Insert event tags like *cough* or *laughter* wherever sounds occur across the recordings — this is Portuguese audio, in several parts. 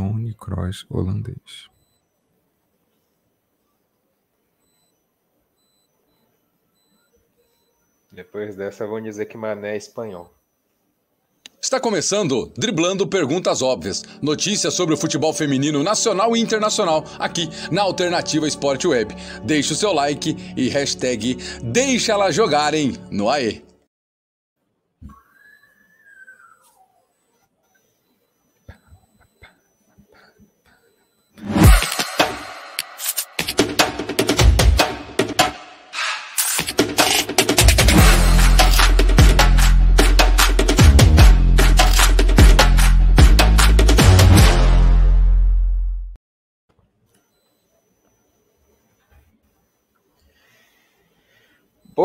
Tony Kroos holandês. Depois dessa, vão dizer que Mané é espanhol. Está começando Driblando Perguntas Óbvias. Notícias sobre o futebol feminino nacional e internacional aqui na Alternativa Esporte Web. Deixe o seu like e hashtag Deixa elas jogarem no AE.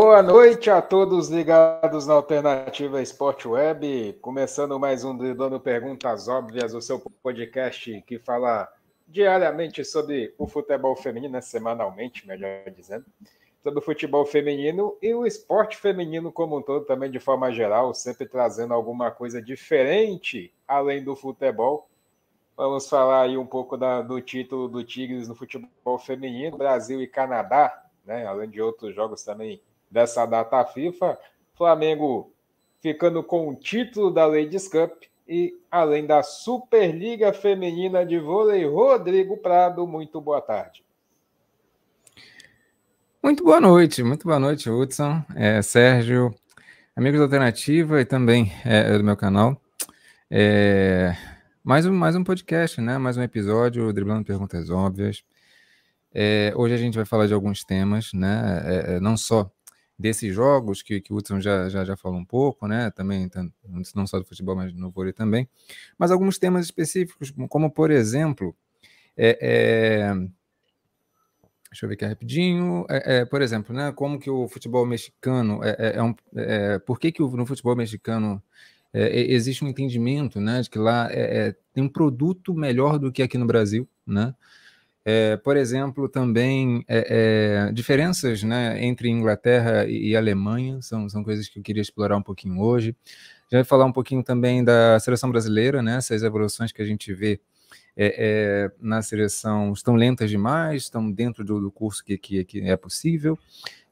Boa noite a todos ligados na Alternativa Esporte Web, começando mais um Dando Perguntas Óbvias, o seu podcast que fala diariamente sobre o futebol feminino, semanalmente, melhor dizendo, sobre o futebol feminino e o esporte feminino como um todo, também de forma geral, sempre trazendo alguma coisa diferente além do futebol. Vamos falar aí um pouco da, do título do Tigres no futebol feminino, Brasil e Canadá, né, além de outros jogos também dessa data FIFA. Flamengo ficando com o título da Ladies Cup e além da Superliga Feminina de Vôlei, Rodrigo Prado, muito boa tarde. Muito boa noite, muito boa noite, Hudson, é, Sérgio, amigos da Alternativa e também é, do meu canal. É, mais, um, mais um podcast, né? Mais um episódio, driblando perguntas óbvias. É, hoje a gente vai falar de alguns temas, né? É, é, não só desses jogos que, que o Hudson já, já, já falou um pouco, né? Também, não só do futebol, mas no vôlei também. Mas alguns temas específicos, como por exemplo, é, é... deixa eu ver aqui rapidinho. É, é, por exemplo, né? Como que o futebol mexicano é, é, é um, por que, que no futebol mexicano existe um entendimento, né? De que lá tem um produto melhor do que aqui no Brasil, né? É, por exemplo, também é, é, diferenças né, entre Inglaterra e, e, Alemanha são, são coisas que eu queria explorar um pouquinho hoje. Já vai falar um pouquinho também da seleção brasileira, né, essas evoluções que a gente vê é, é, na seleção estão lentas demais, estão dentro do, do curso que, que, que, é possível.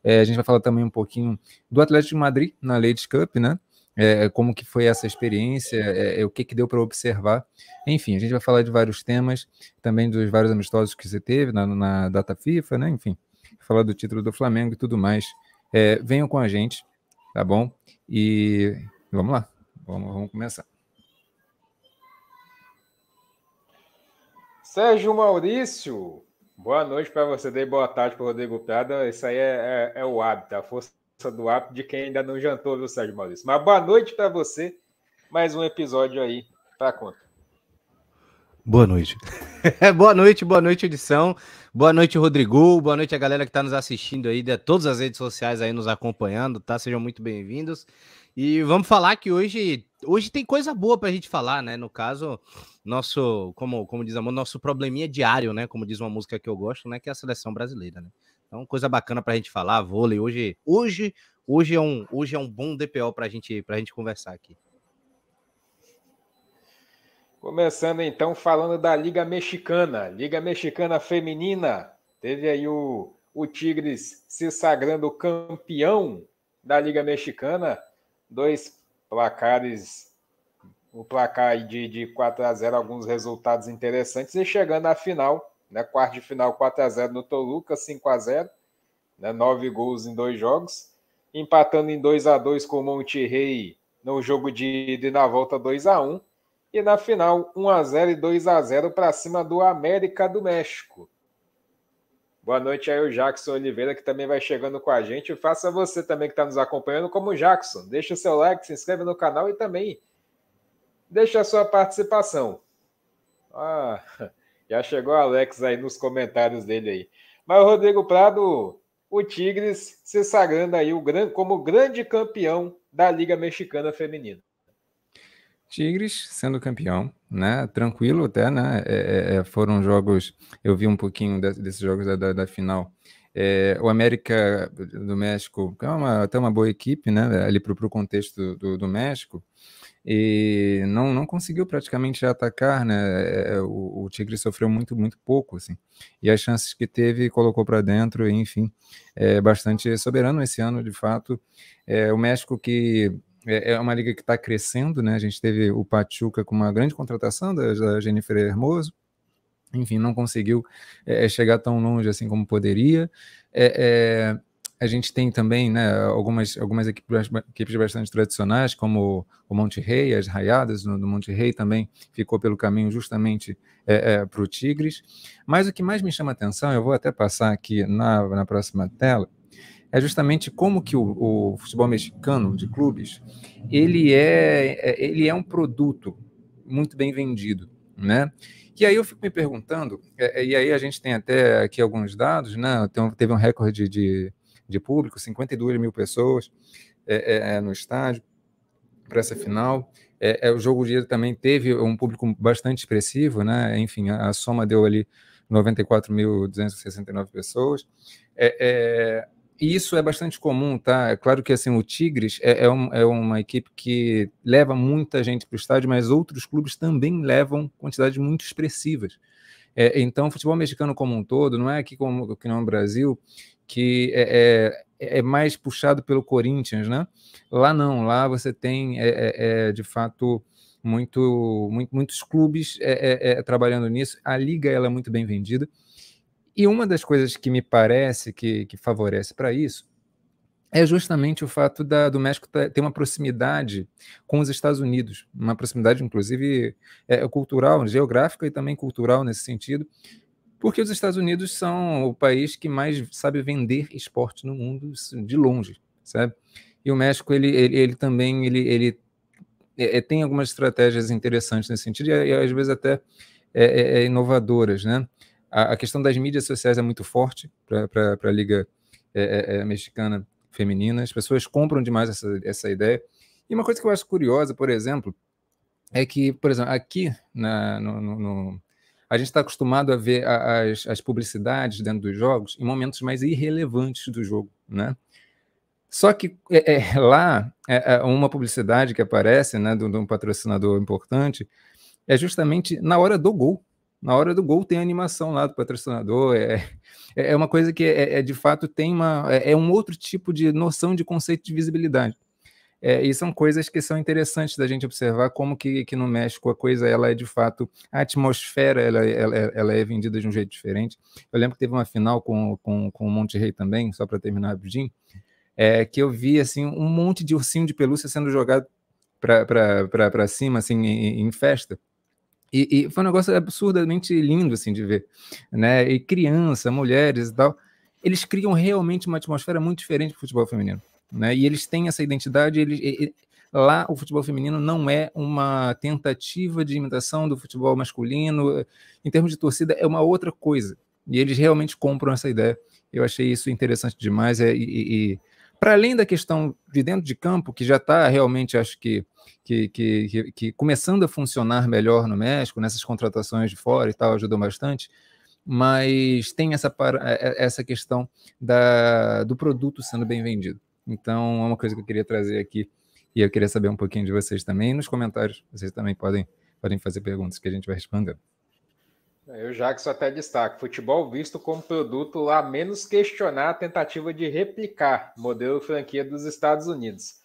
É, a gente vai falar também um pouquinho do Atlético de Madrid na Ladies Cup, né? É, como que foi essa experiência, é, é o que, que deu para observar. Enfim, a gente vai falar de vários temas, também dos vários amistosos que você teve na, na data FIFA, né? Enfim, falar do título do Flamengo e tudo mais. É, venham com a gente, tá bom? E vamos lá, vamos, vamos começar. Sérgio Maurício, boa noite para você, dei boa tarde para Rodrigo Prada. Isso aí é, é, é o hábito, a força do hábito de quem ainda não jantou, viu, Sérgio Maurício? Mas boa noite para você. Mais um episódio aí para conta. Boa noite. *laughs* boa noite, boa noite, edição. Boa noite, Rodrigo. Boa noite a galera que está nos assistindo aí, de todas as redes sociais aí nos acompanhando, tá? Sejam muito bem-vindos. E vamos falar que hoje, hoje tem coisa boa para a gente falar, né? No caso, nosso, como, como diz a nosso probleminha diário, né? Como diz uma música que eu gosto, né? Que é a seleção brasileira, né? Então, coisa bacana para a gente falar, vôlei. Hoje, hoje, hoje é um, hoje é um bom DPO para gente, a gente conversar aqui. Começando então falando da Liga Mexicana, Liga Mexicana Feminina. Teve aí o, o Tigres se sagrando campeão da Liga Mexicana. Dois placares, o placar de, de 4 a 0 alguns resultados interessantes e chegando à final né? Quarto de final 4 a 0 no Toluca, 5 a 0 né? Nove gols em dois jogos. Empatando em 2 a 2 com o Monterrey no jogo de ida e na volta 2 a 1 E na final, 1 a 0 e 2 a 0 para cima do América do México. Boa noite aí, o Jackson Oliveira, que também vai chegando com a gente. Faça você também que está nos acompanhando como Jackson. Deixa o seu like, se inscreve no canal e também deixa a sua participação. Ah, já chegou o Alex aí nos comentários dele aí. Mas o Rodrigo Prado, o Tigres se sagrando aí o, como grande campeão da Liga Mexicana Feminina. Tigres sendo campeão, né? Tranquilo até, né? É, é, é foram jogos, eu vi um pouquinho de, desses jogos da, da, da final. É, o América do México é uma, até uma boa equipe, né? Ali para o contexto do, do, México e não, não conseguiu praticamente atacar, né? É, o, o Tigre sofreu muito, muito pouco, assim. E as chances que teve colocou para dentro, enfim, é bastante soberano esse ano, de fato. É, o México que é, é uma liga que está crescendo, né? A gente teve o Pachuca com uma grande contratação da, da Jennifer Hermoso, enfim, não conseguiu é, chegar tão longe assim como poderia. É, é, a gente tem também né, algumas, algumas equipes, equipes bastante tradicionais, como o Monte Rei, as Raiadas no Monte Rei também ficou pelo caminho justamente para o Tigres. Mas o que mais me chama atenção, eu vou até passar aqui na, na próxima tela, é justamente como que o, o, futebol mexicano de clubes ele é, é, ele é um produto muito bem vendido, né? E aí eu fico me perguntando, é, é, e aí a gente tem até aqui alguns dados, né? Teve um recorde de, de público, 52 mil pessoas é, é, no estádio para essa final. É, o jogo de também teve um público bastante expressivo, né? Enfim, a, a soma deu ali 94.269 pessoas. É, e isso é bastante comum, tá? É claro que assim, o Tigres é, é, um, é uma equipe que leva muita gente para o estádio, mas outros clubes também levam quantidades muito expressivas. É, então, o futebol mexicano como um todo, não é aqui como que no Brasil, que é, é, é, mais puxado pelo Corinthians, né? Lá não, lá você tem, é, é, é de fato, muito, muito, muitos clubes trabalhando nisso. A liga ela é muito bem vendida. E uma das coisas que me parece que, que favorece para isso é justamente o fato da, do México ter uma proximidade com os Estados Unidos, uma proximidade, inclusive, é, cultural, geográfica e também cultural nesse sentido, porque os Estados Unidos são o país que mais sabe vender esporte no mundo de longe, sabe? E o México, ele, ele, ele também ele, ele é, é tem algumas estratégias interessantes nesse sentido, e, e às vezes até é, é, é inovadoras, né? A, a questão das mídias sociais é muito forte para a Liga é, é, é, Mexicana Feminina. As pessoas compram demais essa, essa ideia. E uma coisa que eu acho curiosa, por exemplo, é que, por exemplo, aqui na, no, no, no a gente está acostumado a ver as, as, publicidades dentro dos jogos em momentos mais irrelevantes do jogo, né? Só que é, é, lá, é, é uma publicidade que aparece, né, de, de um patrocinador importante, é justamente na hora do gol na hora do gol tem animação lá do patrocinador, é, é, é uma coisa que é, é de fato tem uma é, é, um outro tipo de noção de conceito de visibilidade. É, e são coisas que são interessantes da gente observar como que, que no México a coisa ela é de fato a atmosfera ela, ela, ela é vendida de um jeito diferente. Eu lembro que teve uma final com, com, com o Monte Rei também, só para terminar rapidinho, é, que eu vi assim um monte de ursinho de pelúcia sendo jogado para cima assim em, em festa. E, e, foi um negócio absurdamente lindo, assim, de ver, né? E criança, mulheres e tal, eles criam realmente uma atmosfera muito diferente do futebol feminino, né? E eles têm essa identidade, eles, e, lá o futebol feminino não é uma tentativa de imitação do futebol masculino, em termos de torcida é uma outra coisa, e eles realmente compram essa ideia. Eu achei isso interessante demais, é, e, e para além da questão de dentro de campo, que já está realmente, acho que que, que, que, começando a funcionar melhor no México, nessas contratações de fora e tal, ajudou bastante, mas tem essa, é, é, essa questão da, do produto sendo bem vendido. Então, é uma coisa que eu queria trazer aqui e eu queria saber um pouquinho de vocês também. nos comentários, vocês também podem, podem fazer perguntas que a gente vai respondendo. Eu já que só até destaque, futebol visto como produto lá menos questionar a tentativa de replicar modelo franquia dos Estados Unidos.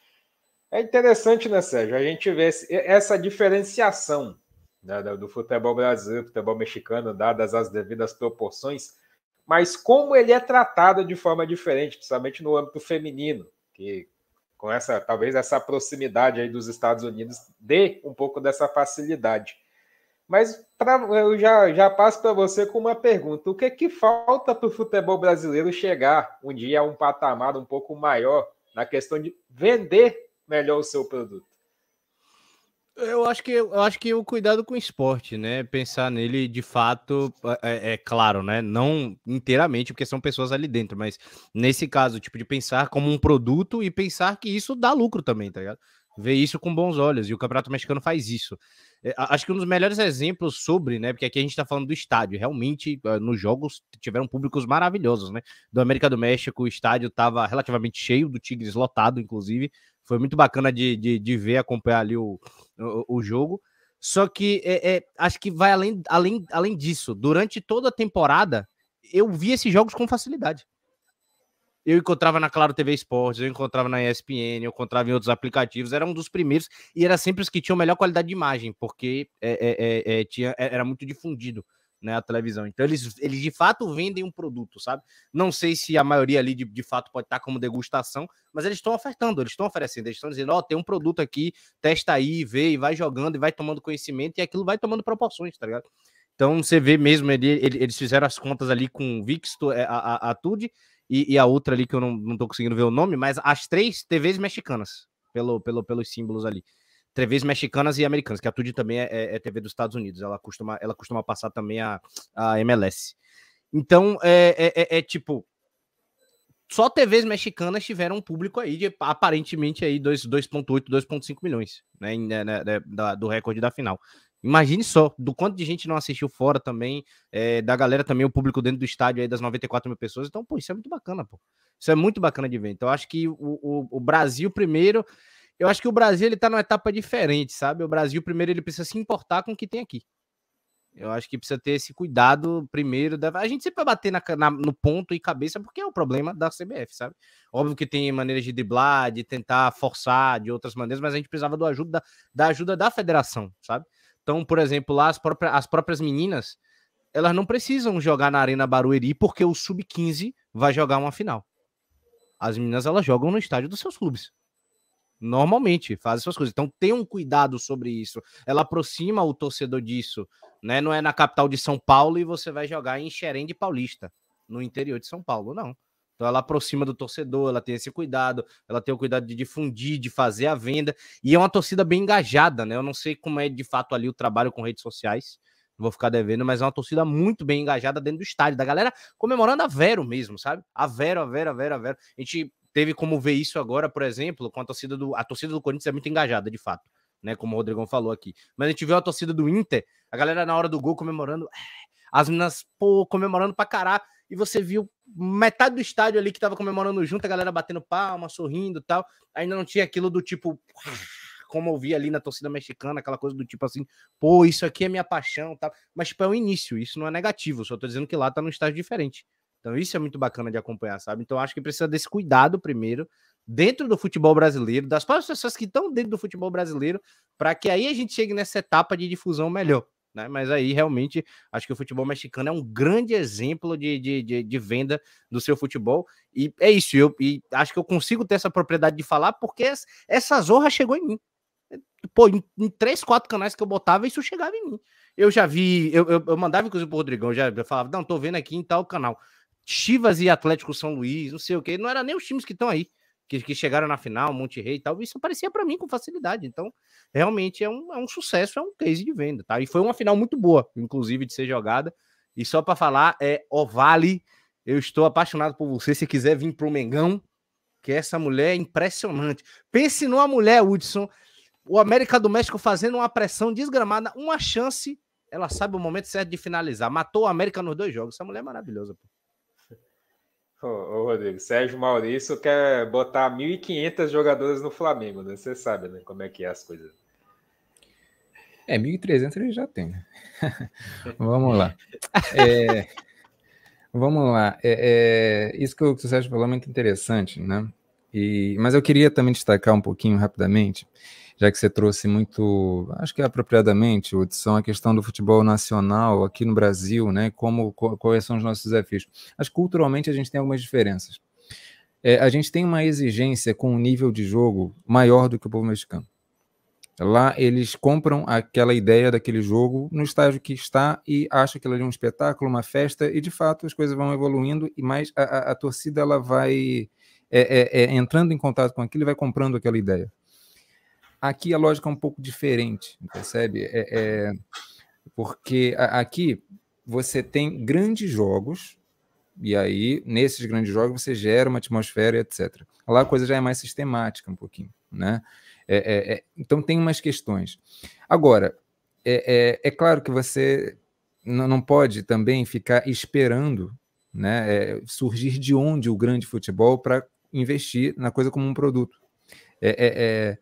É interessante, né, Sérgio? A gente vê essa diferenciação né, do futebol brasileiro, futebol mexicano, dadas as devidas proporções, mas como ele é tratado de forma diferente, principalmente no âmbito feminino, que com essa talvez essa proximidade aí dos Estados Unidos dê um pouco dessa facilidade. Mas pra, eu já, já passo para você com uma pergunta: o que, que falta para o futebol brasileiro chegar um dia a um patamar um pouco maior na questão de vender melhor o seu produto? Eu acho que eu acho que o cuidado com o esporte, né? Pensar nele de fato, é, é, claro, né? Não inteiramente, porque são pessoas ali dentro, mas nesse caso, tipo, de pensar como um produto e pensar que isso dá lucro também, tá ligado? Vê isso com bons olhos, e o Campeonato Mexicano faz isso. É, acho que um dos melhores exemplos sobre, né? Porque aqui a gente está falando do estádio. Realmente, eh, nos jogos tiveram públicos maravilhosos, né? Do América do México, o estádio estava relativamente cheio, do Tigres lotado, inclusive. Foi muito bacana de, de, de ver, acompanhar ali o, o, o jogo. Só que é, é, acho que vai além, além, além disso. Durante toda a temporada, eu vi esses jogos com facilidade eu encontrava na Claro TV Esportes, eu encontrava na ESPN, eu encontrava em outros aplicativos, era um dos primeiros e era sempre os que tinham melhor qualidade de imagem, porque é, é, é, tinha, é, era muito difundido né, a televisão. Então eles, eles de fato vendem um produto, sabe? Não sei se a maioria ali de, de fato pode estar como degustação, mas eles estão ofertando, eles estão oferecendo, eles estão dizendo, ó, oh, tem um produto aqui, testa aí, vê e vai jogando e vai tomando conhecimento e aquilo vai tomando proporções, tá ligado? Então você vê mesmo, ele, ele, eles fizeram as contas ali com o VIX, a, a, a Tude, e, e, a outra ali que eu não, não tô conseguindo ver o nome, mas as três TVs mexicanas, pelo, pelo, pelos símbolos ali. TVs mexicanas e americanas, que a Tudy também é, é, é, TV dos Estados Unidos, ela costuma, ela costuma passar também a, a MLS. Então, é, é, é, é tipo, só TVs mexicanas tiveram um público aí de aparentemente aí 2.8, 2.5 milhões, né, né, né, da, do recorde da final. Imagine só, do quanto de gente não assistiu fora também, é, da galera também, o público dentro do estádio aí das 94 mil pessoas. Então, pô, isso é muito bacana, pô. Isso é muito bacana de ver. Então, acho que o, o, o Brasil primeiro, eu acho que o Brasil ele tá numa etapa diferente, sabe? O Brasil primeiro ele precisa se importar com o que tem aqui. Eu acho que precisa ter esse cuidado primeiro. Da... A gente sempre vai bater na, na, no ponto e cabeça, porque é o problema da CBF, sabe? Óbvio que tem maneiras de driblar, de tentar forçar de outras maneiras, mas a gente precisava do ajuda, da ajuda da federação, sabe? Então, por exemplo, lá as, próprias, as próprias meninas, elas não precisam jogar na Arena Barueri porque o Sub-15 vai jogar uma final. As meninas, elas jogam no estádio dos seus clubes. Normalmente, fazem suas coisas. Então, tenham um cuidado sobre isso. Ela aproxima o torcedor disso. Né? Não é na capital de São Paulo e você vai jogar em Xerém de Paulista, no interior de São Paulo, não. Então ela aproxima do torcedor, ela tem esse cuidado, ela tem o cuidado de difundir, de fazer a venda, e é uma torcida bem engajada, né? Eu não sei como é de fato ali o trabalho com redes sociais, não vou ficar devendo, mas é uma torcida muito bem engajada dentro do estádio, da galera comemorando a Vero mesmo, sabe? A Vero, a Vero, a Vero, a Vero. A gente teve como ver isso agora, por exemplo, com a torcida do. A torcida do Corinthians é muito engajada, de fato, né? Como o Rodrigão falou aqui. Mas a gente viu a torcida do Inter, a galera na hora do gol comemorando, as meninas, pô, comemorando pra caralho e você viu metade do estádio ali que tava comemorando junto, a galera batendo palma, sorrindo tal. Ainda não tinha aquilo do tipo, *laughs* como eu vi ali na torcida mexicana, aquela coisa do tipo assim, pô, isso aqui é minha paixão, tal. Mas, tipo, é o início, isso não é negativo, só tô dizendo que lá tá num estágio diferente. Então, isso é muito bacana de acompanhar, sabe? Então, acho que precisa desse cuidado primeiro, dentro do futebol brasileiro, das próprias pessoas que estão dentro do futebol brasileiro, para que aí a gente chegue nessa etapa de difusão melhor né? Mas aí realmente acho que o futebol mexicano é um grande exemplo de, de, de, de venda do seu futebol. E é isso, eu e acho que eu consigo ter essa propriedade de falar porque essa zorra chegou em mim. Pô, em, em, três, quatro canais que eu botava, isso chegava em mim. Eu já vi, eu, eu, eu mandava inclusive pro Rodrigão, já eu falava, não, tô vendo aqui em tal canal. Chivas e Atlético São Luís, não sei o que, não era nem os times que estão aí que, que chegaram na final, Monte Rei e tal, isso aparecia para mim com facilidade. Então, realmente é um, é um sucesso, é um case de venda, tá? E foi uma final muito boa, inclusive, de ser jogada. E só para falar, é Ovale, eu estou apaixonado por você. Se quiser vir pro Mengão, que essa mulher é impressionante. Pense numa mulher, Hudson, o América do México fazendo uma pressão desgramada, uma chance, ela sabe o momento certo de finalizar. Matou o América nos dois jogos. Essa mulher é maravilhosa. Pô. Ô, Rodrigo, Sérgio Maurício quer botar 1.500 jogadores no Flamengo, né? Você sabe, né? Como é que é as coisas. É, 1.300 ele já tem. Né? *laughs* vamos lá. É, vamos lá. É, é, isso que o Sérgio falou é muito interessante, né? E, mas eu queria também destacar um pouquinho rapidamente já que você trouxe muito, acho que apropriadamente, Hudson, a questão do futebol nacional aqui no Brasil, né? Como, quais são os nossos desafios. Acho que culturalmente a gente tem algumas diferenças. É, a gente tem uma exigência com um nível de jogo maior do que o povo mexicano. Lá eles compram aquela ideia daquele jogo no estágio que está e acham aquilo ali um espetáculo, uma festa, e de fato as coisas vão evoluindo, e mais a, a, a torcida ela vai é, é, é, entrando em contato com aquilo e vai comprando aquela ideia. Aqui a lógica é um pouco diferente, percebe? É, é porque aqui você tem grandes jogos, e aí, nesses grandes jogos, você gera uma atmosfera, etc. Lá a coisa já é mais sistemática um pouquinho, né? É, é, então tem umas questões. Agora, é, é, claro que você não pode também ficar esperando né, surgir de onde o grande futebol para investir na coisa como um produto. É,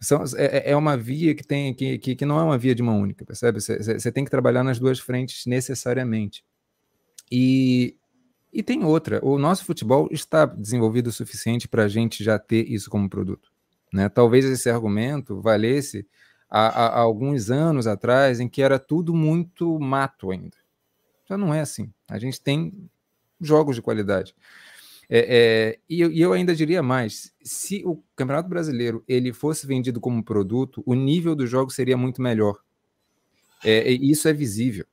são, é, é, uma via que tem que, que, que, não é uma via de mão única, percebe? Você tem que trabalhar nas duas frentes necessariamente. E, e tem outra, o nosso futebol está desenvolvido o suficiente para a gente já ter isso como produto. Né? Talvez esse argumento valesse há, há, alguns anos atrás, em que era tudo muito mato ainda. Já não é assim. A gente tem jogos de qualidade. É, é, e, eu, e, eu, ainda diria mais: se o Campeonato Brasileiro ele fosse vendido como produto, o nível do jogo seria muito melhor. É, isso é visível.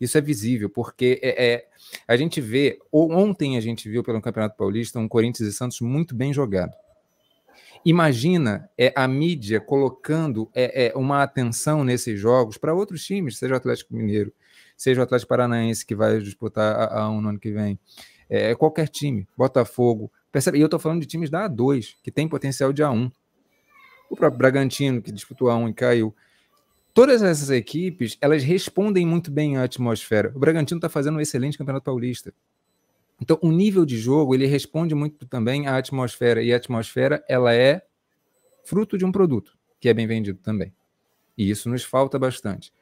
Isso é visível, porque é, é, a gente vê, ontem a gente viu pelo Campeonato Paulista um Corinthians e Santos muito bem jogado. Imagina é, a mídia colocando é, é, uma atenção nesses jogos para outros times, seja o Atlético Mineiro, seja o Atlético Paranaense que vai disputar a, a um no ano que vem, é, qualquer time, Botafogo, percebe? E eu estou falando de times da A2, que tem potencial de A1. O próprio Bragantino, que disputou A1 e caiu. Todas essas equipes, elas respondem muito bem à atmosfera. O Bragantino está fazendo um excelente Campeonato Paulista. Então, o nível de jogo, ele responde muito também à atmosfera. E a atmosfera, ela é fruto de um produto, que é bem vendido também. E isso nos falta bastante.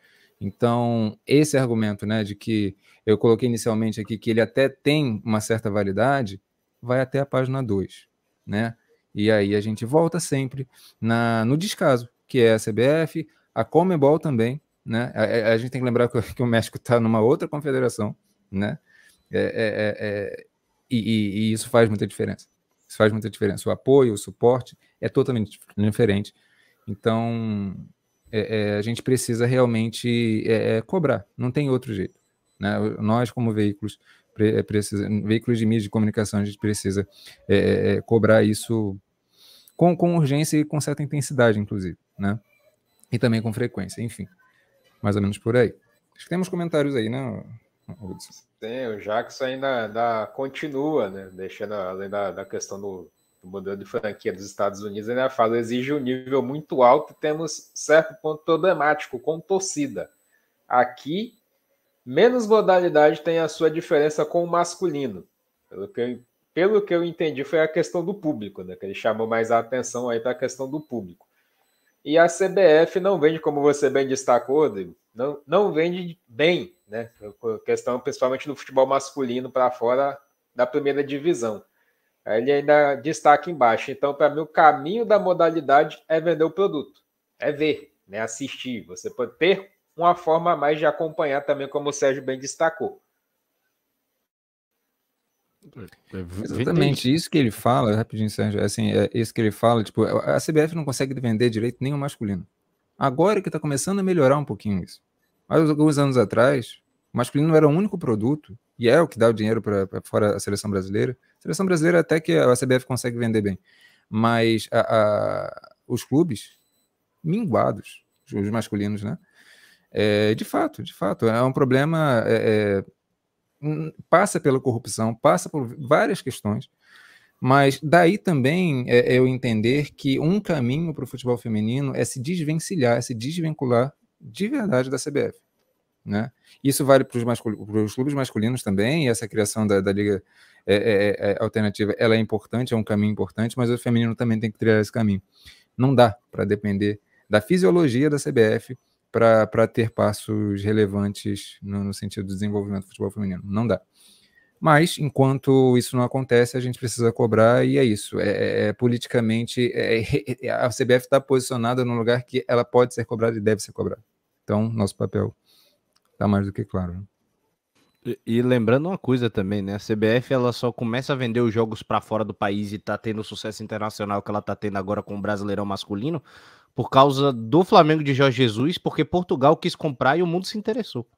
Então, esse argumento, né, de que eu coloquei inicialmente aqui que ele até tem uma certa validade, vai até a página 2, né? E aí a gente volta sempre na, no descaso, que é a CBF, a Comebol também, né? A, a gente tem que lembrar que, o *laughs* México está numa outra confederação, né? É, é, é, é e, e, isso faz muita diferença. Isso faz muita diferença. O apoio, o suporte é totalmente diferente. Então, é, é, a gente precisa realmente cobrar, não tem outro jeito. Né? Nós, como veículos, precisa, veículos de mídia de comunicação, a gente precisa cobrar isso com, com urgência e com certa intensidade, inclusive. Né? E também com frequência, enfim. Mais ou menos por aí. Acho que temos comentários aí, né, Hudson? Tem, o Jackson ainda, ainda continua, né? Deixando, além da, da questão do, do modelo de franquia dos Estados Unidos, ainda fala, exige um nível muito alto e temos certo ponto problemático com torcida. Aqui, menos modalidade tem a sua diferença com o masculino. Pelo que eu, pelo que eu entendi, foi a questão do público, né? Que ele chamou mais a atenção aí para a questão do público. E a CBF não vende, como você bem destacou, Rodrigo, não, não vende bem, né? Questão principalmente do futebol masculino para fora da primeira divisão. Ele ainda destaca embaixo. Então, para mim, o caminho da modalidade é vender o produto, é ver, né? assistir. Você pode ter uma forma a mais de acompanhar também, como o Sérgio bem destacou. É, Exatamente isso que ele fala, rapidinho, Sérgio, é assim, é isso que ele fala, tipo, a CBF não consegue vender direito nem o masculino. Agora que está começando a melhorar um pouquinho isso. Mas alguns anos atrás, o masculino era o único produto, e é o que dá o dinheiro para fora da seleção brasileira. Seleção brasileira até que a CBF consegue vender bem. Mas a, a, os clubes, minguados, os masculinos, né? É, de fato, de fato, é um problema é, é Hum, passa pela corrupção, passa por várias questões, mas daí também é, é eu entender que um caminho para o futebol feminino é se desvencilhar, é se desvincular de verdade da CBF. Né? Isso vale para os clubes masculinos também, e essa criação da, da liga é, é, é, alternativa ela é importante, é um caminho importante, mas o feminino também tem que trilhar esse caminho. Não dá para depender da fisiologia da CBF para ter passos relevantes no, no, sentido do desenvolvimento do futebol feminino. Não dá. Mas, enquanto isso não acontece, a gente precisa cobrar, e é isso. É, é, é politicamente, é, é, a CBF está posicionada no lugar que ela pode ser cobrada e deve ser cobrada. Então, nosso papel está mais do que claro. Né? E, lembrando uma coisa também, né? A CBF ela só começa a vender os jogos para fora do país e tá tendo o sucesso internacional que ela tá tendo agora com o Brasileirão masculino por causa do Flamengo de Jorge Jesus, porque Portugal quis comprar e o mundo se interessou.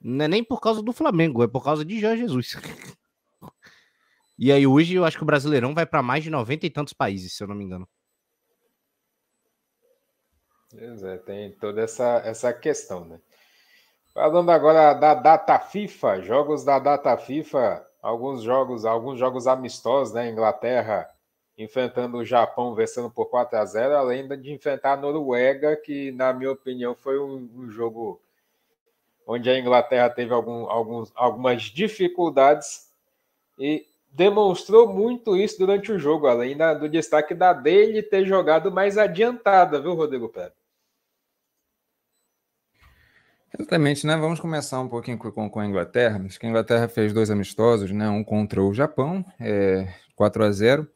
Não é nem por causa do Flamengo, é por causa de Jorge Jesus. *laughs* e aí hoje eu acho que o Brasileirão vai para mais de 90 e tantos países, se eu não me engano. Pois é, tem toda essa, essa questão, né? Falando agora da data FIFA, jogos da data FIFA, alguns jogos, alguns jogos amistosos, né? Inglaterra enfrentando o Japão, vencendo por 4 a 0 além de enfrentar a Noruega, que, na minha opinião, foi um, um jogo onde a Inglaterra teve algum, alguns, algumas dificuldades e demonstrou muito isso durante o jogo, além da, do destaque da dele ter jogado mais adiantada, viu, Rodrigo Pérez? Exatamente, né? Vamos começar um pouquinho com, com a Inglaterra. Acho que a Inglaterra fez dois amistosos, né? Um contra o Japão, é, 4 a 0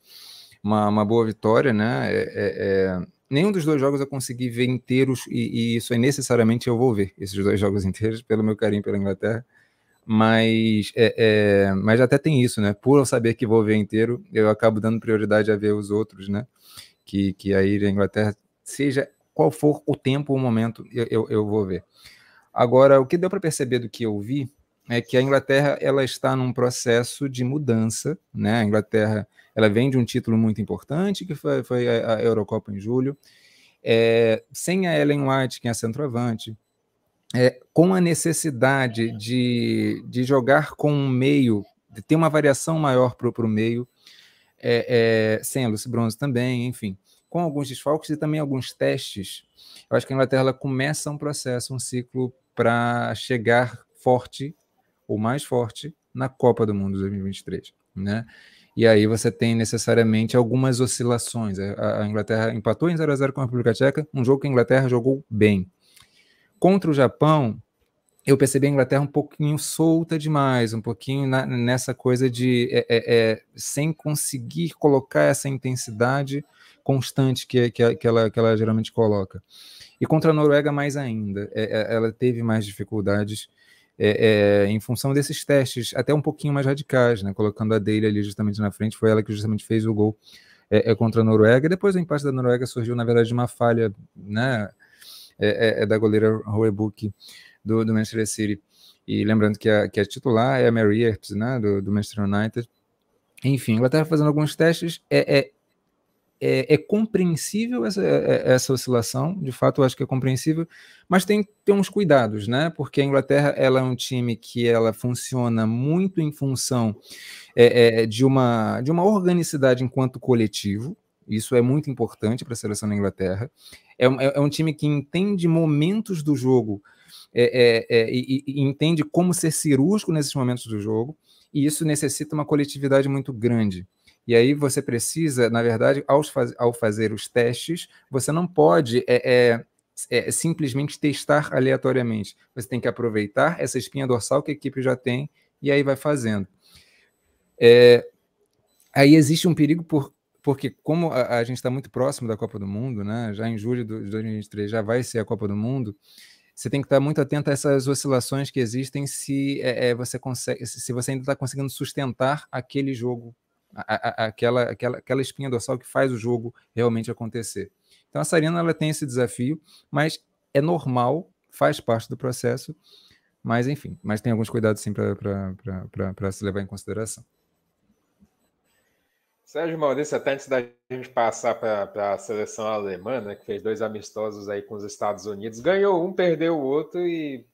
uma, uma boa vitória, né? É, é, é, nenhum dos dois jogos eu consegui ver inteiros, e, e, isso é necessariamente eu vou ver esses dois jogos *laughs* inteiros, pelo meu carinho pela Inglaterra. Mas, é, é, mas até tem isso, né? Por eu saber que vou ver inteiro, eu acabo dando prioridade a ver os outros, né? Que, que aí a Inglaterra, seja qual for o tempo, o momento, eu, eu, eu vou ver. Agora, o que deu para perceber do que eu vi é que a Inglaterra ela está num processo de mudança, né? A Inglaterra ela vem de um título muito importante que foi, foi a, Eurocopa em julho, é, sem a Ellen White, que é a centroavante, é, com a necessidade de, de jogar com um meio, de ter uma variação maior para o meio, é, é, sem a Lucy Bronze também, enfim, com alguns desfalques e também alguns testes. Eu acho que a Inglaterra começa um processo, um ciclo para chegar forte, ou mais forte, na Copa do Mundo 2023, né? E aí você tem necessariamente algumas oscilações. A, Inglaterra empatou em 0 a 0 com a República Tcheca, um jogo que a Inglaterra jogou bem. Contra o Japão, eu percebi a Inglaterra um pouquinho solta demais, um pouquinho na, nessa coisa de é, é, é, sem conseguir colocar essa intensidade constante que, que, que, ela, que ela geralmente coloca. E contra a Noruega, mais ainda. É, é, ela teve mais dificuldades é, é, em função desses testes, até um pouquinho mais radicais, né? Colocando a dele ali justamente na frente, foi ela que justamente fez o gol é, contra a Noruega. Depois o empate da Noruega surgiu, na verdade, de uma falha né? é, da goleira Roebuck do, do Manchester City. E lembrando que a, que a titular é a Mary Earps, né? Do, do Manchester United. Enfim, ela estava fazendo alguns testes. É, é, é, é, compreensível essa, é, é, essa oscilação, de fato eu acho que é compreensível, mas tem, tem uns cuidados, né? Porque a Inglaterra ela é um time que ela funciona muito em função é, é, de, uma, de uma organicidade enquanto coletivo, isso é muito importante para a seleção da Inglaterra. É, é, um time que entende momentos do jogo e, e entende como ser cirúrgico nesses momentos do jogo, e isso necessita uma coletividade muito grande. E aí você precisa, na verdade, ao, faz, ao fazer os testes, você não pode é, é, é, simplesmente testar aleatoriamente. Você tem que aproveitar essa espinha dorsal que a equipe já tem e aí vai fazendo. É, aí existe um perigo por, porque como a, a gente está muito próximo da Copa do Mundo, né? Já em julho de 2023 já vai ser a Copa do Mundo. Você tem que estar muito atento a essas oscilações que existem se é, é você consegue, se você ainda está conseguindo sustentar aquele jogo a, a, aquela, aquela, aquela espinha dorsal que faz o jogo realmente acontecer. Então a Sarina ela tem esse desafio, mas é normal, faz parte do processo, mas enfim, mas tem alguns cuidados sim para se levar em consideração. Sérgio Maurício, até antes da gente passar para a seleção alemã, né, que fez dois amistosos aí com os Estados Unidos, ganhou um, perdeu o outro e,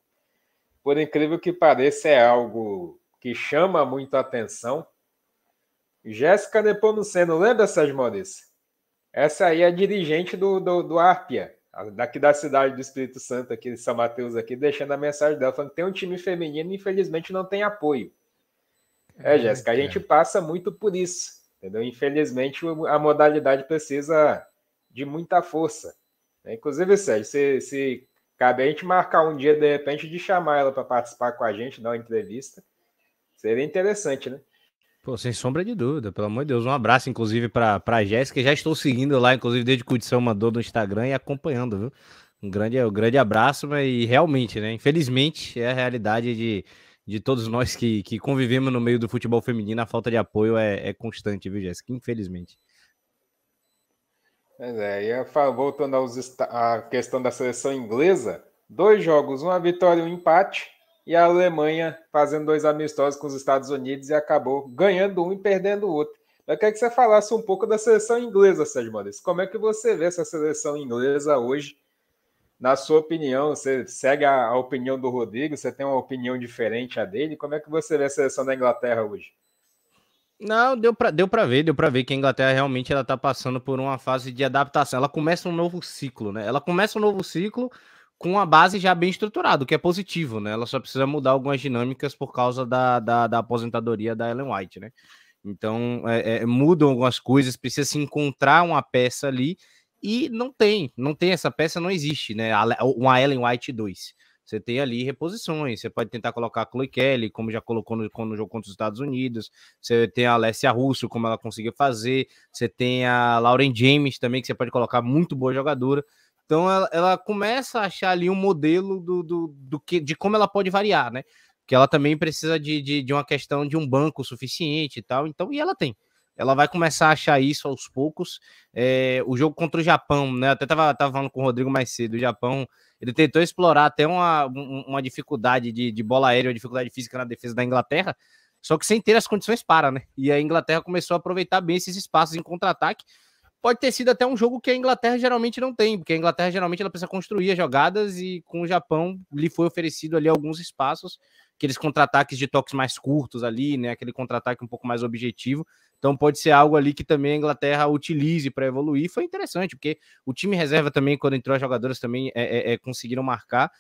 por incrível que pareça, é algo que chama muito a atenção Jéssica Nepomuceno, lembra, Sérgio Maurício? Essa aí é a dirigente do, do, do Arpia, daqui da cidade do Espírito Santo, aqui de São Mateus, aqui, deixando a mensagem dela, falando que tem um time feminino e infelizmente não tem apoio. É, é Jéssica, a gente passa muito por isso, entendeu? Infelizmente a modalidade precisa de muita força. Inclusive, Sérgio, se, se cabe a gente marcar um dia, de repente, de chamar ela para participar com a gente, dar uma entrevista, seria interessante, né? Pô, sem sombra de dúvida, pelo amor de Deus. Um abraço, inclusive, para a Jéssica. Já estou seguindo lá, inclusive, desde que o Edição mandou no Instagram e acompanhando, viu? Um grande, um grande abraço, mas realmente, né? Infelizmente, é a realidade de, de todos nós que, que convivemos no meio do futebol feminino. A falta de apoio é, é constante, viu, Jéssica? Infelizmente. Pois é, e voltando à questão da seleção inglesa, dois jogos, uma vitória e um empate e a Alemanha fazendo dois amistosos com os Estados Unidos e acabou ganhando um e perdendo o outro. Eu queria que você falasse um pouco da seleção inglesa, Sérgio Maurício. Como é que você vê essa seleção inglesa hoje? Na sua opinião, você segue a, a opinião do Rodrigo? Você tem uma opinião diferente a dele? Como é que você vê a seleção da Inglaterra hoje? Não, deu para deu ver, deu para ver que a Inglaterra realmente ela tá passando por uma fase de adaptação. Ela começa um novo ciclo, né? Ela começa um novo ciclo com a base já bem estruturada, o que é positivo, né? Ela só precisa mudar algumas dinâmicas por causa da, da, da aposentadoria da Ellen White, né? Então, é, é, mudam algumas coisas, precisa se encontrar uma peça ali e não tem, não tem essa peça, não existe, né? Uma Ellen White 2. Você tem ali reposições, você pode tentar colocar a Chloe Kelly, como já colocou no, no jogo contra os Estados Unidos, você tem a Alessia Russo, como ela conseguiu fazer, você tem a Lauren James também, que você pode colocar, muito boa jogadora. Então ela, ela começa a achar ali um modelo do, do, do que, de como ela pode variar, né? Que ela também precisa de, de, de uma questão de um banco suficiente e tal. Então, e ela tem. Ela vai começar a achar isso aos poucos. É, o jogo contra o Japão, né? Eu até tava, tava falando com o Rodrigo mais cedo. O Japão, ele tentou explorar até uma, uma dificuldade de, de bola aérea, uma dificuldade física na defesa da Inglaterra, só que sem ter as condições para, né? E a Inglaterra começou a aproveitar bem esses espaços em contra-ataque pode ter sido até um jogo que a Inglaterra geralmente não tem, porque a Inglaterra geralmente ela precisa construir as jogadas e com o Japão lhe foi oferecido ali alguns espaços, aqueles contra-ataques de toques mais curtos ali, né, aquele contra-ataque um pouco mais objetivo. Então pode ser algo ali que também a Inglaterra utilize para evoluir. Foi interessante, porque o time reserva também, quando entrou as jogadoras, também é, é, é, conseguiram marcar.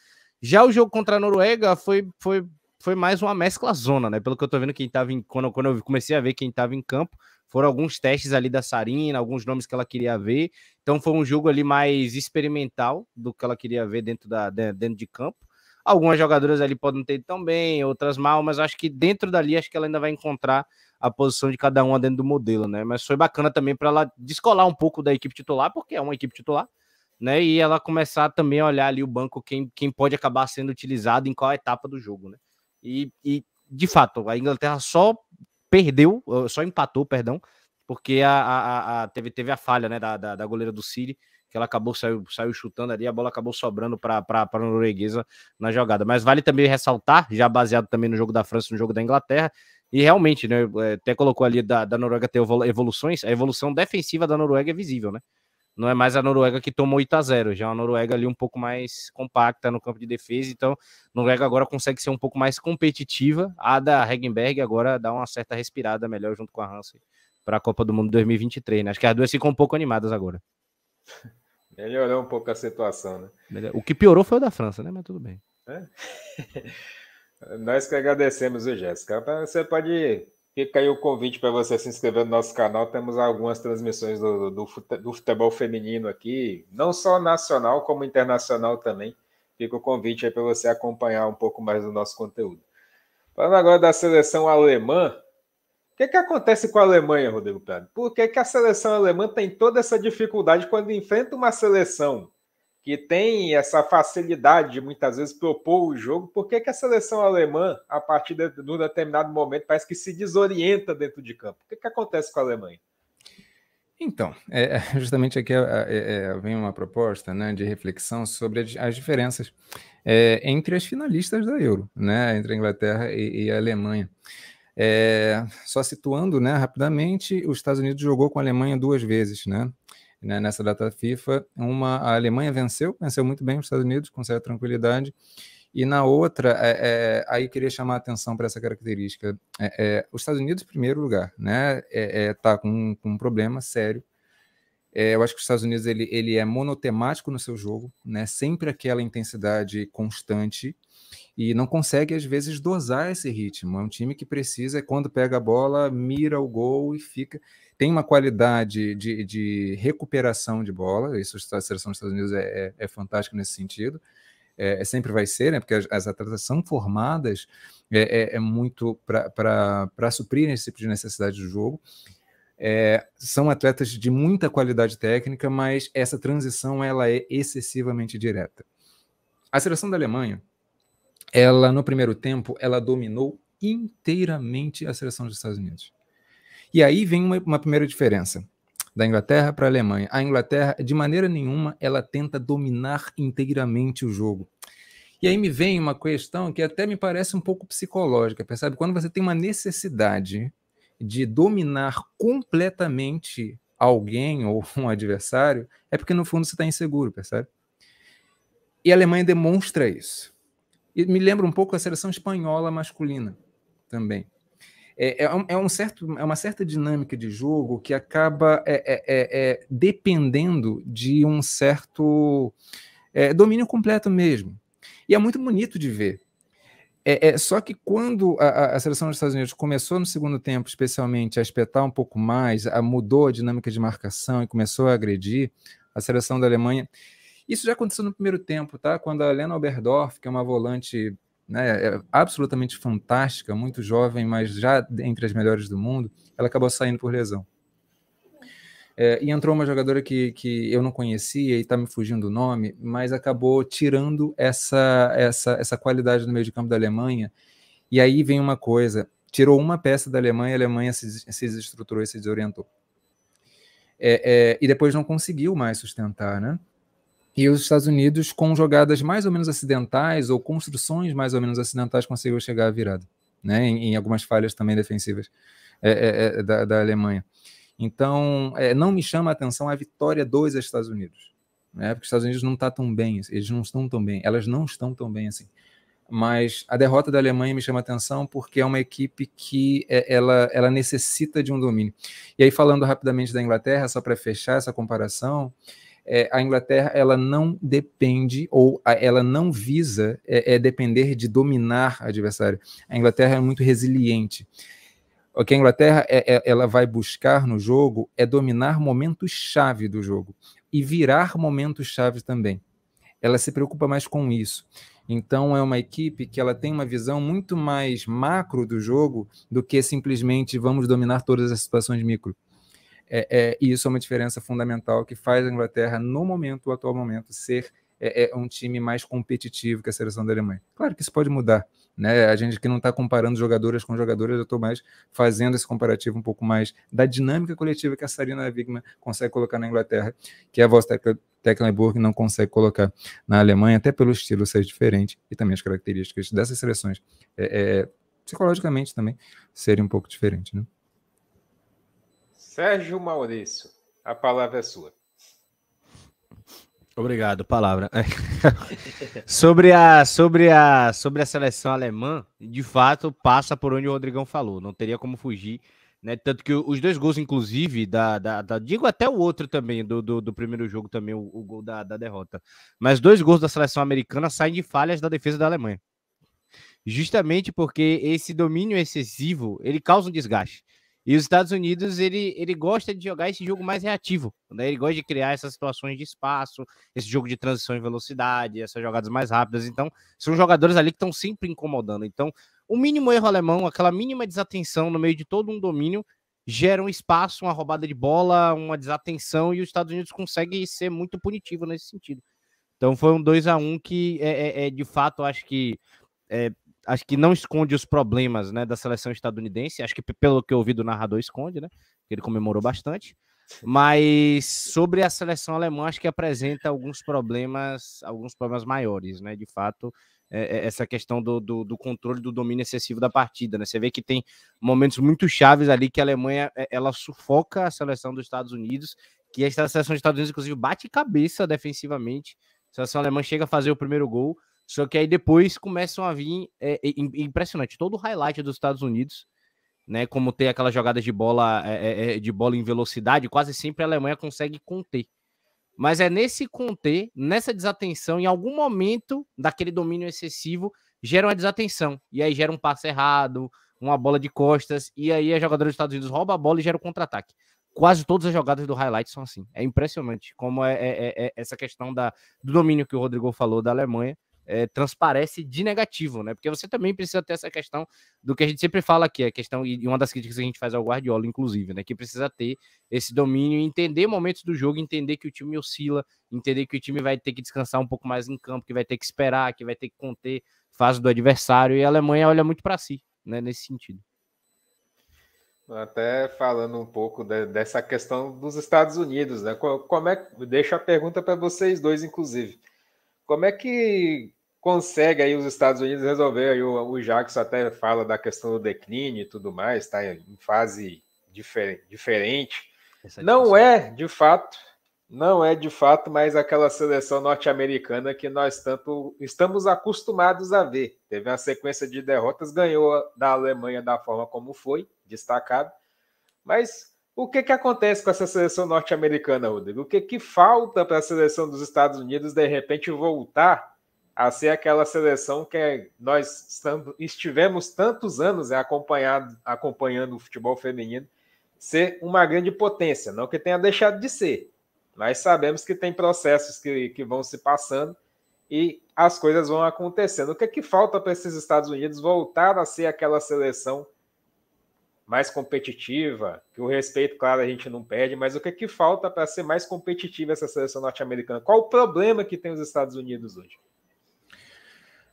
Já o jogo contra a Noruega foi, foi, foi mais uma mescla zona, né? Pelo que eu tô vendo, quem tava em, quando, quando eu comecei a ver quem estava em campo, foram alguns testes ali da Sarina, alguns nomes que ela queria ver. Então foi um jogo ali mais experimental do que ela queria ver dentro, da, dentro de campo. Algumas jogadoras ali podem ter tão bem, outras mal, mas acho que dentro dali acho que ela ainda vai encontrar a posição de cada uma dentro do modelo, né? Mas foi bacana também para ela descolar um pouco da equipe titular, porque é uma equipe titular, né? E ela começar também a olhar ali o banco, quem, quem pode acabar sendo utilizado em qual etapa do jogo, né? E, e de fato, a Inglaterra só perdeu, só empatou, perdão, porque a, a, a teve, teve a falha né, da, da, da, goleira do City, que ela acabou saiu, saiu chutando ali, a bola acabou sobrando para a norueguesa na jogada. Mas vale também ressaltar, já baseado também no jogo da França, no jogo da Inglaterra, e realmente, né, é, até colocou ali da, da Noruega ter evoluções, a evolução defensiva da Noruega é visível, né? Não é mais a Noruega que tomou 8 a 0 já é uma Noruega ali um pouco mais compacta no campo de defesa, então a Noruega agora consegue ser um pouco mais competitiva, a da Regenberg agora dá uma certa respirada melhor junto com a Hansen para a Copa do Mundo 2023, né? Acho que as duas ficam um pouco animadas agora. *laughs* Melhorou um pouco a situação, né? O que piorou foi o da França, né? Mas tudo bem. É? *laughs* Nós que agradecemos, o Jéssica. Você pode Fica aí o convite para você se inscrever no nosso canal. Temos algumas transmissões do, do, do, futebol feminino aqui, não só nacional, como internacional também. Fica o convite aí para você acompanhar um pouco mais do nosso conteúdo. Falando agora da seleção alemã, o que, que acontece com a Alemanha, Rodrigo Prado? Por que, que a seleção alemã tem toda essa dificuldade quando enfrenta uma seleção que tem essa facilidade de muitas vezes propor o jogo, por que, que a seleção alemã, a partir de, de um determinado momento, parece que se desorienta dentro de campo? O que, que acontece com a Alemanha? Então, é, é justamente aqui é, é, é, vem uma proposta né, de reflexão sobre as, as diferenças é, entre as finalistas da Euro, né, entre a Inglaterra e, e a Alemanha. Só situando né, rapidamente, os Estados Unidos jogou com a Alemanha duas vezes, né? Né, nessa data FIFA. Uma, a Alemanha venceu, venceu muito bem os Estados Unidos, com certa tranquilidade. E na outra, é, é, aí queria chamar a atenção para essa característica. É, é, os Estados Unidos, em primeiro lugar, né, está é, é, com, com, um problema sério. eu acho que os Estados Unidos ele, ele é monotemático no seu jogo, né, sempre aquela intensidade constante e não consegue às vezes dosar esse ritmo. É um time que precisa, quando pega a bola, mira o gol e fica tem uma qualidade de, de recuperação de bola, isso a seleção dos Estados Unidos é, é, é fantástica nesse sentido, é, é, sempre vai ser, né, porque as, as atletas são formadas é, é, é muito para suprir esse tipo de necessidade do jogo. são atletas de muita qualidade técnica, mas essa transição ela é excessivamente direta. A seleção da Alemanha, ela no primeiro tempo, ela dominou inteiramente a seleção dos Estados Unidos. E aí vem uma, uma primeira diferença da Inglaterra para a Alemanha. A Inglaterra, de maneira nenhuma, ela tenta dominar inteiramente o jogo. E aí me vem uma questão que até me parece um pouco psicológica, percebe? Quando você tem uma necessidade de dominar completamente alguém ou um adversário, é porque no fundo você está inseguro, percebe? E a Alemanha demonstra isso. E me lembra um pouco a seleção espanhola masculina também é, é, é, um certo, é uma certa dinâmica de jogo que acaba é, é, é, dependendo de um certo domínio completo mesmo. E é muito bonito de ver. É, só que quando a, a, seleção dos Estados Unidos começou no segundo tempo, especialmente, a espetar um pouco mais, a, mudou a dinâmica de marcação e começou a agredir a seleção da Alemanha. Isso já aconteceu no primeiro tempo, tá? Quando a Lena Oberdorf, que é uma volante né, é absolutamente fantástica, muito jovem, mas já entre as melhores do mundo, ela acabou saindo por lesão. É, e entrou uma jogadora que, que eu não conhecia e está me fugindo o nome, mas acabou tirando essa, essa, essa qualidade no meio de campo da Alemanha. E aí vem uma coisa: tirou uma peça da Alemanha, a Alemanha se, se desestruturou e se desorientou. É, é, e depois não conseguiu mais sustentar, né? E os Estados Unidos, com jogadas mais ou menos acidentais ou construções mais ou menos acidentais, conseguiu chegar à virada, né? Em, em algumas falhas também defensivas é, é, é, da, da, Alemanha. Então, é, não me chama a atenção a vitória dos Estados Unidos, né? Porque os Estados Unidos não está tão bem, eles não estão tão bem, elas não estão tão bem assim. Mas a derrota da Alemanha me chama atenção porque é uma equipe que é, ela, ela necessita de um domínio. E aí, falando rapidamente da Inglaterra, só para fechar essa comparação, é, a Inglaterra ela não depende ou a, ela não visa é, é, depender de dominar adversário. A Inglaterra é muito resiliente. O que a Inglaterra é, é, ela vai buscar no jogo é dominar momentos chave do jogo e virar momentos chave também. Ela se preocupa mais com isso. Então é uma equipe que ela tem uma visão muito mais macro do jogo do que simplesmente vamos dominar todas as situações micro. É, é, e isso é uma diferença fundamental que faz a Inglaterra, no momento, o atual momento, ser é, é, um time mais competitivo que a seleção da Alemanha. Claro que isso pode mudar, né? A gente que não está comparando jogadoras com jogadoras, eu estou mais fazendo esse comparativo um pouco mais da dinâmica coletiva que a Sarina Wigman consegue colocar na Inglaterra, que a voz Tecklenburg não consegue colocar na Alemanha, até pelo estilo ser diferente e também as características dessas seleções, é, é, psicologicamente também, serem um pouco diferentes, né? Sérgio Maurício, a palavra é sua. Obrigado, palavra. *laughs* sobre, a, sobre, a, sobre a seleção alemã, de fato, passa por onde o Rodrigão falou, não teria como fugir. Né? Tanto que os dois gols, inclusive, da, da, da digo até o outro também, do, do, do primeiro jogo também, o, o gol da, da derrota. Mas dois gols da seleção americana saem de falhas da defesa da Alemanha. Justamente porque esse domínio excessivo, ele causa um desgaste. E os Estados Unidos, ele, ele gosta de jogar esse jogo mais reativo, né? Ele gosta de criar essas situações de espaço, esse jogo de transição em velocidade, essas jogadas mais rápidas. Então, são jogadores ali que estão sempre incomodando. Então, o mínimo erro alemão, aquela mínima desatenção no meio de todo um domínio, gera um espaço, uma roubada de bola, uma desatenção, e os Estados Unidos conseguem ser muito punitivo nesse sentido. Então, foi um 2 a 1 um que, é, é, é de fato, acho que é, acho que não esconde os problemas né, da seleção estadunidense. Acho que pelo que eu ouvi do narrador esconde, né? Ele comemorou bastante. Mas sobre a seleção alemã, acho que apresenta alguns problemas, alguns problemas maiores, né? De fato, é, é essa questão do, do, do, controle do domínio excessivo da partida, né? Você vê que tem momentos muito chaves ali que a Alemanha é, ela sufoca a seleção dos Estados Unidos, que a seleção dos Estados Unidos, inclusive, bate cabeça defensivamente. A seleção alemã chega a fazer o primeiro gol, só que aí depois começam a vir. É, é, impressionante, todo o highlight dos Estados Unidos, né? Como ter aquelas jogadas de bola, é, é, é, de bola em velocidade, quase sempre a Alemanha consegue conter. Mas é nesse conter, nessa desatenção, em algum momento daquele domínio excessivo, gera uma desatenção. E aí gera um passe errado, uma bola de costas, e aí a jogadora dos Estados Unidos rouba a bola e gera o um contra-ataque. Quase todas as jogadas do highlight são assim. É impressionante como é, é, é, essa questão da, do domínio que o Rodrigo falou da Alemanha é, transparece de negativo, né? Porque você também precisa ter essa questão do que a gente sempre fala aqui, a questão, e uma das críticas que a gente faz ao Guardiola, inclusive, né? Que precisa ter esse domínio, entender momentos do jogo, entender que o time oscila, entender que o time vai ter que descansar um pouco mais em campo, que vai ter que esperar, que vai ter que conter fase do adversário, e a Alemanha olha muito para si, né? Nesse sentido. Até falando um pouco de, dessa questão dos Estados Unidos, né? Como é, deixo a pergunta para vocês dois, inclusive. Como é que consegue aí os Estados Unidos resolver, aí o, o Jackson até fala da questão do declínio e tudo mais, está em fase difer diferente. Não é, de fato, Não é de fato mais aquela seleção norte-americana que nós tanto estamos acostumados a ver. Teve uma sequência de derrotas, ganhou da Alemanha da forma como foi, destacado. Mas o que, que acontece com essa seleção norte-americana, Rodrigo? O que, que falta para a seleção dos Estados Unidos de repente voltar a ser aquela seleção que nós estivemos tantos anos acompanhando, acompanhando o futebol feminino ser uma grande potência? Não que tenha deixado de ser, mas sabemos que tem processos que, que vão se passando e as coisas vão acontecendo. O que é que falta para esses Estados Unidos voltar a ser aquela seleção mais competitiva, que o respeito, claro, a gente não perde, mas o que é que falta para ser mais competitiva essa seleção norte-americana? Qual o problema que tem os Estados Unidos hoje?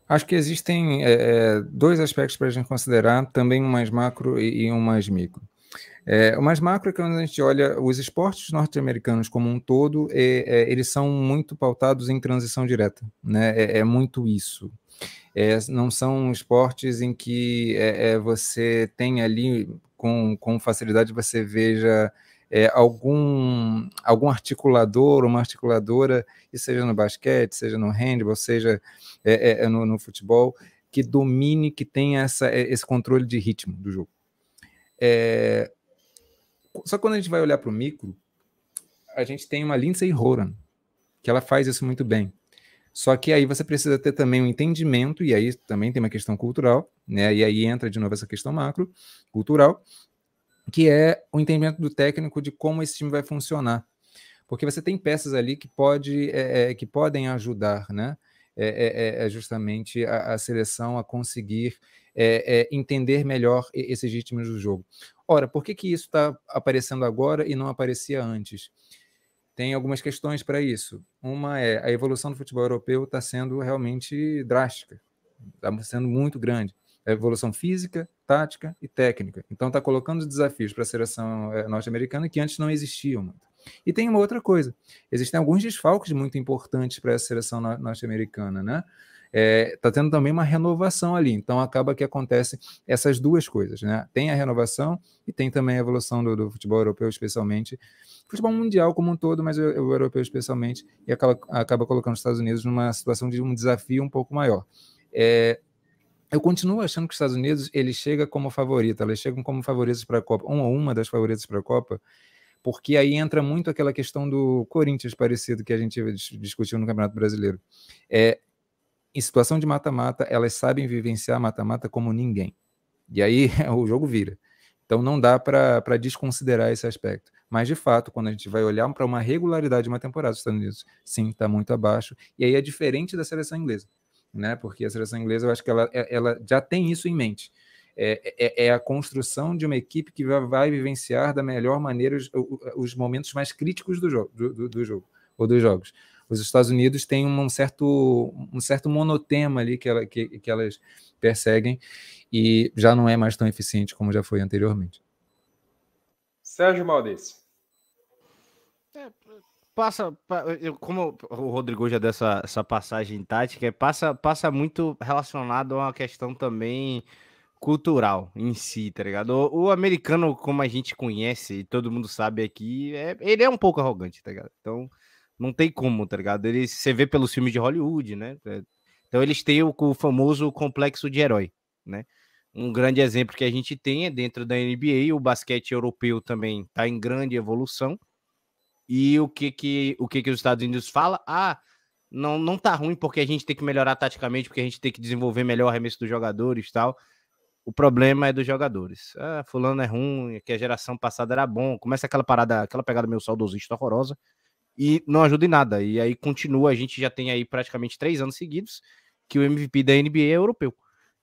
Acho que existem é, dois aspectos para a gente considerar, também um mais macro e, e um mais micro. É, o mais macro é que quando a gente olha os esportes norte-americanos como um todo, é, é, eles são muito pautados em transição direta, né? É, é muito isso. É, não são esportes em que é, você tem ali com, com facilidade você veja algum, algum articulador, uma articuladora, e seja no basquete, seja no handball, seja no, no futebol, que domine, que tenha essa, esse controle de ritmo do jogo. É, só quando a gente vai olhar para o micro, a gente tem uma Lindsay Horan, que ela faz isso muito bem. Só que aí você precisa ter também um entendimento, e aí também tem uma questão cultural, né? E aí entra de novo essa questão macro, cultural, que é o entendimento do técnico de como esse time vai funcionar. Porque você tem peças ali que, pode, é, é, que podem ajudar, né? É, é, é, é justamente a, a, seleção a conseguir é, entender melhor esses ritmos do jogo. Ora, por que, que isso está aparecendo agora e não aparecia antes? Tem algumas questões para isso. Uma é a evolução do futebol europeu está sendo realmente drástica, está sendo muito grande. A evolução física, tática e técnica. Então está colocando desafios para a seleção eh, norte-americana que antes não existiam muito. E tem uma outra coisa: existem alguns desfalques muito importantes para essa seleção norte-americana, né? está é, tá tendo também uma renovação ali. Então acaba que acontece essas duas coisas, né? Tem a renovação e tem também a evolução do, do futebol europeu, especialmente futebol mundial como um todo, mas o, o europeu especialmente, e acaba, acaba colocando os Estados Unidos numa situação de um desafio um pouco maior. É, eu continuo achando que os Estados Unidos ele chega como favorito, eles chegam como favoritos para a Copa, uma ou uma das favoritas para a Copa, porque aí entra muito aquela questão do Corinthians parecido que a gente discutiu no Campeonato Brasileiro. É, em situação de mata-mata, elas sabem vivenciar mata-mata como ninguém. E aí *laughs* o jogo vira. Então não dá para desconsiderar esse aspecto. Mas, de fato, quando a gente vai olhar para uma regularidade de uma temporada dos Estados Unidos, sim, está muito abaixo. E aí é diferente da seleção inglesa. Né? Porque a seleção inglesa, eu acho que ela, é, ela já tem isso em mente. É, é, é, a construção de uma equipe que vai, vivenciar da melhor maneira os, os, momentos mais críticos do jogo, do, do, do jogo ou dos jogos os Estados Unidos têm um certo, um certo monotema ali que, ela, que, que elas perseguem e já não é mais tão eficiente como já foi anteriormente. Sérgio Maldício. É, passa, como o Rodrigo já deu essa, essa passagem tática, passa, passa muito relacionado a uma questão também cultural em si, tá ligado? O, o, americano, como a gente conhece e todo mundo sabe aqui, é, ele é um pouco arrogante, tá ligado? Então, não tem como, tá ligado? Eles, você vê pelos filmes de Hollywood, né? É, então eles têm o, o famoso complexo de herói, né? Um grande exemplo que a gente tem é dentro da NBA, o basquete europeu também está em grande evolução. E o que que o que que os Estados Unidos fala? Ah, não não tá ruim porque a gente tem que melhorar taticamente, porque a gente tem que desenvolver melhor o arremesso dos jogadores, tal. O problema é dos jogadores. Ah, fulano é ruim, que a geração passada era bom. Começa aquela parada, aquela pegada meio saudosista horrorosa e não ajuda em nada. E aí continua, a gente já tem aí praticamente três anos seguidos que o MVP da NBA é europeu.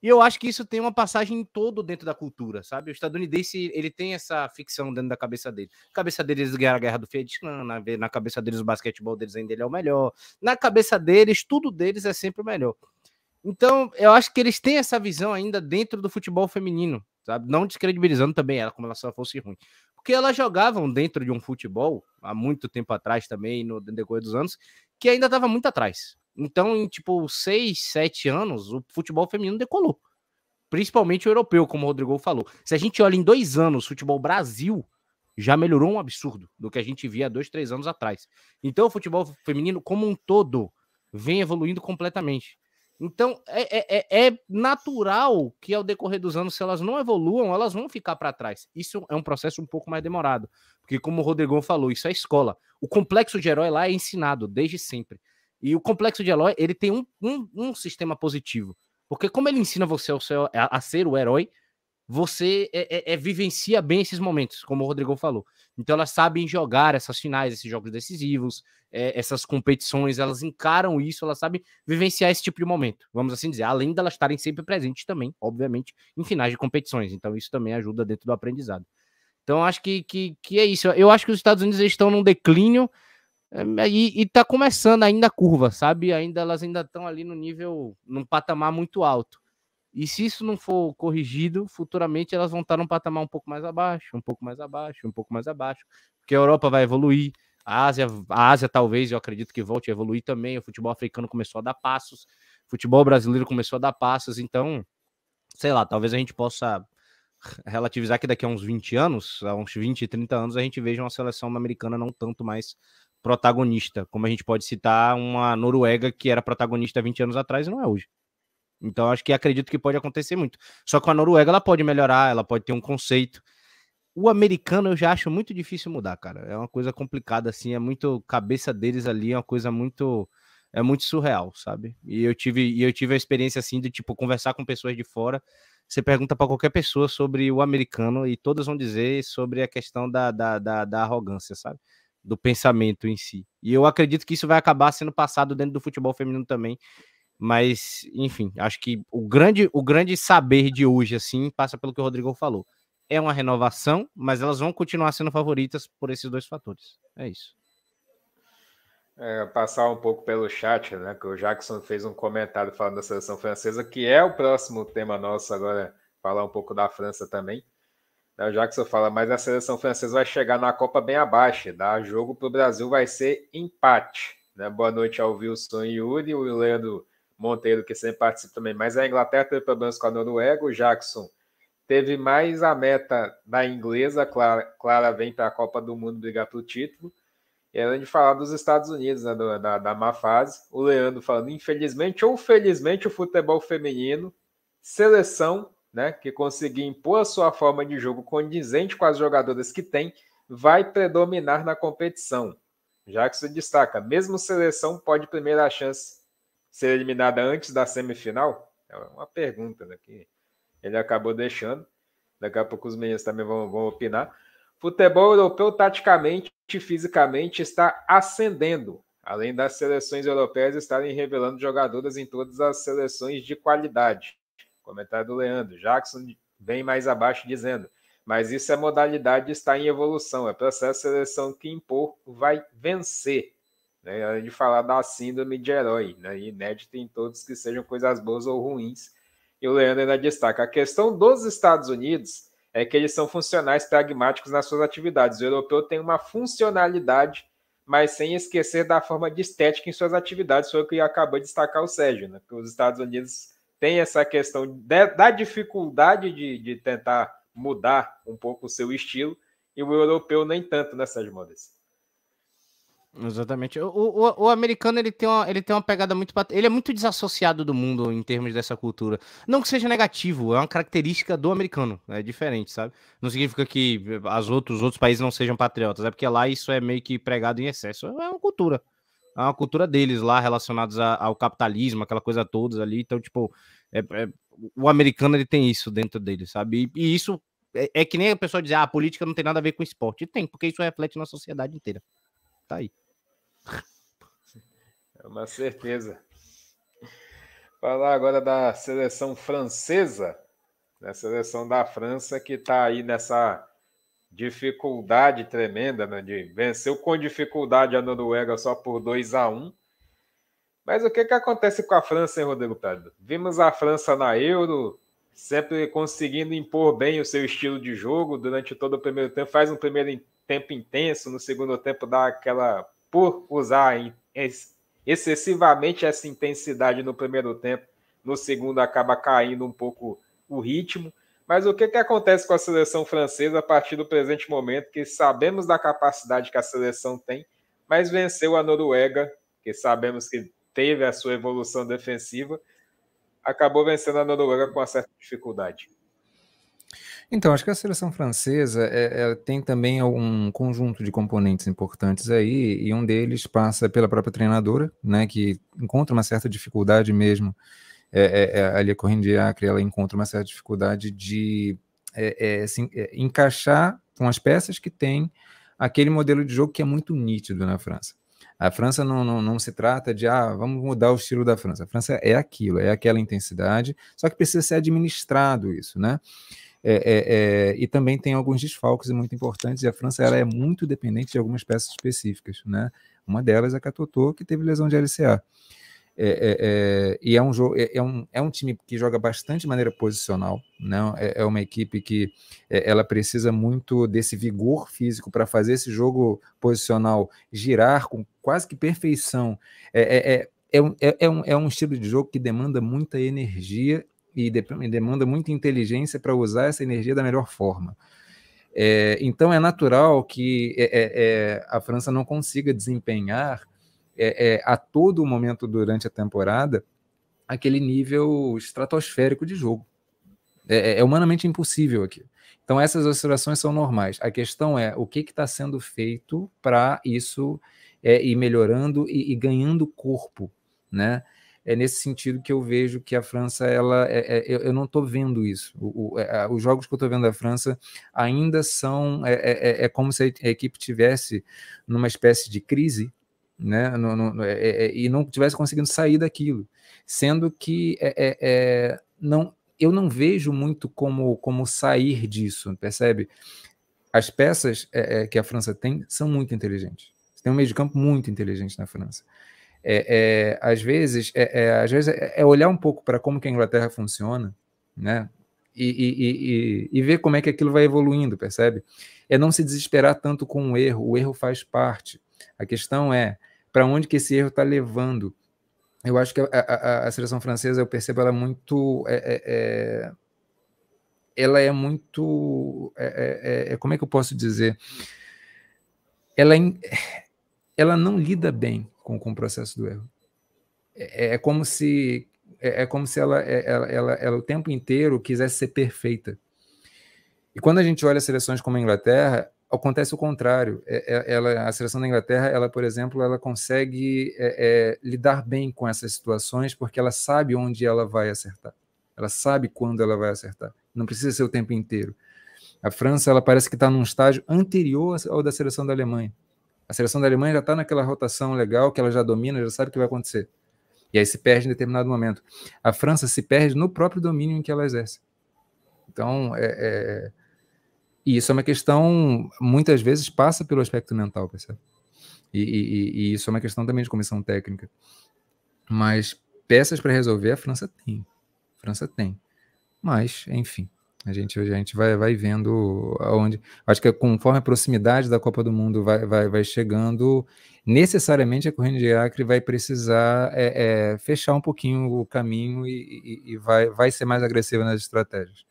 E eu acho que isso tem uma passagem todo dentro da cultura, sabe? O estadunidense, ele tem essa ficção dentro da cabeça dele. Na cabeça deles, ganhar a guerra do Vietnã, na, na cabeça deles, o basquetebol deles ainda é o melhor. Na cabeça deles, tudo deles é sempre o melhor. Então, eu acho que eles têm essa visão ainda dentro do futebol feminino, sabe? Não descredibilizando também ela, como ela só fosse ruim porque elas jogavam dentro de um futebol há muito tempo atrás também, no decorrer dos anos, que ainda estava muito atrás. Então, em tipo seis, sete anos, o futebol feminino decolou. Principalmente o europeu, como o Rodrigo falou. Se a gente olha em dois anos, futebol Brasil, já melhorou um absurdo do que a gente via dois, três anos atrás. Então o futebol feminino, como um todo, vem evoluindo completamente. Então é, é, é, é natural que ao decorrer dos anos, se elas não evoluam, elas vão ficar para trás. Isso é um processo um pouco mais demorado, porque como o Rodrigão falou, isso é escola. O complexo de herói lá é ensinado desde sempre. E o complexo de herói ele tem um, um, um sistema positivo, porque como ele ensina você a, a ser o herói, você é, é, é, vivencia bem esses momentos, como o Rodrigo falou. Então elas sabem jogar essas finais, esses jogos decisivos, é, essas competições, elas encaram isso, elas sabem vivenciar esse tipo de momento, vamos assim dizer, além delas estarem sempre presentes também, obviamente, em finais de competições. Então isso também ajuda dentro do aprendizado. Então acho que, que, que é isso. Eu acho que os Estados Unidos estão num declínio é, e, está começando ainda a curva, sabe? Ainda elas ainda estão ali no nível, num patamar muito alto. E se isso não for corrigido, futuramente elas vão estar num patamar um pouco mais abaixo, um pouco mais abaixo, um pouco mais abaixo, porque a Europa vai evoluir, a Ásia, a Ásia talvez, eu acredito que volte a evoluir também, o futebol africano começou a dar passos, o futebol brasileiro começou a dar passos, então, sei lá, talvez a gente possa relativizar que daqui a uns 20 anos, a uns 20, 30 anos, a gente veja uma seleção americana não tanto mais protagonista, como a gente pode citar uma Noruega que era protagonista 20 anos atrás e não é hoje. Então, acho que acredito que pode acontecer muito. Só que a Noruega ela pode melhorar, ela pode ter um conceito. O americano eu já acho muito difícil mudar, cara. É uma coisa complicada, assim, é muito cabeça deles ali, é uma coisa muito é muito surreal, sabe? E eu tive e eu tive a experiência assim de tipo conversar com pessoas de fora. Você pergunta para qualquer pessoa sobre o americano e todas vão dizer sobre a questão da, da, da, da arrogância, sabe? Do pensamento em si. E eu acredito que isso vai acabar sendo passado dentro do futebol feminino também. Mas, enfim, acho que o grande, o grande saber de hoje, assim, passa pelo que o Rodrigo falou. É uma renovação, mas elas vão continuar sendo favoritas por esses dois fatores. É isso. É, passar um pouco pelo chat, né? Que o Jackson fez um comentário falando da seleção francesa, que é o próximo tema nosso agora, falar um pouco da França também. Né, o Jackson fala, mas a seleção francesa vai chegar na Copa bem abaixo. Dar jogo para o Brasil vai ser empate. Né? Boa noite ao Wilson e Yuri. O Leandro Monteiro, que sempre participa também. Mas a Inglaterra teve problemas com a Noruega, o Jackson teve mais a meta da inglesa, Clara, Clara vem para a Copa do Mundo brigar pelo título. E além de falar dos Estados Unidos, né, do, da, da má fase, o Leandro falando, infelizmente ou felizmente, o futebol feminino, seleção, né, que conseguir impor a sua forma de jogo condizente com as jogadoras que tem, vai predominar na competição. Se destaca, mesmo seleção pode primeira chance ser eliminada antes da semifinal? É uma pergunta né, que ele acabou deixando. Daqui a pouco os meninos também vão, vão opinar. Futebol europeu, taticamente e fisicamente, está ascendendo, além das seleções europeias estarem revelando jogadoras em todas as seleções de qualidade. Comentário do Leandro. Jackson bem mais abaixo dizendo. Mas isso é modalidade está em evolução. É processo de seleção que impor vai vencer né? De falar da síndrome de herói, né? inédita em todos que sejam coisas boas ou ruins. E o Leandro ainda destaca: a questão dos Estados Unidos é que eles são funcionais pragmáticos nas suas atividades. O europeu tem uma funcionalidade, mas sem esquecer da forma de estética em suas atividades. Foi o que acabou de destacar o Sérgio, né? Que os Estados Unidos têm essa questão de, da dificuldade de, de tentar mudar um pouco o seu estilo, e o europeu nem tanto, né, Sérgio Modes? Exatamente. O, o, o, americano ele tem, uma, ele tem uma pegada muito. Ele é muito desassociado do mundo em termos dessa cultura. Não que seja negativo, é uma característica do americano. É diferente, sabe? Não significa que as outros, os outros países não sejam patriotas. É porque lá isso é meio que pregado em excesso. É uma cultura. É uma cultura deles lá, relacionados ao capitalismo, aquela coisa toda ali. Então, tipo, é, é, o americano ele tem isso dentro dele, sabe? E, e isso é, é, que nem a pessoa dizer, ah, a política não tem nada a ver com esporte. Tem, porque isso reflete na sociedade inteira. Tá aí. *laughs* É uma certeza. Falar agora da seleção francesa, da seleção da França que está aí nessa dificuldade tremenda, né? De venceu com dificuldade a Noruega só por 2 a 1 Mas o que, que acontece com a França, hein, Rodrigo Pedro? Vimos a França na Euro, sempre conseguindo impor bem o seu estilo de jogo durante todo o primeiro tempo, faz um primeiro tempo intenso, no segundo tempo dá aquela por usar excessivamente essa intensidade no primeiro tempo, no segundo acaba caindo um pouco o ritmo. Mas o que, que acontece com a seleção francesa a partir do presente momento, que sabemos da capacidade que a seleção tem, mas venceu a Noruega, que sabemos que teve a sua evolução defensiva, acabou vencendo a Noruega com uma certa dificuldade. Então, acho que a seleção francesa é, é, tem também um conjunto de componentes importantes aí, e um deles passa pela própria treinadora, né, que encontra uma certa dificuldade mesmo, é, é, ali a Corrine Diacre, ela encontra uma certa dificuldade de assim, encaixar com as peças que tem aquele modelo de jogo que é muito nítido na França. A França não, não, não, se trata de, ah, vamos mudar o estilo da França. A França é aquilo, é aquela intensidade, só que precisa ser administrado isso, né? É, é, é, e também tem alguns desfalques muito importantes, e a França ela é muito dependente de algumas peças específicas, né? Uma delas é a Catotô, que teve lesão de LCA. É, é, é, e é um, jogo, é, é, um, é um time que joga bastante de maneira posicional, né? é, é uma equipe que ela precisa muito desse vigor físico para fazer esse jogo posicional girar com quase que perfeição. É, é, um, é, um, é um estilo de jogo que demanda muita energia e demanda muita inteligência para usar essa energia da melhor forma. É, então é natural que é, é, é a França não consiga desempenhar é, é, a todo momento durante a temporada aquele nível estratosférico de jogo. É, humanamente impossível aqui. Então essas oscilações são normais. A questão é o que está sendo feito para isso ir melhorando e, e ganhando corpo, né? É nesse sentido que eu vejo que a França, ela, é, é, eu não estou vendo isso. O, o, é, os jogos que eu estou vendo da França ainda são, é, é, é, é como se a equipe tivesse numa espécie de crise, né, no, no, e não tivesse conseguindo sair daquilo, sendo que não, eu não vejo muito como, como sair disso, percebe? As peças que a França tem são muito inteligentes. Tem um meio de campo muito inteligente na França é, é, às vezes, é, é às vezes é, é olhar um pouco para como que a Inglaterra funciona, né? E, e, e, e, ver como é que aquilo vai evoluindo, percebe? É não se desesperar tanto com o erro, o erro faz parte. A questão é para onde que esse erro está levando. Eu acho que a, a, a, seleção francesa, eu percebo ela muito. É, é, ela é muito. É, como é que eu posso dizer? Ela, ela não lida bem com, com o processo do erro. É, é, é como se é, é como se ela, é, ela, ela, ela, o tempo inteiro quisesse ser perfeita. E quando a gente olha seleções como a Inglaterra, acontece o contrário. É, ela, a seleção da Inglaterra, ela, por exemplo, ela consegue é, lidar bem com essas situações porque ela sabe onde ela vai acertar. Ela sabe quando ela vai acertar. Não precisa ser o tempo inteiro. A França, ela parece que está num estágio anterior ao da seleção da Alemanha. A seleção da Alemanha já está naquela rotação legal que ela já domina, já sabe o que vai acontecer. E aí se perde em determinado momento. A França se perde no próprio domínio em que ela exerce. Então, é, é... e isso é uma questão, muitas vezes passa pelo aspecto mental, percebe? E, e, e isso é uma questão também de comissão técnica. Mas peças para resolver a França tem. A França tem. Mas, enfim, a gente, a gente vai, vai vendo aonde. Acho que conforme a proximidade da Copa do Mundo vai, vai, vai chegando, necessariamente a corrente de Acre vai precisar é, é, fechar um pouquinho o caminho e, e, e, vai, vai ser mais agressiva nas estratégias.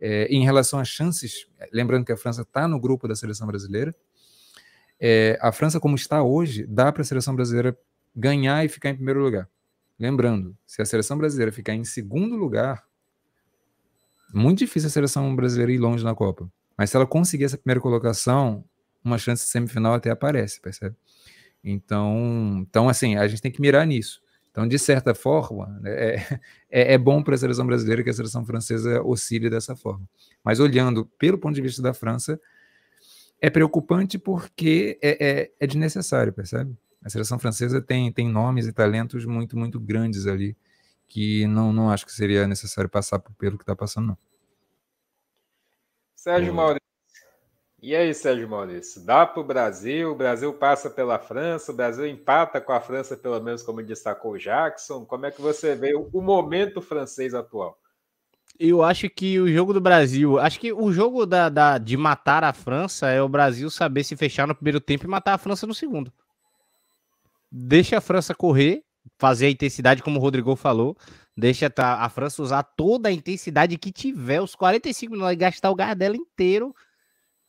É, em relação às chances, lembrando que a França está no grupo da seleção brasileira, é, a França, como está hoje, dá para a seleção brasileira ganhar e ficar em primeiro lugar. Lembrando, se a seleção brasileira ficar em segundo lugar, muito difícil a seleção brasileira ir longe na Copa. Mas se ela conseguir essa primeira colocação, uma chance de semifinal até aparece, percebe? Então, então assim, a gente tem que mirar nisso. Então, de certa forma, né, é, é, é bom para a seleção brasileira que a seleção francesa oscile dessa forma. Mas olhando pelo ponto de vista da França, é preocupante porque é, é, é desnecessário, percebe? A seleção francesa tem, tem nomes e talentos muito, muito grandes ali que não, não acho que seria necessário passar pelo que está passando, não. Sérgio Maurício. E aí, Sérgio Maurício? Dá para o Brasil? O Brasil passa pela França, o Brasil empata com a França, pelo menos como destacou o Jackson. Como é que você vê o momento francês atual? Eu acho que o jogo do Brasil. Acho que o jogo da, da, de matar a França é o Brasil saber se fechar no primeiro tempo e matar a França no segundo. Deixa a França correr fazer a intensidade, como o Rodrigo falou. Deixa a França usar toda a intensidade que tiver, os 45 minutos, e gastar o gás dela inteiro.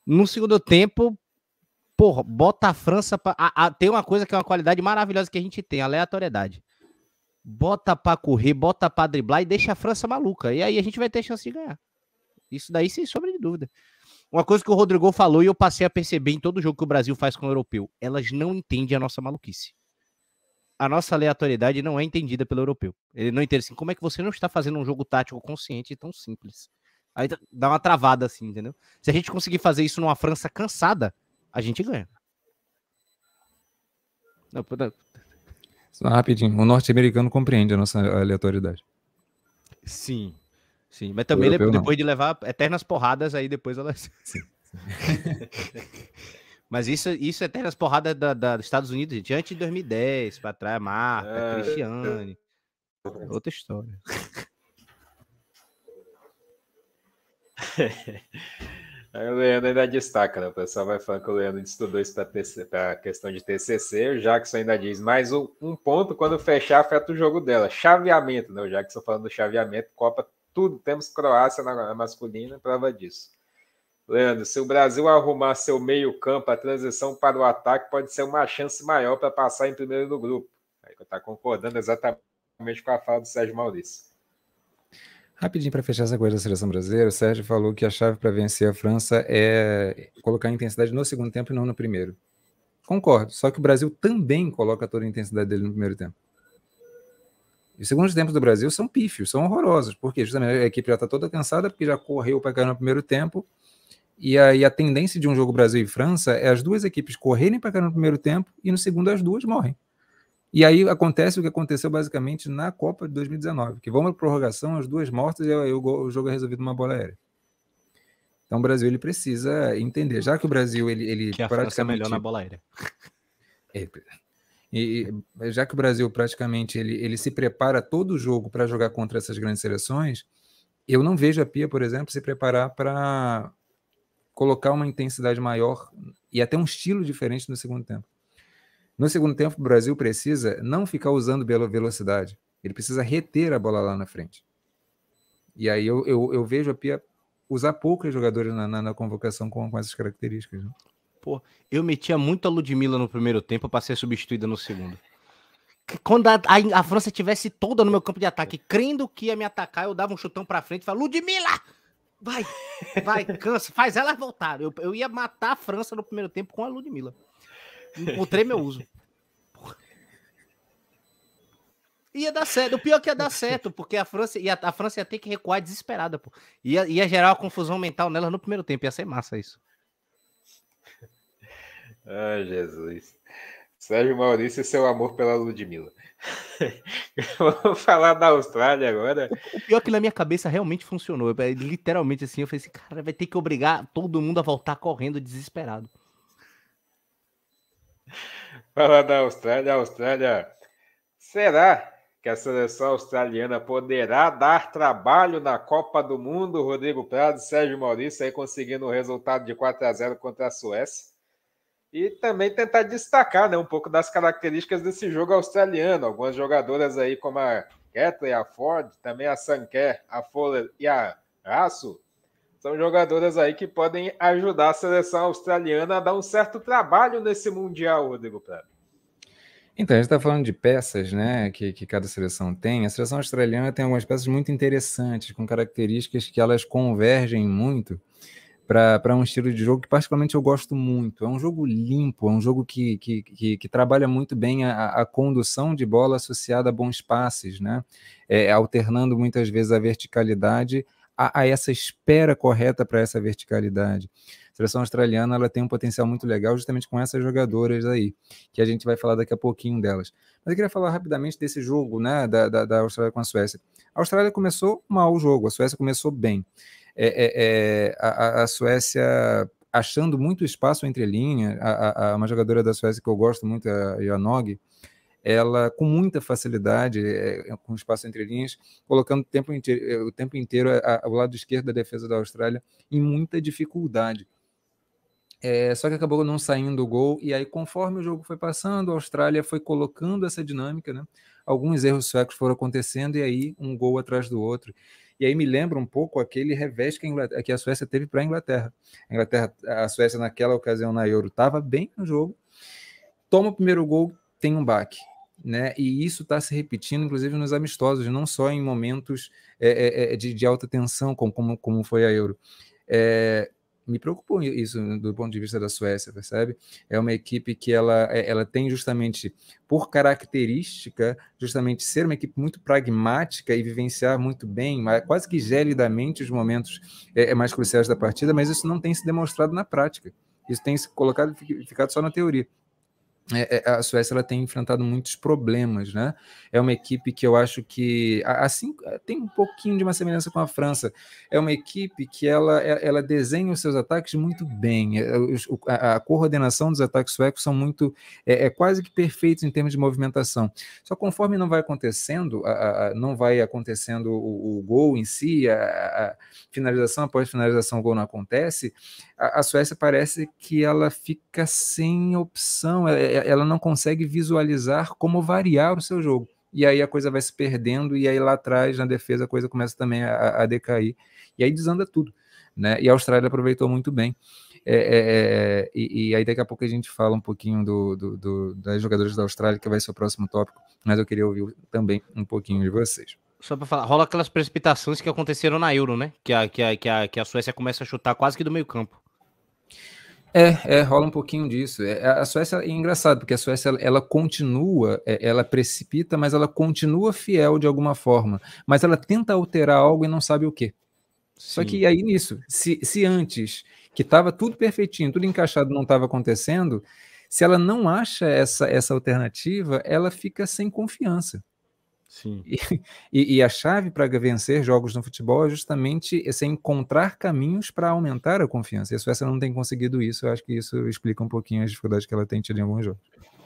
No segundo tempo, porra, bota a França pra. A, a, tem uma coisa que é uma qualidade maravilhosa que a gente tem, aleatoriedade. Bota pra correr, bota pra driblar e deixa a França maluca. E aí a gente vai ter chance de ganhar. Isso daí sem sombra de dúvida. Uma coisa que o Rodrigo falou e eu passei a perceber em todo jogo que o Brasil faz com o europeu: elas não entendem a nossa maluquice a nossa aleatoriedade não é entendida pelo europeu. Ele não entende assim, como é que você não está fazendo um jogo tático consciente e tão simples? Aí dá uma travada assim, entendeu? Se a gente conseguir fazer isso numa França cansada, a gente ganha. Não, Só rapidinho, o norte-americano compreende a nossa aleatoriedade. Sim, sim, mas também depois não. de levar eternas porradas, aí depois elas... Sim. *laughs* Mas isso, isso é terras porradas da, da, dos Estados Unidos, gente. Antes de 2010, para trás, Marta, é... Cristiane. Outra história. *laughs* Aí o Leandro ainda destaca, né? O pessoal vai falando que o Leandro estudou isso para a questão de TCC. O Jackson ainda diz mais um, um, ponto quando fechar afeta o jogo dela. Chaveamento, né? O Jackson falando do chaveamento, Copa, tudo. Temos Croácia na masculina, prova disso. Leandro, se o Brasil arrumar seu meio-campo, a transição para o ataque pode ser uma chance maior para passar em primeiro no grupo. Aí eu está concordando exatamente com a fala do Sérgio Maurício. Rapidinho para fechar essa coisa da seleção brasileira, o Sérgio falou que a chave para vencer a França é colocar intensidade no segundo tempo e não no primeiro. Concordo, só que o Brasil também coloca toda a intensidade dele no primeiro tempo. E os segundos tempos do Brasil são pífios, são horrorosos, porque justamente a equipe já está toda cansada, porque já correu para cair no primeiro tempo, e aí a tendência de um jogo Brasil e França é as duas equipes correrem para cá no primeiro tempo e no segundo as duas morrem. E aí acontece o que aconteceu basicamente na Copa de 2019, que vão para prorrogação, as duas mortas e aí o jogo é resolvido numa bola aérea. Então o Brasil ele precisa entender, já que o Brasil ele, ele que a praticamente França é melhor na bola aérea. É, e, já que o Brasil praticamente ele, ele se prepara todo o jogo para jogar contra essas grandes seleções, eu não vejo a Pia, por exemplo, se preparar para colocar uma intensidade maior e até um estilo diferente no segundo tempo. No segundo tempo, o Brasil precisa não ficar usando velocidade, ele precisa reter a bola lá na frente. E aí eu, eu, eu vejo a Pia usar poucos jogadores na, na, na convocação com, com, essas características. Né? Pô, eu metia muito a Ludmilla no primeiro tempo para ser substituída no segundo. Quando a, a, a, França tivesse toda no meu campo de ataque, crendo que ia me atacar, eu dava um chutão para frente e falava, Ludmilla, Vai, vai, cansa, faz ela voltar. Eu, eu ia matar a França no primeiro tempo com a Ludmilla. Encontrei meu uso. Ia dar certo. O pior é que ia dar certo, porque a França ia, a França ia ter que recuar desesperada, pô. Ia, ia gerar uma confusão mental nela no primeiro tempo. Ia ser massa isso. Ai, Jesus. Sérgio Maurício e seu amor pela Ludmilla. *laughs* Vamos falar da Austrália agora. O pior é que na minha cabeça realmente funcionou. Literalmente assim, eu falei assim, cara, vai ter que obrigar todo mundo a voltar correndo desesperado. Falar da Austrália, Austrália. Será que a seleção australiana poderá dar trabalho na Copa do Mundo? Rodrigo Prado, Sérgio Maurício aí conseguindo o um resultado de 4 a 0 contra a Suécia e também tentar destacar né, um pouco das características desse jogo australiano. Algumas jogadoras aí, como a Kathleen, a Ford, também a Sanker, a Fowler e a Raço, são jogadoras aí que podem ajudar a seleção australiana a dar um certo trabalho nesse Mundial, Rodrigo Prado. Então, a gente está falando de peças né, que, que cada seleção tem. A seleção australiana tem algumas peças muito interessantes, com características que elas convergem muito para um estilo de jogo que particularmente eu gosto muito. É um jogo limpo, é um jogo que, que, que, que trabalha muito bem a, a, condução de bola associada a bons passes, né? É, alternando muitas vezes a verticalidade a, a essa espera correta para essa verticalidade. A seleção australiana ela tem um potencial muito legal justamente com essas jogadoras aí, que a gente vai falar daqui a pouquinho delas. Mas eu queria falar rapidamente desse jogo né, da, da, da Austrália com a Suécia. A Austrália começou mal o jogo, a Suécia começou bem é, é, é, a, a, Suécia achando muito espaço entre linhas, a, a, uma jogadora da Suécia que eu gosto muito, a Janog, ela com muita facilidade, é, com espaço entre linhas, colocando o tempo inteiro, o tempo inteiro ao lado esquerdo da defesa da Austrália em muita dificuldade. É, só que acabou não saindo o gol, e aí, conforme o jogo foi passando, a Austrália foi colocando essa dinâmica, né? Alguns erros suecos foram acontecendo, e aí um gol atrás do outro. E aí me lembra um pouco aquele revés que a, que a Suécia teve para a Inglaterra. A Inglaterra, a Suécia naquela ocasião na Euro estava bem no jogo, toma o primeiro gol, tem um baque. Né? E isso está se repetindo, inclusive nos amistosos, não só em momentos é, é, de, de, alta tensão, como, como, como foi a Euro. É, me preocupou isso do ponto de vista da Suécia, percebe? É uma equipe que ela, é, ela tem justamente, por característica, justamente ser uma equipe muito pragmática e vivenciar muito bem, quase que gelidamente os momentos é, é mais cruciais da partida, mas isso não tem se demonstrado na prática. Isso tem se colocado ficado só na teoria a Suécia ela tem enfrentado muitos problemas, né? É uma equipe que eu acho que assim tem um pouquinho de uma semelhança com a França. É uma equipe que ela, é, ela desenha os seus ataques muito bem. É, a, a coordenação dos ataques suecos são muito é, é, quase que perfeitos em termos de movimentação. Só conforme não vai acontecendo, a, a, não vai acontecendo o, o gol em si, a, finalização após finalização o gol não acontece, a, Suécia parece que ela fica sem opção. Ela, ela não consegue visualizar como variar o seu jogo. E aí a coisa vai se perdendo, e aí lá atrás, na defesa, a coisa começa também a, a decair. E aí desanda tudo. Né? E a Austrália aproveitou muito bem. É, é, é, e, e, aí daqui a pouco a gente fala um pouquinho do, do, do, das jogadoras da Austrália, que vai ser o próximo tópico, mas eu queria ouvir também um pouquinho de vocês. Só para falar, rola aquelas precipitações que aconteceram na Euro, né? Que a, que a, que a, que a Suécia começa a chutar quase que do meio campo. É, é, rola um pouquinho disso. É, a Suécia é engraçado, porque a Suécia ela, ela continua, é, ela precipita, mas ela continua fiel de alguma forma. Mas ela tenta alterar algo e não sabe o quê. Só que aí nisso, se, se antes, que estava tudo perfeitinho, tudo encaixado, não estava acontecendo, se ela não acha essa, essa alternativa, ela fica sem confiança. Sim. *laughs* E, e, a chave para vencer jogos no futebol é justamente esse encontrar caminhos para aumentar a confiança. E a Suécia não tem conseguido isso. Eu acho que isso explica um pouquinho as dificuldades que ela tem tido em alguns jogos.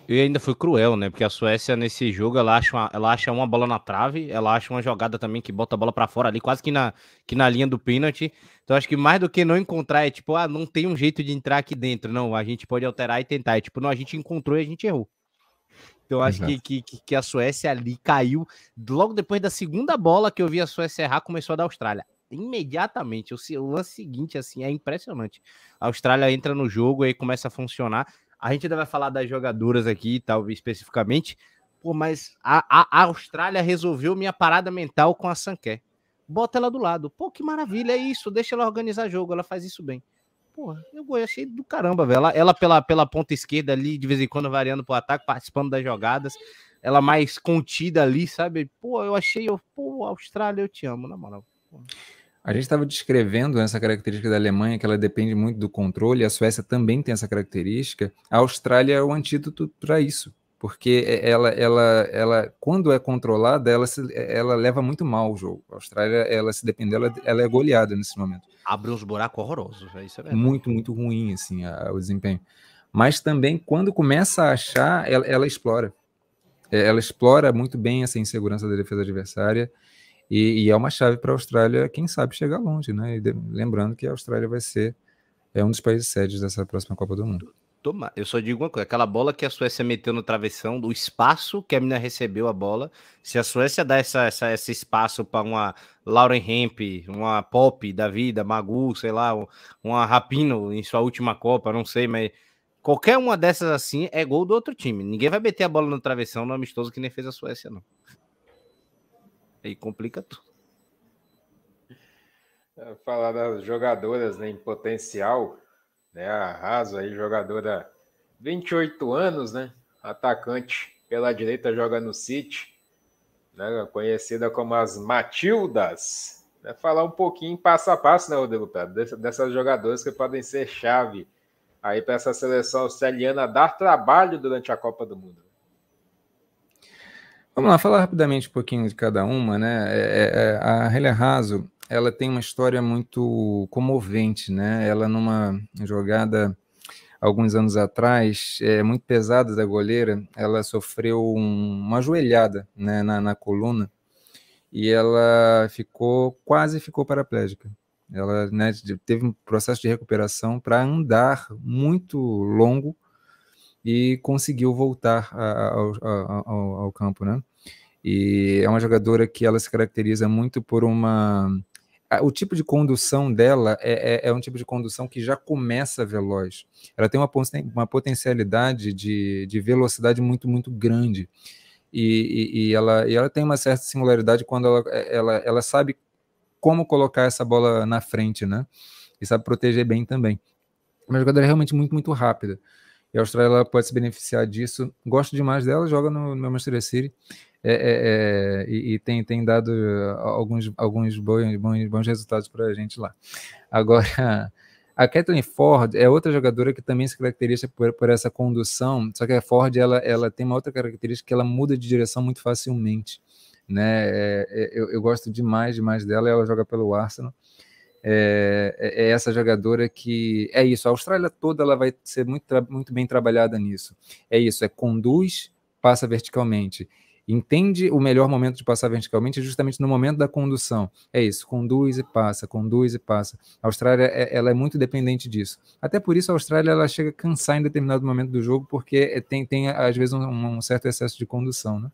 E ainda foi cruel, né? Porque a Suécia nesse jogo ela acha, uma, ela acha uma bola na trave, ela acha uma jogada também que bota a bola para fora ali, quase que na, que na linha do pênalti. Então acho que mais do que não encontrar, é tipo, ah, não tem um jeito de entrar aqui dentro. Não, a gente pode alterar e tentar. É tipo, não, a gente encontrou e a gente errou. Então, eu acho que, que, que a Suécia ali caiu. Logo depois da segunda bola que eu vi a Suécia errar, começou a da Austrália. Imediatamente. O, lance seguinte, assim, é impressionante. A Austrália entra no jogo e começa a funcionar. A gente ainda vai falar das jogadoras aqui, talvez especificamente. Pô, mas a, a, a Austrália resolveu minha parada mental com a Sanquer. Bota ela do lado. Pô, que maravilha, é isso. Deixa ela organizar jogo, ela faz isso bem. Porra, eu achei do caramba, velho. Ela, ela pela, pela ponta esquerda ali, de vez em quando variando pro ataque, participando das jogadas. Ela mais contida ali, sabe? Pô, eu achei, eu, pô, Austrália, eu te amo, na moral. A gente estava descrevendo essa característica da Alemanha, que ela depende muito do controle, a Suécia também tem essa característica. A Austrália é o antídoto para isso porque ela, ela, ela, quando é controlada, ela, se, ela leva muito mal o jogo. A Austrália, ela se depender, ela, ela é goleada nesse momento. Abre uns buracos horrorosos, é isso é Muito, muito ruim, assim, a, o desempenho. Mas também, quando começa a achar, ela, ela explora. É, ela explora muito bem essa insegurança da defesa adversária e, e é uma chave para a Austrália, quem sabe, chegar longe, né? De, lembrando que a Austrália vai ser é um dos países sedes dessa próxima Copa do Mundo. Toma, eu só digo uma coisa: aquela bola que a Suécia meteu no travessão, do espaço que a menina recebeu a bola. Se a Suécia dá essa, essa esse espaço para uma Lauren Hemp, uma Pop da vida, Magu, sei lá, uma Rapino em sua última Copa, não sei, mas qualquer uma dessas assim é gol do outro time. Ninguém vai meter a bola no travessão no amistoso que nem fez a Suécia, não. Aí complica tudo. Falar das jogadoras né, em potencial né? A Raso aí, jogadora 28 anos, né? Atacante pela direita, joga no City, né? Conhecida como as Matildas. Né? Falar um pouquinho passo a passo, né, Rodrigo? Dessas jogadoras que podem ser chave aí para essa seleção australiana dar trabalho durante a Copa do Mundo. Vamos lá, falar rapidamente um pouquinho de cada uma, né? É, é, é a Helia Raso, ela tem uma história muito comovente, né? Ela numa jogada alguns anos atrás, é, muito pesada da goleira, ela sofreu um, uma joelhada né, na, na coluna e ela ficou quase ficou paraplégica. Ela né, teve um processo de recuperação para andar muito longo e conseguiu voltar ao, ao, campo, né? E é uma jogadora que ela se caracteriza muito por uma o tipo de condução dela é, é, é, um tipo de condução que já começa veloz. Ela tem uma, uma potencialidade de, de velocidade muito, muito grande. E, e, e, ela, e ela tem uma certa singularidade quando ela, ela, ela sabe como colocar essa bola na frente, né? E sabe proteger bem também. Uma jogadora realmente muito, muito rápida. E a Austrália pode se beneficiar disso. Gosto demais dela, joga no, no Manchester City. É, é, é, e, e, tem, tem dado alguns, alguns bons, bons, bons resultados para a gente lá. Agora, *laughs* a Kathleen Ford é outra jogadora que também se caracteriza por, por essa condução, só que a Ford ela, ela tem uma outra característica que ela muda de direção muito facilmente. Né? É, é, eu, eu, gosto demais, demais dela, ela joga pelo Arsenal. É, é, é, essa jogadora que é isso. A Austrália toda ela vai ser muito, muito bem trabalhada nisso. É isso, é conduz, passa verticalmente entende o melhor momento de passar verticalmente justamente no momento da condução. É isso, conduz e passa, conduz e passa. A Austrália é, ela é muito dependente disso. Até por isso a Austrália ela chega a cansar em determinado momento do jogo porque tem, tem às vezes um, um certo excesso de condução, né?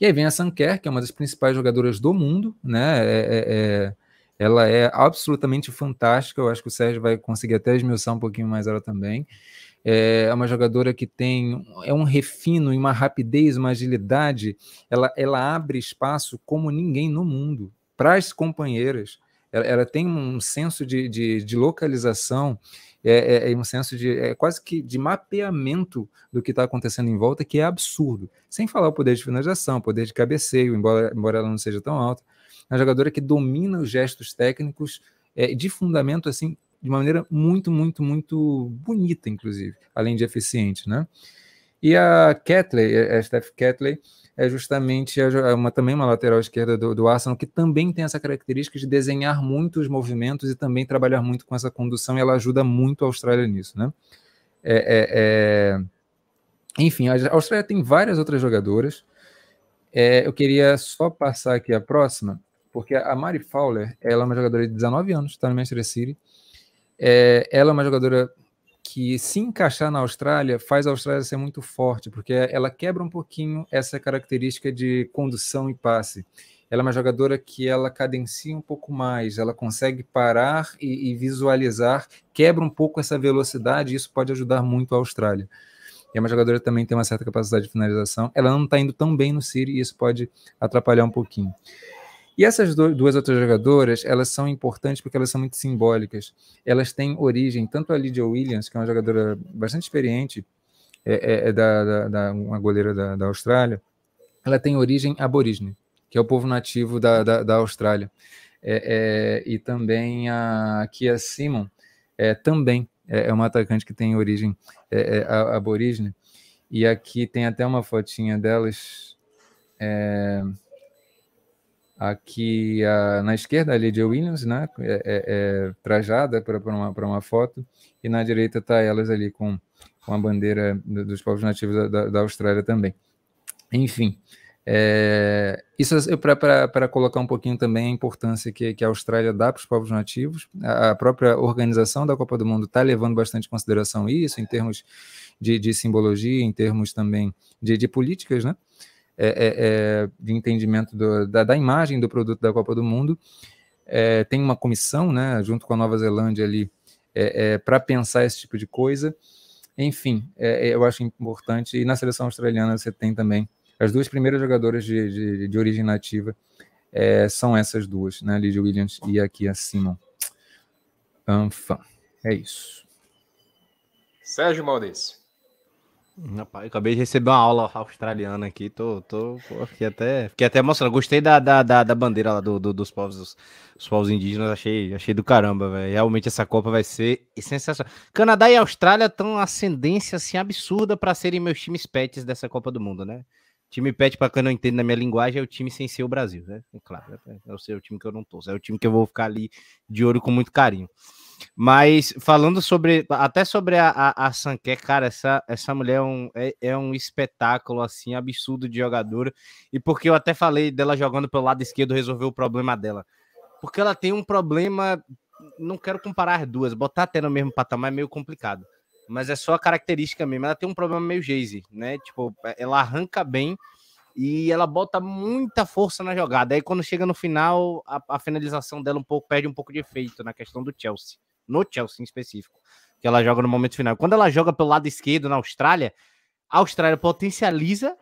E aí vem a Sanker, que é uma das principais jogadoras do mundo, né? É, é, é, ela é absolutamente fantástica. Eu acho que o Sérgio vai conseguir até esmiuçar um pouquinho mais ela também. É uma jogadora que tem é um refino, uma rapidez, uma agilidade. Ela, ela abre espaço como ninguém no mundo para as companheiras. Ela, ela, tem um senso de, de, de localização, é, é, é, um senso de é quase que de mapeamento do que está acontecendo em volta, que é absurdo. Sem falar o poder de finalização, o poder de cabeceio, embora, embora ela não seja tão alta. É uma jogadora que domina os gestos técnicos é, de fundamento assim de uma maneira muito, muito, muito bonita, inclusive, além de eficiente, né? E a Catley, a Steph Catley, é justamente uma, também uma lateral esquerda do, do Arsenal, que também tem essa característica de desenhar muitos movimentos e também trabalhar muito com essa condução, e ela ajuda muito a Austrália nisso, né? É, é, é... Enfim, a Austrália tem várias outras jogadoras. É, eu queria só passar aqui a próxima, porque a Mari Fowler, ela é uma jogadora de 19 anos, está no Manchester City, é, ela é uma jogadora que, se encaixar na Austrália, faz a Austrália ser muito forte, porque ela quebra um pouquinho essa característica de condução e passe. Ela é uma jogadora que ela cadencia um pouco mais, ela consegue parar e, e visualizar, quebra um pouco essa velocidade, e isso pode ajudar muito a Austrália. E é uma jogadora que também tem uma certa capacidade de finalização. Ela não está indo tão bem no City e isso pode atrapalhar um pouquinho. E essas duas outras jogadoras, elas são importantes porque elas são muito simbólicas. Elas têm origem, tanto a Lydia Williams, que é uma jogadora bastante experiente, é, é, é da, da, da, uma goleira da, da Austrália, ela tem origem aborígene, que é o povo nativo da, da, da Austrália. É, é, e também a Kia Simon, é, também é, é uma atacante que tem origem é, aborígene. E aqui tem até uma fotinha delas. Aqui a, na esquerda, a Lydia Williams, né, é, é, é trajada para uma, uma foto, e na direita está elas ali com, com a bandeira dos povos nativos da, da Austrália também. Enfim, é, isso para colocar um pouquinho também a importância que, que a Austrália dá para os povos nativos. A, a, própria organização da Copa do Mundo está levando bastante consideração isso, em termos de, de simbologia, em termos também de, de políticas, né? É, é, é, de entendimento do, da, da, imagem do produto da Copa do Mundo. É, tem uma comissão, né, junto com a Nova Zelândia ali, é, para pensar esse tipo de coisa. Enfim, eu acho importante. E na seleção australiana você tem também as duas primeiras jogadoras de, de, de origem nativa são essas duas, né, Lydia Williams e aqui a Simon. Anfã. É isso. Sérgio Maurício. Rapaz, acabei de receber uma aula australiana aqui, tô, tô pô, fiquei, até, fiquei até emocionado. Gostei da, da, da, da bandeira lá do, do, dos, povos, dos, dos, povos indígenas, achei, achei do caramba, velho. Realmente essa Copa vai ser sensacional. Canadá e Austrália estão ascendência assim absurda para serem meus times pets dessa Copa do Mundo, né? Time pet, para quem não entende na minha linguagem, é o time sem ser o Brasil, né? É claro, é, é o seu time que eu não tô, é o time que eu vou ficar ali de olho com muito carinho. Mas falando sobre, até sobre a, a, a cara, essa, essa mulher é um, é, é, um espetáculo, assim, absurdo de jogadora. E porque eu até falei dela jogando pelo lado esquerdo resolver o problema dela. porque ela tem um problema. Não quero comparar as duas, botar até no mesmo patamar é meio complicado. Mas é só a característica mesmo. Ela tem um problema meio Jayce, né? Tipo, ela arranca bem e ela bota muita força na jogada. Aí quando chega no final, a, a, finalização dela um pouco perde um pouco de efeito na questão do Chelsea, no Chelsea em específico, que ela joga no momento final. Quando ela joga pelo lado esquerdo na Austrália, a Austrália potencializa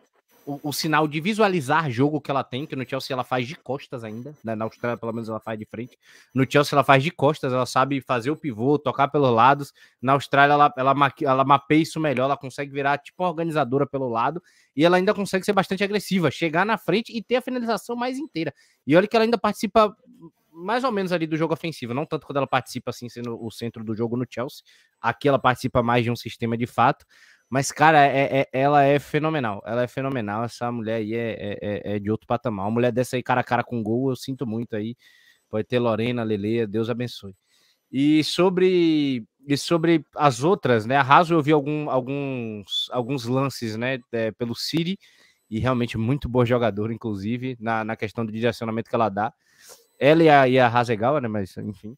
o, o, sinal de visualizar jogo que ela tem, que no Chelsea ela faz de costas ainda, né? na Austrália pelo menos ela faz de frente. No Chelsea ela faz de costas, ela sabe fazer o pivô, tocar pelos lados. Na Austrália ela, ela, ela mapeia isso melhor, ela consegue virar tipo organizadora pelo lado e ela ainda consegue ser bastante agressiva, chegar na frente e ter a finalização mais inteira. E olha que ela ainda participa mais ou menos ali do jogo ofensivo, não tanto quando ela participa assim sendo o centro do jogo no Chelsea. Aqui ela participa mais de um sistema de fato, mas, cara, é, é, ela é fenomenal. Ela é fenomenal. Essa mulher aí é, é, é, é de outro patamar. Uma mulher dessa aí, cara a cara com gol, eu sinto muito aí. Pode ter Lorena, Leleia, Deus abençoe. E sobre, e sobre as outras, né? A Raso eu vi algum, alguns, alguns lances, né? É, pelo City, e realmente muito boa jogadora, inclusive, na, na questão do direcionamento que ela dá. Ela e a, a Hasegawa, né? Mas, enfim.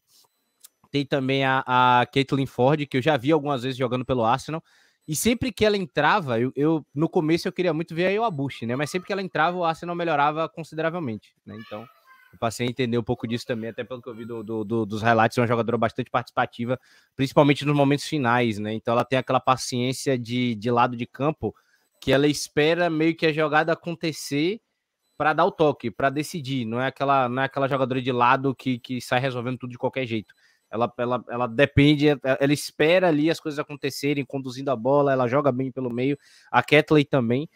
Tem também a, a Caitlin Ford, que eu já vi algumas vezes jogando pelo Arsenal. E sempre que ela entrava, eu, eu, no começo eu queria muito ver a Iwabushi, né? Mas sempre que ela entrava, o Arsenal melhorava consideravelmente, né? Então, eu passei a entender um pouco disso também, até pelo que eu vi do, do, do, dos highlights, é uma jogadora bastante participativa, principalmente nos momentos finais, né? Então ela tem aquela paciência de, de lado de campo que ela espera meio que a jogada acontecer para dar o toque, para decidir. Não é aquela, não é aquela jogadora de lado que, que sai resolvendo tudo de qualquer jeito. Ela, ela, ela depende, ela espera ali as coisas acontecerem, conduzindo a bola, ela joga bem pelo meio, a Ketley também.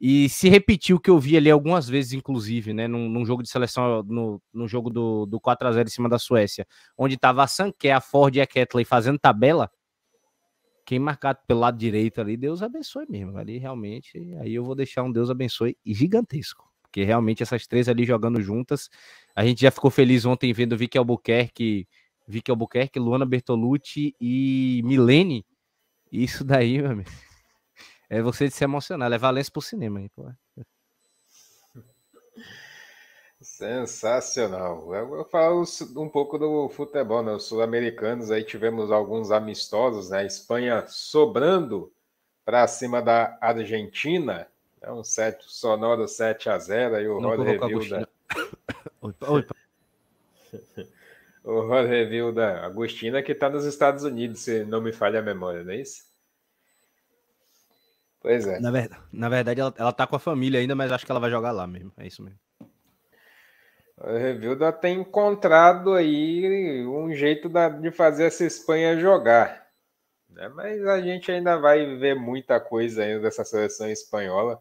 E se repetiu o que eu vi ali algumas vezes, inclusive, né? Num, num jogo de seleção, no, no jogo do, do 4x0 em cima da Suécia, onde tava a Sanké, a Ford e a Ketley fazendo tabela. Quem marcar pelo lado direito ali, Deus abençoe mesmo. Ali realmente, aí eu vou deixar um Deus abençoe gigantesco. Porque realmente essas três ali jogando juntas. A gente já ficou feliz ontem vendo Vicky Albuquerque Vicky Albuquerque, Luana Bertolucci e Milene. Isso daí, meu amigo, é você de se emocionar, é Valência pro cinema aí, pô. Sensacional. Eu falo um pouco do futebol, né? Os sul-americanos aí tivemos alguns amistosos, né? Espanha sobrando para cima da Argentina, é um set, sonoro 7 a 0 aí *laughs* *laughs* o Rod Review da... Oi, oi, o review da Agostina, que está nos Estados Unidos, se não me falha a memória, não é isso? Pois é. Na, ver... Na verdade, ela, ela tá com a família ainda, mas acho que ela vai jogar lá mesmo. É isso mesmo. O Revilda tem encontrado aí um jeito da, de fazer essa Espanha jogar. Né? Mas a gente ainda vai ver muita coisa ainda dessa seleção espanhola.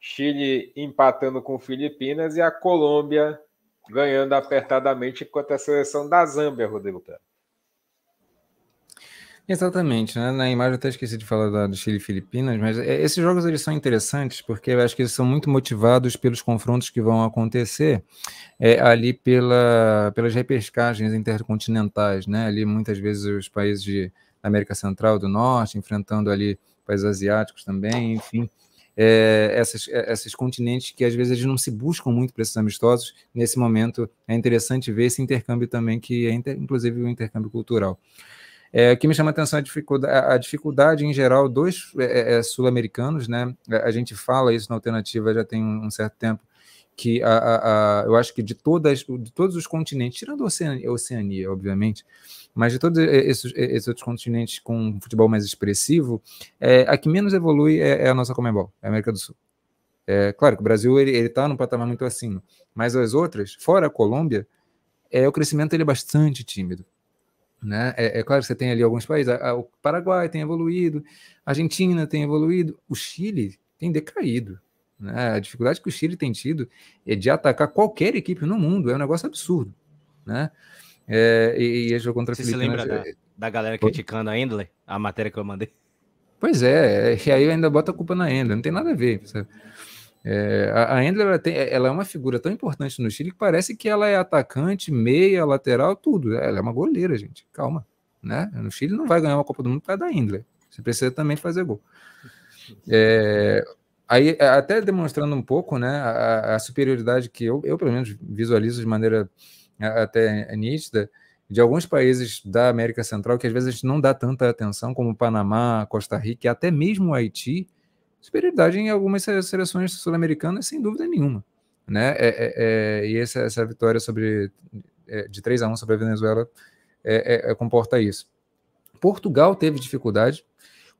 Chile empatando com Filipinas e a Colômbia ganhando apertadamente contra a seleção da Zâmbia, Rodrigo Exatamente, né? Na imagem eu até esqueci de falar do Chile e Filipinas, mas é, esses jogos eles são interessantes porque eu acho que eles são muito motivados pelos confrontos que vão acontecer é, ali pela, pelas repescagens intercontinentais, né? Ali muitas vezes os países de América Central, do Norte, enfrentando ali países asiáticos também, enfim é, essas, é, esses continentes que às vezes eles não se buscam muito para esses amistosos. Nesse momento é interessante ver esse intercâmbio também, que é inter, inclusive o intercâmbio cultural. É, o que me chama a atenção é a dificuldade, a dificuldade em geral dos é, é, sul-americanos, né? A gente fala isso na alternativa já tem um, um certo tempo, que a, a, a, eu acho que de, todas, de todos os continentes, tirando a Oceania obviamente, mas de todos esses, esses, outros continentes com um futebol mais expressivo, é, a que menos evolui é, é a nossa Comembol, é a América do Sul. É, claro que o Brasil ele está num patamar muito acima, mas as outras, fora a Colômbia, é, o crescimento ele é bastante tímido. Né? É, é, claro que você tem ali alguns países, a, a, o Paraguai tem evoluído, a Argentina tem evoluído, o Chile tem decaído. Né? A dificuldade que o Chile tem tido é de atacar qualquer equipe no mundo, é um negócio absurdo. Né? É, e, e jogo contra Você se lembra da, da, galera criticando a Endler, a matéria que eu mandei? Pois é, e aí ainda bota a culpa na Endler, não tem nada a ver. É, a, a Endler ela, tem, ela é uma figura tão importante no Chile que parece que ela é atacante, meia, lateral, tudo. Ela é uma goleira, gente. Calma. Né? No Chile não vai ganhar uma Copa do Mundo por causa da Endler. Você precisa também fazer gol. É, aí, até demonstrando um pouco né, a, a superioridade que eu, eu, pelo menos, visualizo de maneira até nítida de alguns países da América Central que às vezes a gente não dá tanta atenção, como Panamá, Costa Rica e até mesmo Haiti, superioridade em algumas seleções sul-americanas, sem dúvida nenhuma. Né? É, é, é, e essa, essa vitória sobre, é, de 3 a 1 sobre a Venezuela é, é, comporta isso. Portugal teve dificuldade.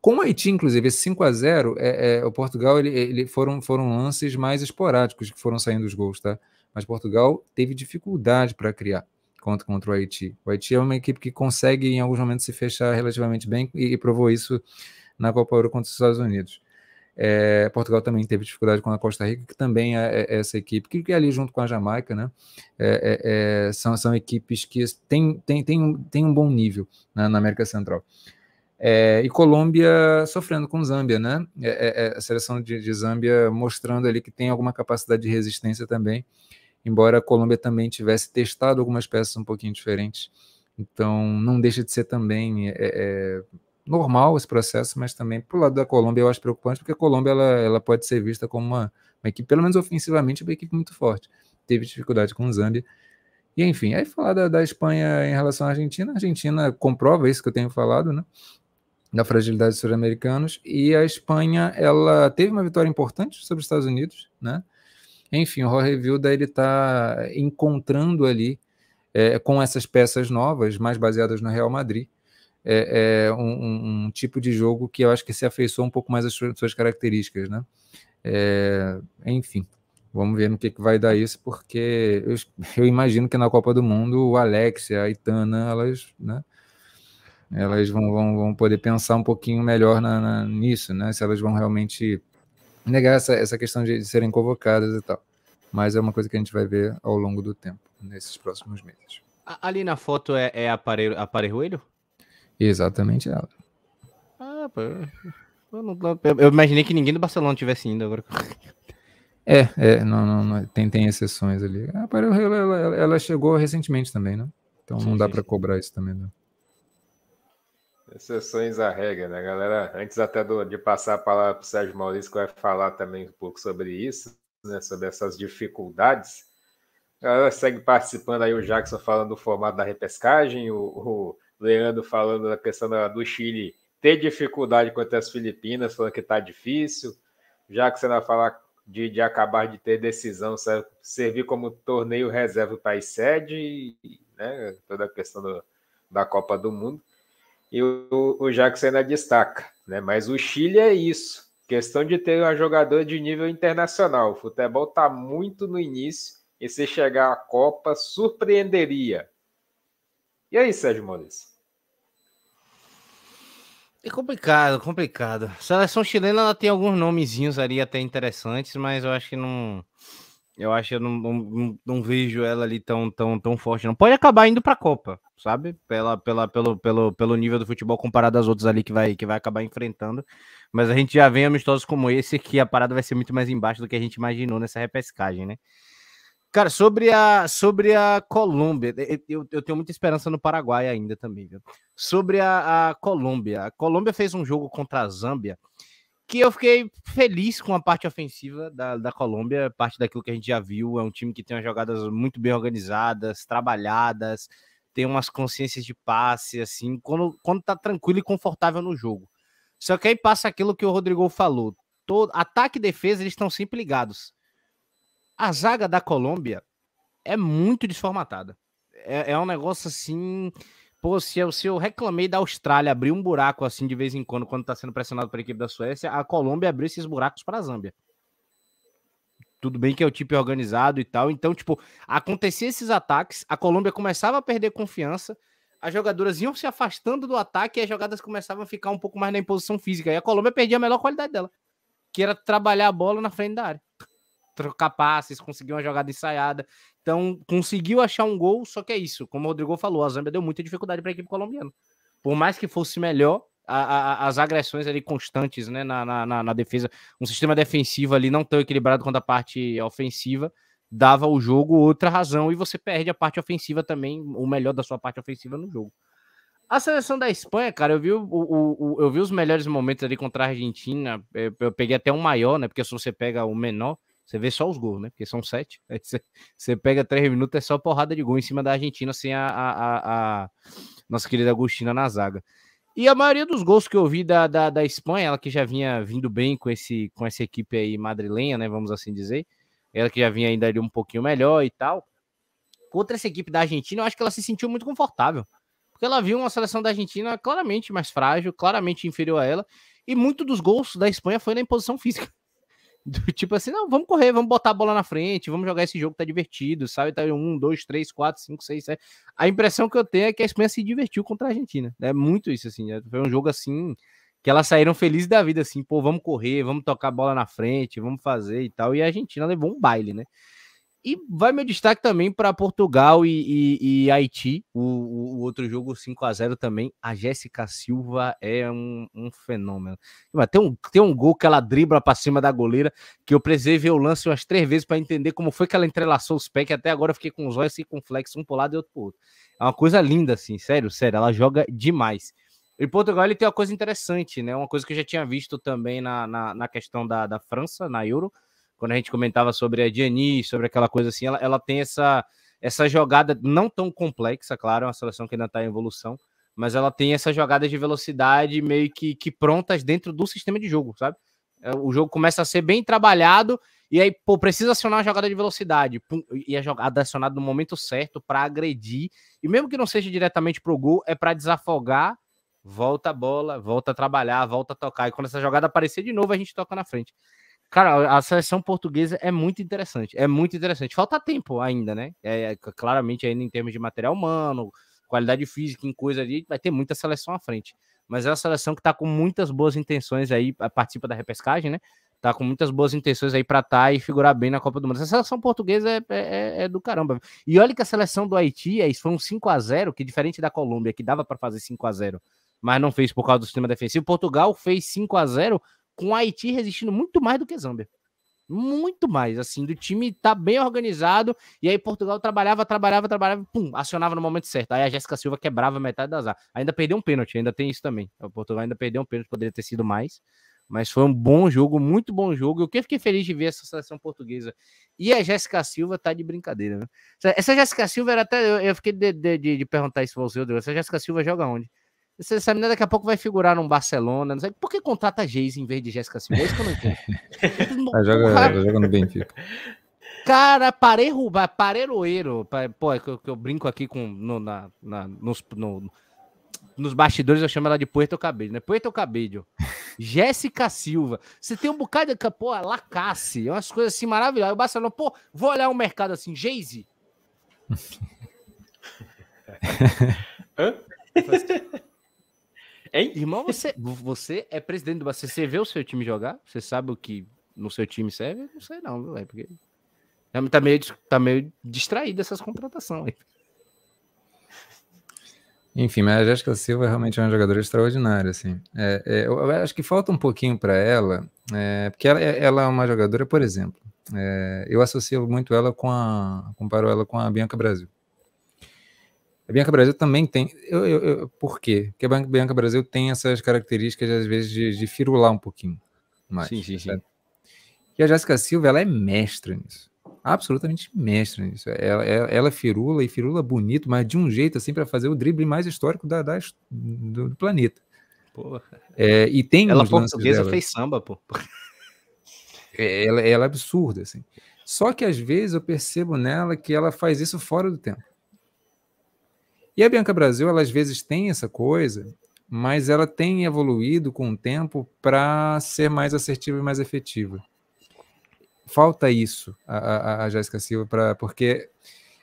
Com o Haiti, inclusive, esse 5 a 0 o Portugal ele, ele foram, foram lances mais esporádicos que foram saindo os gols, tá? Mas Portugal teve dificuldade para criar contra, contra o Haiti. O Haiti é uma equipe que consegue, em alguns momentos, se fechar relativamente bem e, e provou isso na Copa Euro contra os Estados Unidos. É, Portugal também teve dificuldade com a Costa Rica, que também é, é essa equipe, que, é ali junto com a Jamaica, né? É, é, é, são, são equipes que têm tem, tem, tem um bom nível na, na América Central. e Colômbia sofrendo com Zâmbia, né? a seleção de, de Zâmbia mostrando ali que tem alguma capacidade de resistência também embora a Colômbia também tivesse testado algumas peças um pouquinho diferentes. Então, não deixa de ser também é, é, normal esse processo, mas também, pro lado da Colômbia, eu acho preocupante, porque a Colômbia ela, ela pode ser vista como uma, uma equipe, pelo menos ofensivamente, uma equipe muito forte. Teve dificuldade com o Zâmbia. E, enfim, aí falar da, da Espanha em relação à Argentina, a Argentina comprova isso que eu tenho falado, né? da fragilidade dos sul-americanos, e a Espanha, ela teve uma vitória importante sobre os Estados Unidos, né? Enfim, o Jorge Vilda ele está encontrando ali é, com essas peças novas, mais baseadas no Real Madrid, é, é um, um, tipo de jogo que eu acho que se afeiçoa um pouco mais às suas, características, né? É, enfim, vamos ver no que, que vai dar isso, porque eu, *laughs* eu, imagino que na Copa do Mundo o Alex, a Itana, elas, né? Elas vão, vão, vão poder pensar um pouquinho melhor na, na, nisso, né? Se elas vão realmente negar essa, essa questão de, de serem convocadas e tal. Mas é uma coisa que a gente vai ver ao longo do tempo, nesses próximos meses. Ali na foto é, é aparelho, aparelho? Exatamente ela. Ah, pô. Eu, não, eu, imaginei que ninguém do Barcelona tivesse indo agora. É, é não, não, não, tem, tem exceções ali. A Aparelho ela, ela, ela, chegou recentemente também, né? Então sim, não dá para cobrar isso também, não. Exceções à regra, né, galera? Antes até do, de passar a palavra para o Sérgio Maurício, que vai falar também um pouco sobre isso, né, sobre essas dificuldades. A galera segue participando aí, o Jackson falando do formato da repescagem, o, o Leandro falando da questão do Chile ter dificuldade contra as Filipinas, falando que está difícil. Jackson vai falar de, de acabar de ter decisão, servir como torneio reserva para país sede, né, toda a questão do, da Copa do Mundo e o, o Jackson ainda destaca, né? Mas o Chile é isso. Questão de ter uma jogadora de nível internacional. O futebol está muito no início e se chegar à Copa, surpreenderia. E aí, Sérgio Maurício? É complicado, complicado. A seleção chilena ela tem alguns nomezinhos ali até interessantes, mas eu acho que não. Eu acho que eu não, não, não, vejo ela ali tão, tão, tão forte. Não pode acabar indo para a Copa, sabe? Pela, pela, pelo, pelo, pelo nível do futebol comparado às outras ali que vai, que vai acabar enfrentando. Mas a gente já vem amistosos como esse que a parada vai ser muito mais embaixo do que a gente imaginou nessa repescagem, né? Cara, sobre a, sobre a Colômbia, eu, eu tenho muita esperança no Paraguai ainda também, viu? Sobre a, a Colômbia. A Colômbia fez um jogo contra a Zâmbia que eu fiquei feliz com a parte ofensiva da, da Colômbia, parte daquilo que a gente já viu. É um time que tem umas jogadas muito bem organizadas, trabalhadas, tem umas consciências de passe, assim, quando, quando tá tranquilo e confortável no jogo. Só que aí passa aquilo que o Rodrigo falou: todo, ataque e defesa eles estão sempre ligados. A zaga da Colômbia é muito desformatada. É, é um negócio assim Pô, se eu, se eu reclamei da Austrália abrir um buraco assim de vez em quando, quando tá sendo pressionado pela equipe da Suécia, a Colômbia abriu esses buracos para a Zâmbia. Tudo bem que é o tipo organizado e tal. Então, tipo, acontecia esses ataques, a Colômbia começava a perder confiança, as jogadoras iam se afastando do ataque e as jogadas começavam a ficar um pouco mais na imposição física. E a Colômbia perdia a melhor qualidade dela, que era trabalhar a bola na frente da área. Trocar passes, conseguir uma jogada ensaiada. Então, conseguiu achar um gol, só que é isso. Como o Rodrigo falou, a Zâmbia deu muita dificuldade para a equipe colombiana. Por mais que fosse melhor, a, a, as agressões ali constantes né, na, na, na, defesa, um sistema defensivo ali não tão equilibrado quanto a parte ofensiva, dava ao jogo outra razão e você perde a parte ofensiva também, o melhor da sua parte ofensiva no jogo. A seleção da Espanha, cara, eu vi, o, o, o eu vi os melhores momentos ali contra a Argentina. Eu, eu, peguei até um maior, né? Porque se você pega o menor, Você vê só os gols, né? Porque são sete. *laughs* Você, você pega três minutos, é só porrada de gol em cima da Argentina, sem a, a, a nossa querida Agostina na zaga. E a maioria dos gols que eu vi da, da, da Espanha, ela que já vinha vindo bem com, esse, com essa equipe aí madrilenha, né? Vamos assim dizer. Ela que já vinha ainda ali um pouquinho melhor e tal. Contra essa equipe da Argentina, eu acho que ela se sentiu muito confortável. Porque ela viu uma seleção da Argentina claramente mais frágil, claramente inferior a ela. E muito dos gols da Espanha foi na imposição física. Do, tipo assim, não, vamos correr, vamos botar a bola na frente, vamos jogar esse jogo, tá divertido, sabe? Tá um, dois, três, quatro, cinco, seis, sete. A impressão que eu tenho é que a Espanha se divertiu contra a Argentina. É muito isso, assim. Né? Foi um jogo assim que elas saíram felizes da vida, assim, pô, vamos correr, vamos tocar a bola na frente, vamos fazer e tal. E a Argentina levou um baile, né? E vai meu destaque também para Portugal e, e, e Haiti, o, o, o, outro jogo 5 a 0 também. A Jéssica Silva é um, um fenômeno. Tem um, tem um gol que ela dribla para cima da goleira, que eu precisei ver o lance umas três vezes para entender como foi que ela entrelaçou os pés, que até agora eu fiquei com os olhos assim, com flex um para lado e outro para outro. É uma coisa linda, assim, sério, sério. Ela joga demais. E Portugal ele tem uma coisa interessante, né? Uma coisa que eu já tinha visto também na, na, na questão da, da França, na Euro quando a gente comentava sobre a Diani, sobre aquela coisa assim, ela, ela tem essa, essa jogada não tão complexa, claro, é uma seleção que ainda está em evolução, mas ela tem essa jogada de velocidade meio que, que prontas dentro do sistema de jogo, sabe? É, o jogo começa a ser bem trabalhado e aí, pô, precisa acionar uma jogada de velocidade pum, e a jogada acionada no momento certo para agredir e mesmo que não seja diretamente pro gol, é para desafogar, volta a bola, volta a trabalhar, volta a tocar e quando essa jogada aparecer de novo, a gente toca na frente. Cara, a seleção portuguesa é muito interessante. É muito interessante. Falta tempo ainda, né? É, é, claramente, ainda em termos de material humano, qualidade física, em coisa ali, vai ter muita seleção à frente. Mas é uma seleção que tá com muitas boas intenções aí, participa da repescagem, né? Tá com muitas boas intenções aí para estar tá e figurar bem na Copa do Mundo. Essa seleção portuguesa é, é, é, é do caramba. E olha que a seleção do Haiti, é, foi um 5 a 0 que diferente da Colômbia, que dava para fazer 5 a 0 mas não fez por causa do sistema defensivo. Portugal fez 5 a 0 com o Haiti resistindo muito mais do que Zâmbia. Muito mais, assim, do time tá bem organizado, e aí Portugal trabalhava, trabalhava, trabalhava, pum, acionava no momento certo. Aí a Jéssica Silva quebrava metade das áreas. Ainda perdeu um pênalti, ainda tem isso também. O Portugal ainda perdeu um pênalti, poderia ter sido mais. Mas foi um bom jogo, muito bom jogo. Eu que fiquei feliz de ver essa seleção portuguesa. E a Jéssica Silva tá de brincadeira, né? Essa Jéssica Silva era até. Eu, eu fiquei de, de, de, de perguntar isso para você, Rodrigo. Essa Jéssica Silva joga onde? Essa menina daqui a pouco vai figurar num Barcelona. Não sei. Por que contrata Geise em vez de Jéssica Silva? É isso que eu não entendo. *laughs* ela, joga, ela joga no Benfica. Cara, pareiro, pareiroeiro. Pô, é que eu, que eu, brinco aqui com, no, na, na, nos, no, nos bastidores, eu chamo ela de Puerto Cabello, né? Puerto Cabello. Jéssica Silva. Você tem um bocado de. Pô, Lacasse. É umas coisas assim maravilhosas. O Barcelona, pô, vou olhar o um mercado assim, Geise. *laughs* Hã? Hein? Irmão, você, *laughs* você é presidente do Barcelona. Você vê o seu time jogar? Você sabe o que no seu time serve? Não sei não, viu? É porque tá meio, tá meio distraído essas contratações. Enfim, mas a Jéssica Silva realmente é uma jogadora extraordinária, assim. É, é, eu acho que falta um pouquinho para ela, é, porque ela, ela, é uma jogadora, por exemplo, é, eu associo muito ela com a, comparo ela com a Bianca Brasil. A Bianca Brasil também tem. Eu, eu, eu, por quê? Porque a Bianca Brasil tem essas características, às vezes, de, de firular um pouquinho mais. Sim, sim, sim. E a Jéssica Silva, ela é mestra nisso. Absolutamente mestra nisso. Ela, ela, ela firula e firula bonito, mas de um jeito assim para fazer o drible mais histórico da, da do, do, planeta. Porra. É, e tem ela portuguesa fez samba, pô. É, ela, ela é absurda, assim. Só que às vezes eu percebo nela que ela faz isso fora do tempo. E a Bianca Brasil, ela às vezes tem essa coisa, mas ela tem evoluído com o tempo para ser mais assertiva e mais efetiva. Falta isso a, a, a Jéssica Silva, pra, porque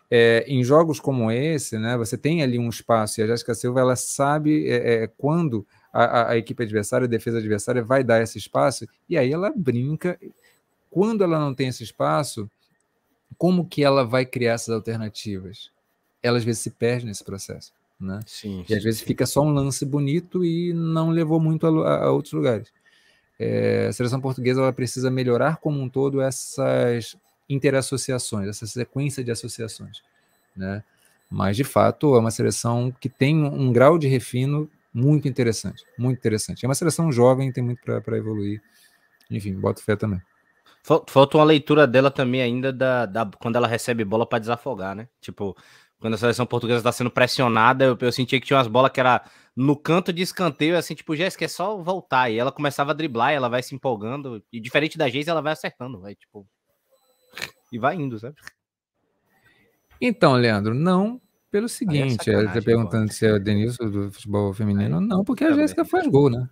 é, em jogos como esse, né, você tem ali um espaço e a Jéssica Silva ela sabe é, é, quando a, a, equipe adversária, a defesa adversária vai dar esse espaço e aí ela brinca. Quando ela não tem esse espaço, como que ela vai criar essas alternativas? Ela às vezes se perde nesse processo. Né? Sim, e às vezes sim. fica só um lance bonito e não levou muito a, a outros lugares. É, a seleção portuguesa ela precisa melhorar como um todo essas interassociações, essa sequência de associações. Né? Mas, de fato, é uma seleção que tem um grau de refino muito interessante. Muito interessante. É uma seleção jovem, tem muito para evoluir. Enfim, boto fé também. Falta uma leitura dela também ainda da, da quando ela recebe bola para desafogar, né? Tipo, quando a seleção portuguesa está sendo pressionada, eu, eu sentia que tinha umas bolas que era no canto de escanteio, assim, tipo, Jéssica, é só voltar. E ela começava a driblar, ela vai se empolgando. E diferente da Geis, ela vai acertando, vai, tipo. E vai indo, sabe? Então, Leandro, não pelo é seguinte, é tá perguntando se é o Denilson do futebol feminino. Não, porque a Jéssica faz gol, né?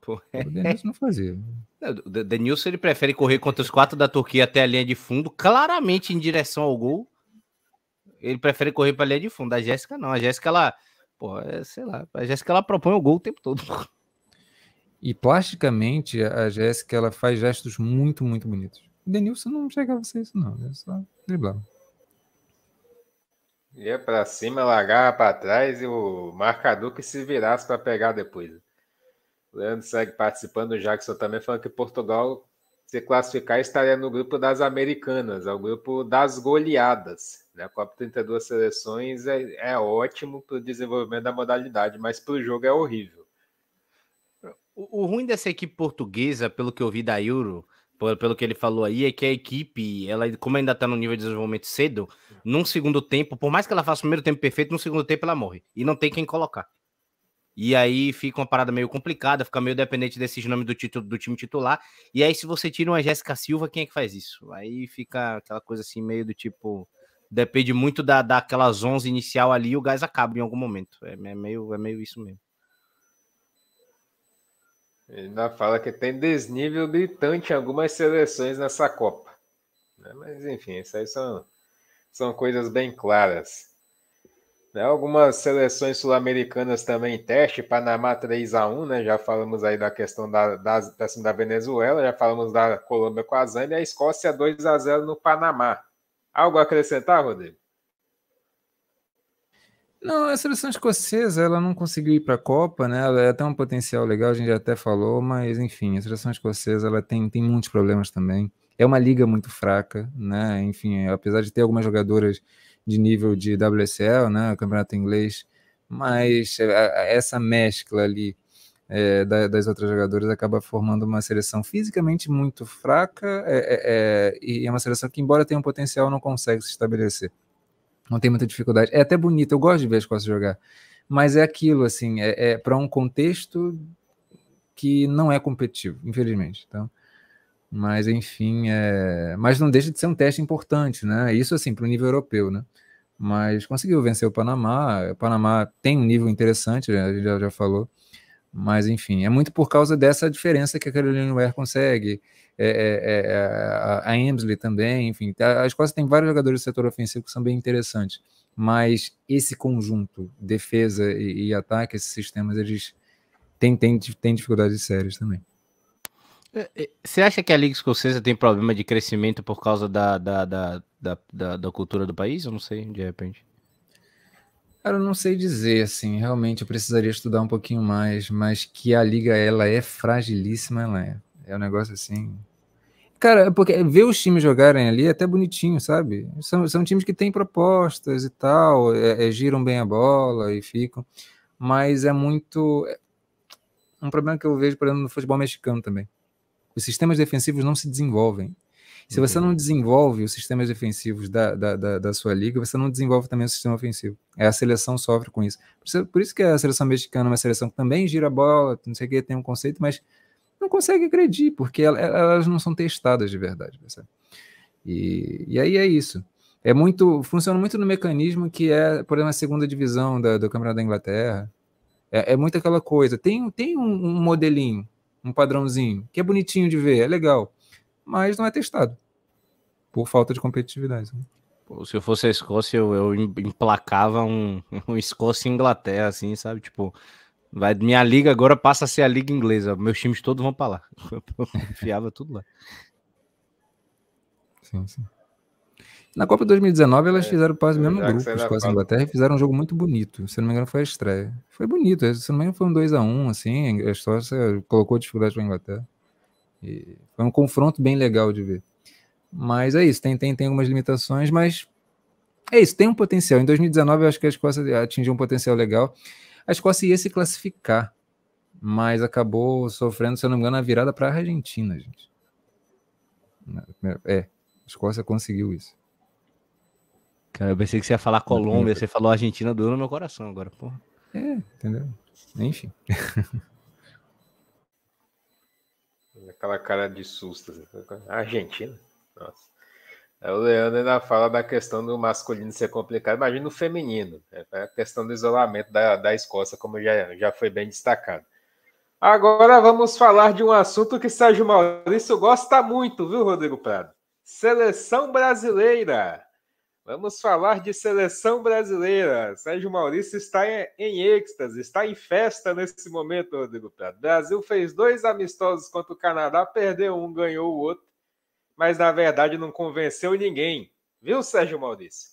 Pô, *laughs* é. O Denilson não fazia. O Denilson ele prefere correr contra os quatro da Turquia até a linha de fundo, claramente em direção ao gol. Ele prefere correr para a linha de fundo. A Jéssica não. A Jéssica, ela, pô, é, sei lá, a Jéssica ela propõe o gol o tempo todo. *laughs* E plasticamente a Jéssica ela faz gestos muito, muito bonitos. O Denilson não chega a ser isso, não. É só driblar. Ia para cima, largava para trás e o marcador que se virasse para pegar depois. O Leandro segue participando, o Jackson também falando que Portugal, se classificar, estaria no grupo das americanas, é o grupo das goleadas. Né? A Copa 32 seleções é, é ótimo para o desenvolvimento da modalidade, mas para o jogo é horrível. O, o ruim dessa equipe portuguesa, pelo que eu vi da Euro, pelo que ele falou aí, é que a equipe, ela, como ainda tá no nível de desenvolvimento cedo, num segundo tempo, por mais que ela faça o primeiro tempo perfeito, no segundo tempo ela morre. E não tem quem colocar. E aí fica uma parada meio complicada, fica meio dependente desses nomes do, título, do time titular. E aí, se você tira uma Jéssica Silva, quem é que faz isso? Aí fica aquela coisa assim, meio do tipo. Depende muito da, daquelas 11 inicial ali, o gás acaba em algum momento. É, é, meio, é meio isso mesmo. Ele ainda fala que tem desnível gritante em algumas seleções nessa Copa. Né? Mas enfim, isso aí são, são coisas bem claras. Né? Algumas seleções sul-americanas também teste, Panamá 3 a 1 né? Já falamos aí da questão da, da, da Venezuela, já falamos da Colômbia com a Zâmbia, a Escócia 2 a 0 no Panamá. Algo a acrescentar, Rodrigo? Não, a seleção escocesa ela não conseguiu ir para a Copa, né? Ela tem um potencial legal, a gente já até falou, mas enfim, a seleção escocesa ela tem, tem muitos problemas também. É uma liga muito fraca, né? Enfim, apesar de ter algumas jogadoras de nível de WSL, né? Campeonato inglês, mas essa mescla ali é, das outras jogadoras acaba formando uma seleção fisicamente muito fraca é, é, é e é uma seleção que, embora tenha um potencial, não consegue se estabelecer não tem muita dificuldade. É até bonito, eu gosto de ver a Escócia jogar, mas é aquilo, assim, é, é para um contexto que não é competitivo, infelizmente. Então, mas enfim, é... mas não deixa de ser um teste importante, né? Isso assim para o nível europeu, né? Mas conseguiu vencer o Panamá. O Panamá tem um nível interessante, a gente já, já falou. Mas enfim, é muito por causa dessa diferença que a Carolina Ware consegue. É, é, é, a, a Emsley também, enfim. A, Escócia tem vários jogadores do setor ofensivo que são bem interessantes. Mas esse conjunto, defesa e, e ataque, esses sistemas, eles têm, têm, têm dificuldades sérias também. É, é, você acha que a Liga Escocesa tem problema de crescimento por causa da, da, da, da, da cultura do país? Eu não sei, de repente. Cara, eu não sei dizer, assim, realmente eu precisaria estudar um pouquinho mais, mas que a liga, ela é fragilíssima, ela é. É um negócio assim... Cara, é porque ver os times jogarem ali é até bonitinho, sabe? São, são times que têm propostas e tal, é, é, giram bem a bola e ficam, mas é muito... É um problema que eu vejo, por exemplo, no futebol mexicano também. Os sistemas defensivos não se desenvolvem. Se você não desenvolve os sistemas defensivos da, da, da, da, sua liga, você não desenvolve também o sistema ofensivo. É, a seleção sofre com isso. Por, isso. por isso que a seleção mexicana é uma seleção que também gira a bola, não sei o que, tem um conceito, mas não consegue agredir, porque elas não são testadas de verdade. Percebe? E, e aí é isso. É muito, funciona muito no mecanismo que é, por exemplo, a segunda divisão da, do Campeonato da Inglaterra. É, é muito aquela coisa. Tem, tem um, um modelinho, um padrãozinho, que é bonitinho de ver, é legal mas não é testado por falta de competitividade. Né? Pô, se eu fosse a Escócia, eu, eu emplacava um, *laughs* um Escócia e Inglaterra, assim, sabe? Tipo, vai, minha liga agora passa a ser a liga inglesa. Meus times todos vão para lá. *laughs* Eu enfiava tudo lá. Sim, sim. Na Copa 2019, elas é, fizeram quase o mesmo grupo, Escócia e Inglaterra, e fizeram um jogo muito bonito. Se não me engano, foi a estreia. Foi bonito. Se não me engano, foi um 2x1, um, assim. A Escócia colocou dificuldade para a Inglaterra. E foi um confronto bem legal de ver. Mas é isso, tem, tem, tem algumas limitações, mas é isso, tem um potencial. Em 2019, eu acho que a Escócia atingiu um potencial legal. A Escócia ia se classificar, mas acabou sofrendo, se eu não me engano, a virada para a Argentina, gente. É, a Escócia conseguiu isso. Cara, eu pensei que você ia falar Colômbia, você falou Argentina, doeu no meu coração agora, porra. É, entendeu? Enfim. *laughs* Aquela cara de susto. Assim. Argentina? Nossa. O Leandro ainda fala da questão do masculino ser complicado. Imagina o feminino. É a questão do isolamento da, da Escócia, como já, já foi bem destacado. Agora vamos falar de um assunto que Sérgio Maurício gosta muito, viu, Rodrigo Prado? Seleção brasileira. Vamos falar de seleção brasileira. Sérgio Maurício está em, êxtase, está em festa nesse momento, Rodrigo Prado. Brasil fez dois amistosos contra o Canadá, perdeu um, ganhou o outro, mas na verdade não convenceu ninguém. Viu, Sérgio Maurício?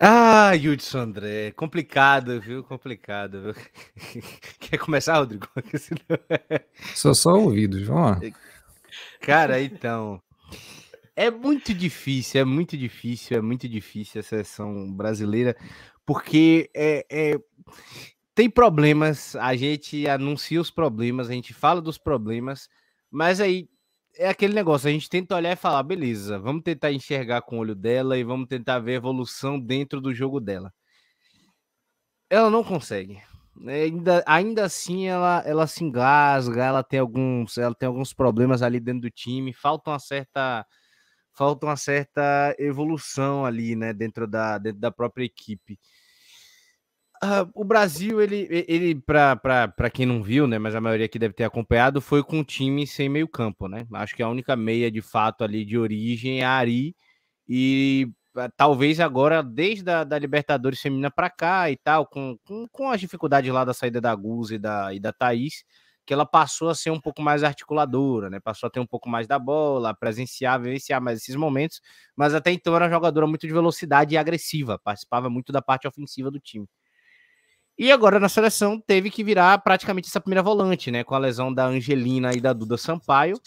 Ah, Hudson André, complicado, viu? Complicado. Viu? *laughs* Quer começar, Rodrigo? *laughs* Sou só ouvidos, vamos lá. Cara, então, é muito difícil, é muito difícil, é muito difícil a seleção brasileira, porque é, é, tem problemas, a gente anuncia os problemas, a gente fala dos problemas, mas aí é aquele negócio, a gente tenta olhar e falar, beleza, vamos tentar enxergar com o olho dela e vamos tentar ver a evolução dentro do jogo dela. Ela não consegue. É, ainda, ainda assim ela, ela se engasga, ela tem alguns, ela tem alguns problemas ali dentro do time, falta uma certa falta uma certa evolução ali, né, dentro da, dentro da própria equipe. Uh, o Brasil, ele, ele para quem não viu, né, mas a maioria aqui deve ter acompanhado, foi com um time sem meio campo, né? Acho que a única meia de fato ali de origem é a Ari e talvez agora desde a da Libertadores feminina para cá e tal, com, com, com as dificuldades lá da saída da Guz e da, e da Thaís, que ela passou a ser um pouco mais articuladora, né? Passou a ter um pouco mais da bola, presenciar, vivenciar mais esses momentos, mas até então era uma jogadora muito de velocidade e agressiva, participava muito da parte ofensiva do time. E agora na seleção teve que virar praticamente essa primeira volante, né? Com a lesão da Angelina e da Duda Sampaio,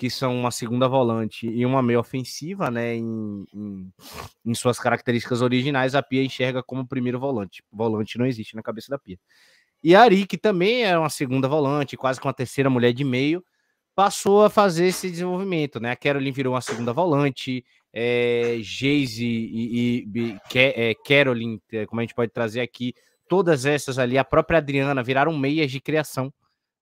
que são uma segunda volante e uma meia ofensiva, né? Em, em, em suas características originais, a Pia enxerga como primeiro volante. Volante não existe na cabeça da Pia. E a Ari, que também é uma segunda volante, quase com a terceira mulher de meio, passou a fazer esse desenvolvimento, né? A Caroline virou uma segunda volante, é, Geise e, e, e é, Caroline, é, como a gente pode trazer aqui, todas essas ali, a própria Adriana, viraram meias de criação,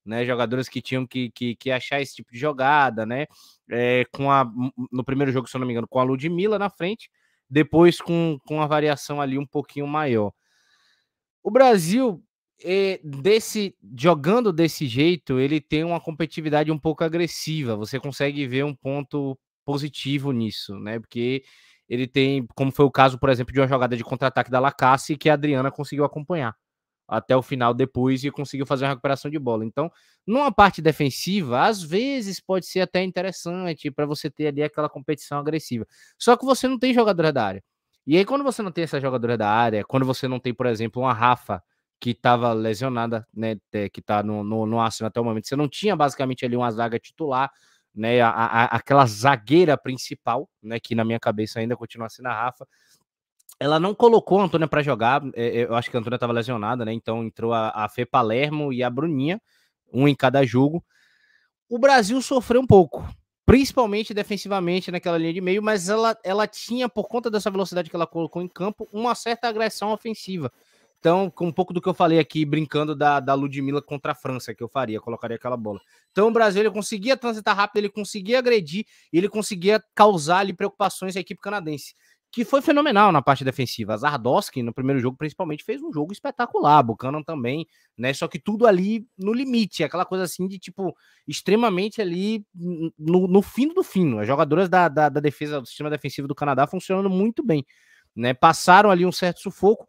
né? Jogadoras que tinham que, que, que achar esse tipo de jogada, né? É, com a, no primeiro jogo, se eu não me engano, com a Ludmilla na frente, depois com, com a variação ali um pouquinho maior. O Brasil é, desse jogando desse jeito, ele tem uma competitividade um pouco agressiva. Você consegue ver um ponto positivo nisso, né? Porque ele tem, como foi o caso, por exemplo, de uma jogada de contra-ataque da Lacasse que a Adriana conseguiu acompanhar até o final depois e conseguiu fazer uma recuperação de bola. Então, numa parte defensiva, às vezes pode ser até interessante para você ter ali aquela competição agressiva. Só que você não tem jogadora da área. E aí, quando você não tem essa jogadora da área, quando você não tem, por exemplo, uma Rafa que estava lesionada, né, que está no, no, no Arsenal até o momento. Você não tinha basicamente ali uma zaga titular, né, a, a, aquela zagueira principal, né, que na minha cabeça ainda continua sendo a Rafa. Ela não colocou a Antônia para jogar, é, é, eu acho que a Antônia estava lesionada, né, então entrou a, a Fê Palermo e a Bruninha, um em cada jogo. O Brasil sofreu um pouco, principalmente defensivamente naquela linha de meio, mas ela, ela tinha, por conta dessa velocidade que ela colocou em campo, uma certa agressão ofensiva. Então, com um pouco do que eu falei aqui, brincando da, da Ludmilla contra a França, que eu faria, colocaria aquela bola. Então, o Brasil ele conseguia transitar rápido, ele conseguia agredir, ele conseguia causar ali preocupações à equipe canadense, que foi fenomenal na parte defensiva. Zardoski, no primeiro jogo, principalmente, fez um jogo espetacular. Buchanan também, né? Só que tudo ali no limite, aquela coisa assim de tipo, extremamente ali no, no fino do fino. As jogadoras da, da, da defesa, do sistema defensivo do Canadá funcionando muito bem, né? Passaram ali um certo sufoco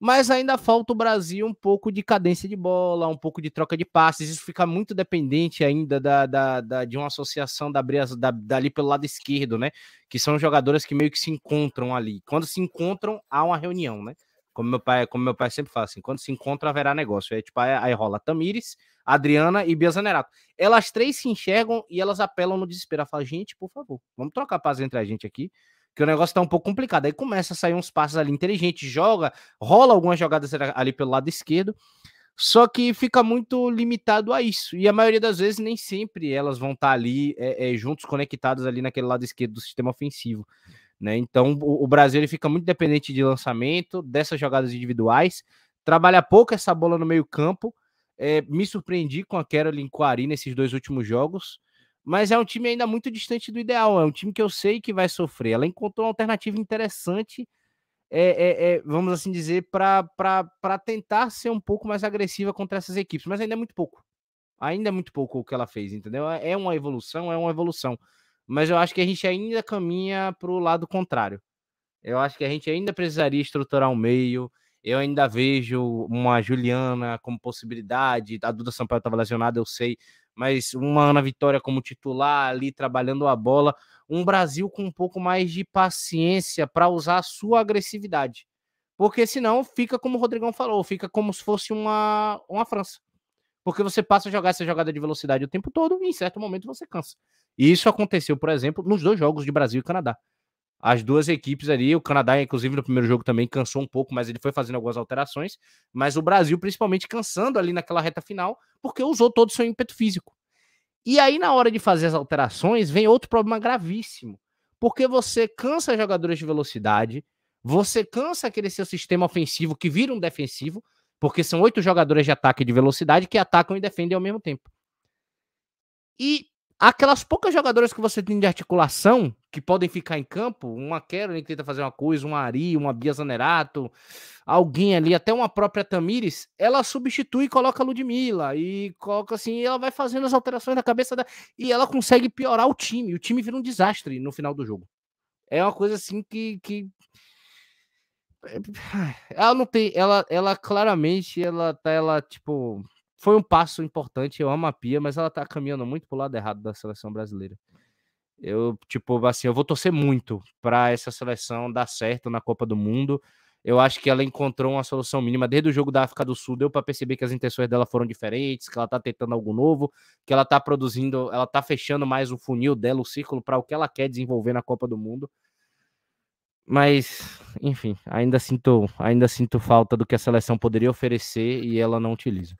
mas ainda falta o Brasil um pouco de cadência de bola, um pouco de troca de passes. Isso fica muito dependente ainda da, da, da de uma associação da, da, dali pelo lado esquerdo, né? Que são jogadoras que meio que se encontram ali. Quando se encontram, há uma reunião, né? Como meu pai, como meu pai sempre fala assim, quando se encontram haverá negócio. É tipo, aí rola Tamires, Adriana e Bia Zanerato. Elas três se enxergam e elas apelam no desespero. Ela fala, gente, por favor, vamos trocar paz entre a gente aqui que o negócio tá um pouco complicado. Aí começa a sair uns passos ali inteligentes, joga, rola algumas jogadas ali pelo lado esquerdo. Só que fica muito limitado a isso. E a maioria das vezes nem sempre elas vão estar tá ali é, é, juntos, conectados ali naquele lado esquerdo do sistema ofensivo. Né? Então o, o, Brasil ele fica muito dependente de lançamento, dessas jogadas individuais, trabalha pouco essa bola no meio campo. É, me surpreendi com a Caroline Quarry nesses dois últimos jogos, mas é um time ainda muito distante do ideal. É um time que eu sei que vai sofrer. Ela encontrou uma alternativa interessante é, é, é, vamos assim dizer, para tentar ser um pouco mais agressiva contra essas equipes, mas ainda é muito pouco. Ainda é muito pouco o que ela fez, entendeu? É, é uma evolução, é uma evolução. Mas eu acho que a gente ainda caminha para o lado contrário. Eu acho que a gente ainda precisaria estruturar um meio. Eu ainda vejo uma Juliana como possibilidade. A Duda Sampaio estava lesionada, eu sei. Mas uma Ana Vitória como titular ali, trabalhando a bola um Brasil com um pouco mais de paciência para usar a sua agressividade. Porque senão fica como o Rodrigão falou, fica como se fosse uma, uma França. Porque você passa a jogar essa jogada de velocidade o tempo todo e em certo momento você cansa. E isso aconteceu, por exemplo, nos dois jogos de Brasil e Canadá. As duas equipes ali, o Canadá, inclusive, no primeiro jogo também cansou um pouco, mas ele foi fazendo algumas alterações. Mas o Brasil, principalmente, cansando ali naquela reta final, porque usou todo o seu ímpeto físico. E aí, na hora de fazer as alterações, vem outro problema gravíssimo. Porque você cansa jogadores de velocidade, você cansa aquele seu sistema ofensivo que vira um defensivo, porque são oito jogadores de ataque de velocidade que atacam e defendem ao mesmo tempo. E aquelas poucas jogadoras que você tem de articulação, que podem ficar em campo, uma Caroline que tenta fazer uma coisa, uma Ari, uma Bia Zanerato, alguém ali, até uma própria Tamires, ela substitui e coloca a Ludmilla, e coloca assim, ela vai fazendo as alterações na cabeça da... E ela consegue piorar o time, o time vira um desastre no final do jogo. É uma coisa assim que... que... Ela não tem, ela, ela claramente, ela tá, ela, tipo, foi um passo importante. Eu amo a Pia, mas ela tá caminhando muito pro lado errado da seleção brasileira. Eu, tipo, assim, eu vou torcer muito para essa seleção dar certo na Copa do Mundo. Eu acho que ela encontrou uma solução mínima desde o jogo da África do Sul. Deu para perceber que as intenções dela foram diferentes, que ela tá tentando algo novo, que ela tá produzindo, ela tá fechando mais o funil dela, o círculo para o que ela quer desenvolver na Copa do Mundo. Mas, enfim, ainda sinto, ainda sinto falta do que a seleção poderia oferecer e ela não utiliza.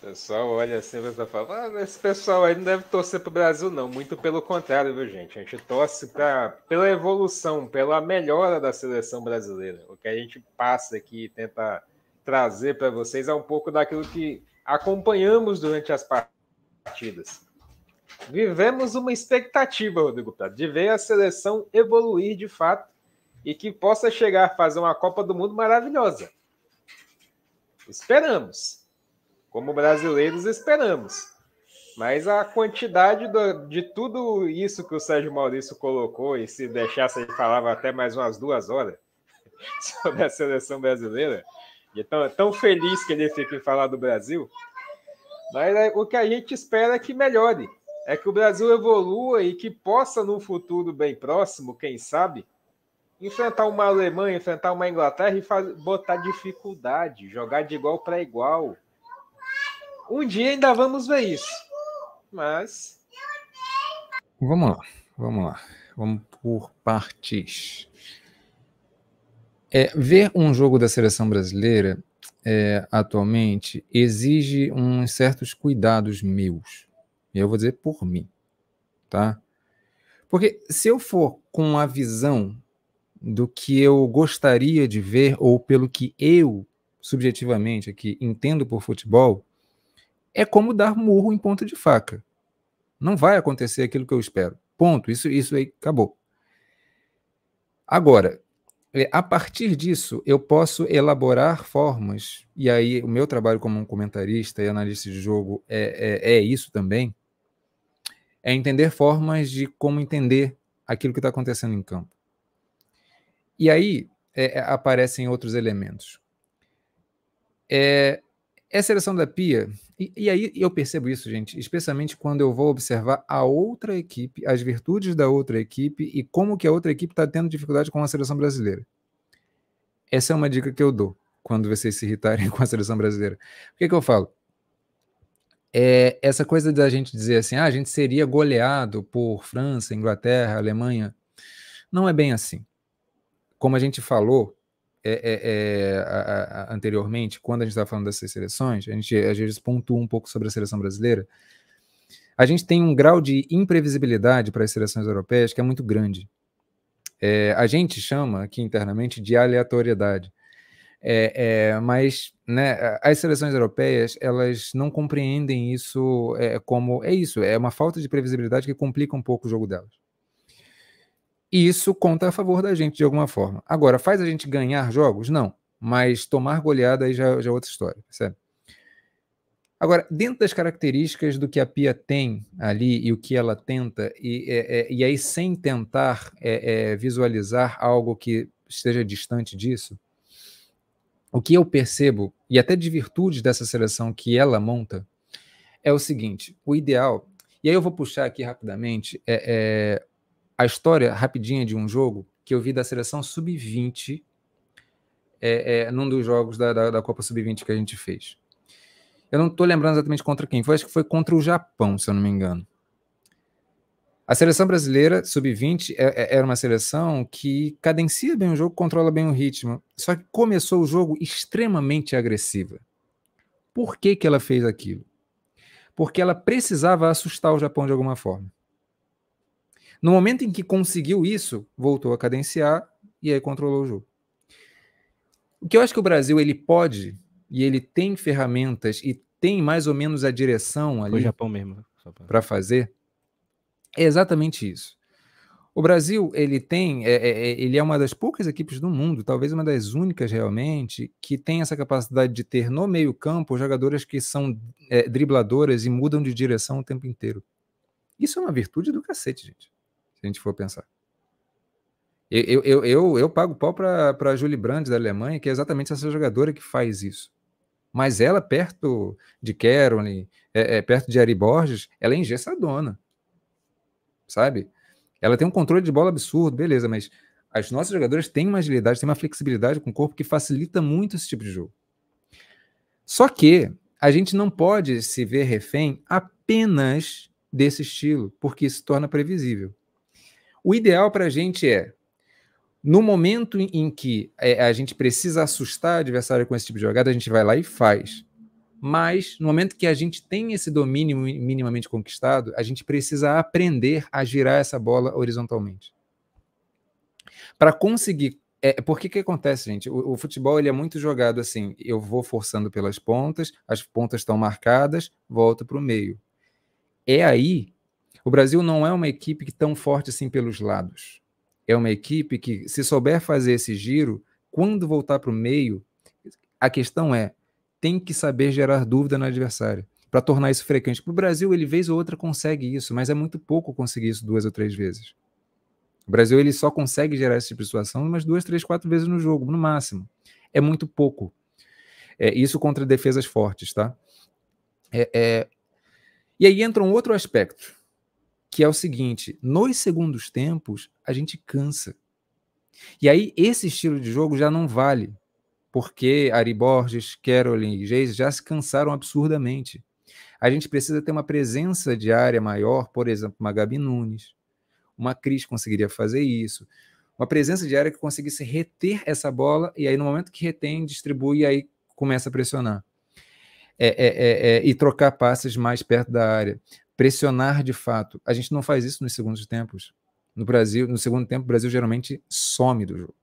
Pessoal olha assim e fala: ah, esse pessoal aí não deve torcer para o Brasil, não. Muito pelo contrário, viu, gente? A gente torce pra, pela evolução, pela melhora da seleção brasileira. O que a gente passa aqui e tenta trazer para vocês é um pouco daquilo que acompanhamos durante as partidas. Vivemos uma expectativa, Rodrigo Prado, de ver a seleção evoluir de fato e que possa chegar a fazer uma Copa do Mundo maravilhosa. Esperamos como brasileiros esperamos. Mas a quantidade do, de tudo isso que o Sérgio Maurício colocou, e se deixasse, ele falava até mais umas duas horas *laughs* sobre a seleção brasileira, e tão, tão feliz que ele fica em falar do Brasil. Mas é, o que a gente espera é que melhore, é que o Brasil evolua e que possa, no futuro bem próximo, quem sabe, enfrentar uma Alemanha, enfrentar uma Inglaterra e botar dificuldade, jogar de igual para igual um dia ainda vamos ver isso. Mas. Vamos lá, vamos lá. Vamos por partes. É, ver um jogo da seleção brasileira é, atualmente exige uns certos cuidados meus. E eu vou dizer por mim, tá? Porque se eu for com a visão do que eu gostaria de ver, ou pelo que eu, subjetivamente aqui, entendo por futebol, é como dar murro em ponta de faca. Não vai acontecer aquilo que eu espero. Ponto. Isso, isso aí acabou. Agora, é, a partir disso, eu posso elaborar formas, e aí o meu trabalho como um comentarista e analista de jogo é, é, é isso também, é entender formas de como entender aquilo que está acontecendo em campo. E aí é, é, aparecem outros elementos. É, é seleção da Pia e, e, aí eu percebo isso, gente, especialmente quando eu vou observar a outra equipe, as virtudes da outra equipe e como que a outra equipe está tendo dificuldade com a seleção brasileira. Essa é uma dica que eu dou quando vocês se irritarem *laughs* com a seleção brasileira. O que, que eu falo? É essa coisa da gente dizer assim, ah, a gente seria goleado por França, Inglaterra, Alemanha. Não é bem assim. Como a gente falou, é, é, é a, a, anteriormente, quando a gente estava falando dessas seleções, a gente às vezes pontua um pouco sobre a seleção brasileira. A gente tem um grau de imprevisibilidade para as seleções europeias que é muito grande. É, a gente chama aqui internamente de aleatoriedade. É, é, mas né, as seleções europeias elas não compreendem isso como é isso, é uma falta de previsibilidade que complica um pouco o jogo delas. E isso conta a favor da gente de alguma forma. Agora, faz a gente ganhar jogos? Não. Mas tomar goleada aí já, já é outra história, percebe? Agora, dentro das características do que a Pia tem ali e o que ela tenta, e, é, é, e aí sem tentar é, é, visualizar algo que esteja distante disso, o que eu percebo, e até de virtudes dessa seleção que ela monta, é o seguinte: o ideal, e aí eu vou puxar aqui rapidamente, é, é a história rapidinha de um jogo que eu vi da seleção sub-20 é, é, num dos jogos da, da, da Copa Sub-20 que a gente fez. Eu não estou lembrando exatamente contra quem foi, acho que foi contra o Japão, se eu não me engano. A seleção brasileira, sub-20, é, é, era uma seleção que cadencia bem o jogo, controla bem o ritmo. Só que começou o jogo extremamente agressiva. Por que, que ela fez aquilo? Porque ela precisava assustar o Japão de alguma forma. No momento em que conseguiu isso, voltou a cadenciar e aí controlou o jogo. O que eu acho que o Brasil ele pode e ele tem ferramentas e tem mais ou menos a direção ali. O Japão mesmo. Para fazer é exatamente isso. O Brasil ele tem, é, é, é, ele é uma das poucas equipes do mundo, talvez uma das únicas realmente, que tem essa capacidade de ter no meio campo jogadoras que são é, dribladoras e mudam de direção o tempo inteiro. Isso é uma virtude do cacete, gente se a gente for pensar. Eu, eu, eu, eu pago pau para a Julie Brandt da Alemanha, que é exatamente essa jogadora que faz isso. Mas ela, perto de Caroline, é, é, perto de Ari Borges, ela é engessadona. Sabe? Ela tem um controle de bola absurdo, beleza, mas as nossas jogadoras têm uma agilidade, têm uma flexibilidade com o corpo que facilita muito esse tipo de jogo. Só que a gente não pode se ver refém apenas desse estilo, porque isso torna previsível. O ideal para a gente é, no momento em que é, a gente precisa assustar o adversário com esse tipo de jogada, a gente vai lá e faz. Mas, no momento que a gente tem esse domínio minimamente conquistado, a gente precisa aprender a girar essa bola horizontalmente. Para conseguir. É, por que que acontece, gente? O, o, futebol ele é muito jogado assim. Eu vou forçando pelas pontas, as pontas estão marcadas, volto para o meio. É aí o Brasil não é uma equipe tão forte assim pelos lados. É uma equipe que, se souber fazer esse giro, quando voltar para o meio, a questão é, tem que saber gerar dúvida no adversário para tornar isso frequente. Para o Brasil, ele vez ou outra consegue isso, mas é muito pouco conseguir isso duas ou três vezes. O Brasil ele só consegue gerar esse tipo de situação umas duas, três, quatro vezes no jogo, no máximo. É muito pouco. É, isso contra defesas fortes, tá? É, é... E aí entra um outro aspecto que é o seguinte: nos segundos tempos, a gente cansa. E aí, esse estilo de jogo já não vale, porque Ari Borges, Caroline e Geis já se cansaram absurdamente. A gente precisa ter uma presença de área maior, por exemplo, uma Gabi Nunes, uma Cris conseguiria fazer isso, uma presença de área que conseguisse reter essa bola, e aí, no momento que retém, distribui e aí começa a pressionar. É, é, é, é e trocar passes mais perto da área pressionar de fato. A gente não faz isso nos segundos tempos. No Brasil, no segundo tempo, o Brasil geralmente some do jogo.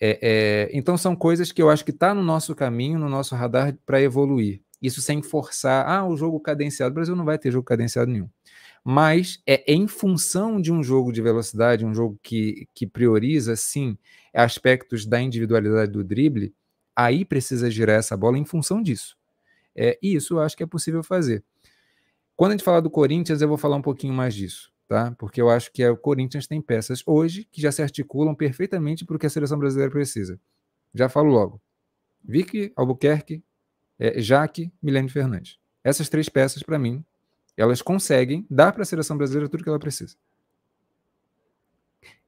É, é, então são coisas que eu acho que está no nosso caminho, no nosso radar para evoluir. Isso sem forçar, ah, o jogo cadenciado. O Brasil não vai ter jogo cadenciado nenhum. Mas é em função de um jogo de velocidade, um jogo que, que prioriza, sim, aspectos da individualidade do drible, aí precisa girar essa bola em função disso. É, e isso eu acho que é possível fazer. Quando a gente falar do Corinthians, eu vou falar um pouquinho mais disso, tá? Porque eu acho que é, o Corinthians tem peças hoje que já se articulam perfeitamente para o que a seleção brasileira precisa. Já falo logo. Vicky, Albuquerque, é, Jaque, Milene Fernandes. Essas três peças, para mim, elas conseguem dar para a seleção brasileira tudo que ela precisa.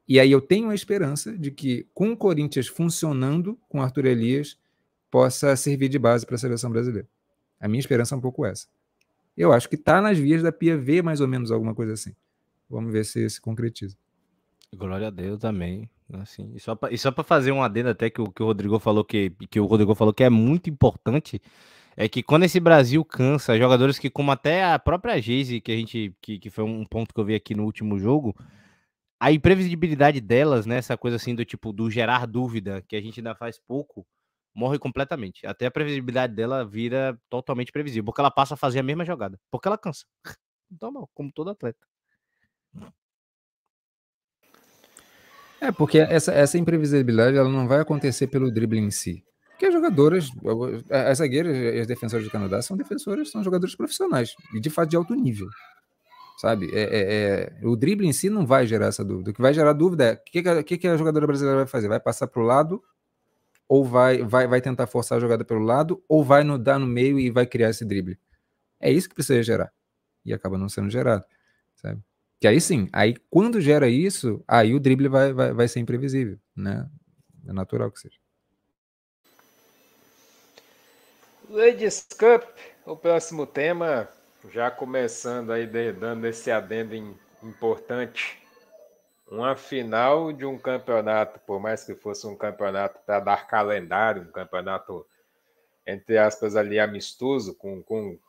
E aí eu tenho a esperança de que, com o Corinthians funcionando com Arthur Elias, possa servir de base para a seleção brasileira. A minha esperança é um pouco essa. Eu acho que está nas vias da Pia ver mais ou menos alguma coisa assim. Vamos ver se se concretiza. Glória a Deus também. Assim, e só para fazer um adendo até que o, que o Rodrigo falou que, que o Rodrigo falou que é muito importante é que quando esse Brasil cansa, jogadores que, como até a própria Geise, que a gente que, que foi um ponto que eu vi aqui no último jogo, a imprevisibilidade delas, né, essa coisa assim do tipo do gerar dúvida, que a gente ainda faz pouco, morre completamente. Até a previsibilidade dela vira totalmente previsível, porque ela passa a fazer a mesma jogada, porque ela cansa. *laughs* Então, como todo atleta. É, porque essa, essa imprevisibilidade ela não vai acontecer pelo drible em si. Porque as jogadoras, as zagueiras e as defensoras do Canadá são defensoras, são jogadores profissionais e de fato de alto nível. Sabe? É, é, é, o drible em si não vai gerar essa dúvida. O que vai gerar dúvida é o que, que, que a jogadora brasileira vai fazer? Vai passar para o lado ou vai, vai, vai tentar forçar a jogada pelo lado ou vai no, dar no meio e vai criar esse drible? É isso que precisa gerar. E acaba não sendo gerado. Sabe? Que aí sim, aí quando gera isso, aí o drible vai, vai, vai ser imprevisível, né? É natural que seja. Ladies Cup, o próximo tema, já começando aí dando esse adendo importante. Uma final de um campeonato, por mais que fosse um campeonato para dar calendário, um campeonato, entre aspas, ali amistoso, com, com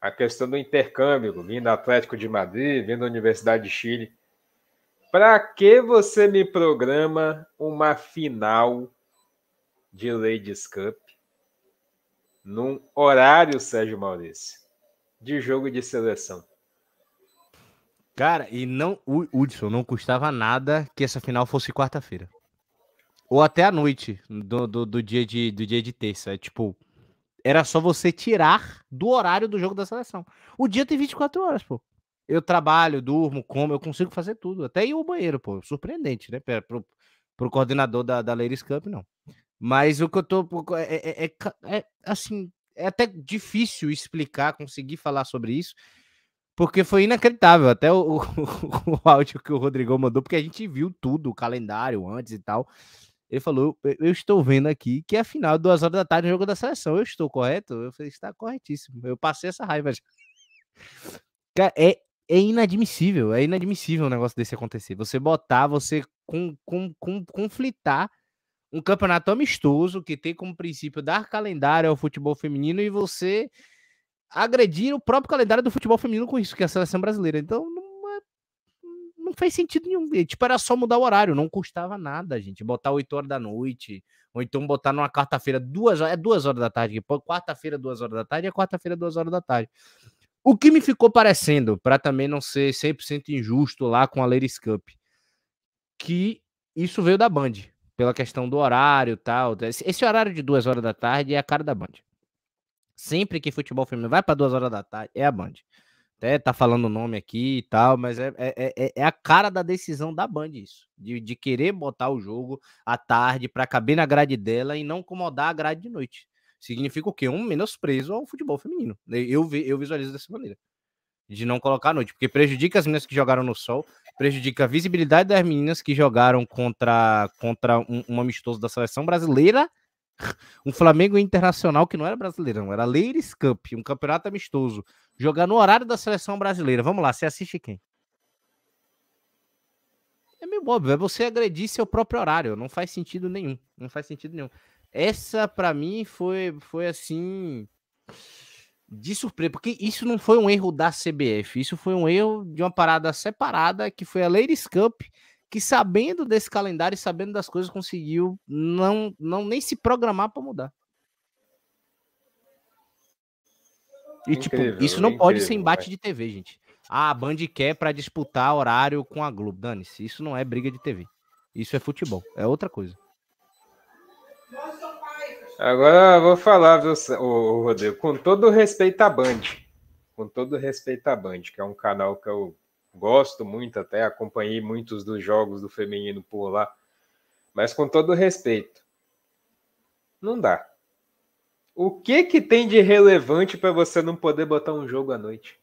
a questão do intercâmbio, vindo Atlético de Madrid, vindo Universidade de Chile. Para que você me programa uma final de Ladies Cup num horário, Sérgio Maurício, de jogo de seleção? Cara, e não, o Hudson não custava nada que essa final fosse quarta-feira. Ou até a noite do, do, do, dia de, do dia de terça. É tipo, era só você tirar do horário do jogo da seleção. O dia tem 24 horas, pô. Eu trabalho, durmo, como, eu consigo fazer tudo. Até ir ao banheiro, pô. Surpreendente, né? Pro, pro coordenador da, da Ladies Cup, não. Mas o que eu tô. É, é, é, é, assim, é até difícil explicar, conseguir falar sobre isso, porque foi inacreditável. Até o, *laughs* o, o áudio que o Rodrigo mandou, porque a gente viu tudo, o calendário antes e tal. Ele falou: Eu estou vendo aqui que é a final, duas horas da tarde, no jogo da seleção. Eu estou correto? Eu falei: Está corretíssimo. Eu passei essa raiva já. *laughs* É, é inadmissível. É inadmissível um negócio desse acontecer. Você botar, você com, com, com, conflitar um campeonato amistoso que tem como princípio dar calendário ao futebol feminino e você agredir o próprio calendário do futebol feminino com isso, que é a seleção brasileira. Então, não não fez sentido nenhum. Tipo, era só mudar o horário, não custava nada, gente. Botar 8 horas da noite, ou então botar numa quarta-feira, duas horas, é duas horas da tarde. Quarta-feira, duas horas da tarde, é quarta-feira, duas horas da tarde. O que me ficou parecendo, para também não ser 100% injusto lá com a Ladies Cup, que isso veio da Band, pela questão do horário e tal. Esse horário de duas horas da tarde é a cara da Band. Sempre que futebol feminino vai para duas horas da tarde, é a Band até tá falando o nome aqui e tal, mas é, é, é, é, a cara da decisão da Band isso, de, de querer botar o jogo à tarde para caber na grade dela e não incomodar a grade de noite. Significa o quê? Um menosprezo ao futebol feminino. Eu, eu visualizo dessa maneira. De não colocar à noite, porque prejudica as meninas que jogaram no sol, prejudica a visibilidade das meninas que jogaram contra, contra um, um amistoso da seleção brasileira um Flamengo Internacional que não era brasileiro, não, era Ladies Cup, um campeonato amistoso, jogar no horário da seleção brasileira. Vamos lá, você assiste quem? É meio óbvio, é você agredir seu próprio horário, não faz sentido nenhum, não faz sentido nenhum. Essa para mim foi foi assim de surpresa, porque isso não foi um erro da CBF, isso foi um erro de uma parada separada que foi a Ladies Cup, que sabendo desse calendário e sabendo das coisas conseguiu não não nem se programar para mudar. E, tipo, incrível, tipo, isso não incrível, pode ser embate de TV, gente. Ah, a Band quer para disputar horário com a Globo. Dane-se, isso não é briga de TV. Isso é futebol, é outra coisa. Agora eu vou falar, viu, Rodrigo, com todo respeito à Band. Com todo respeito à Band, que é um canal que eu gosto muito, até acompanhei muitos dos jogos do feminino por lá. Mas com todo respeito, não dá. O que que tem de relevante para você não poder botar um jogo à noite?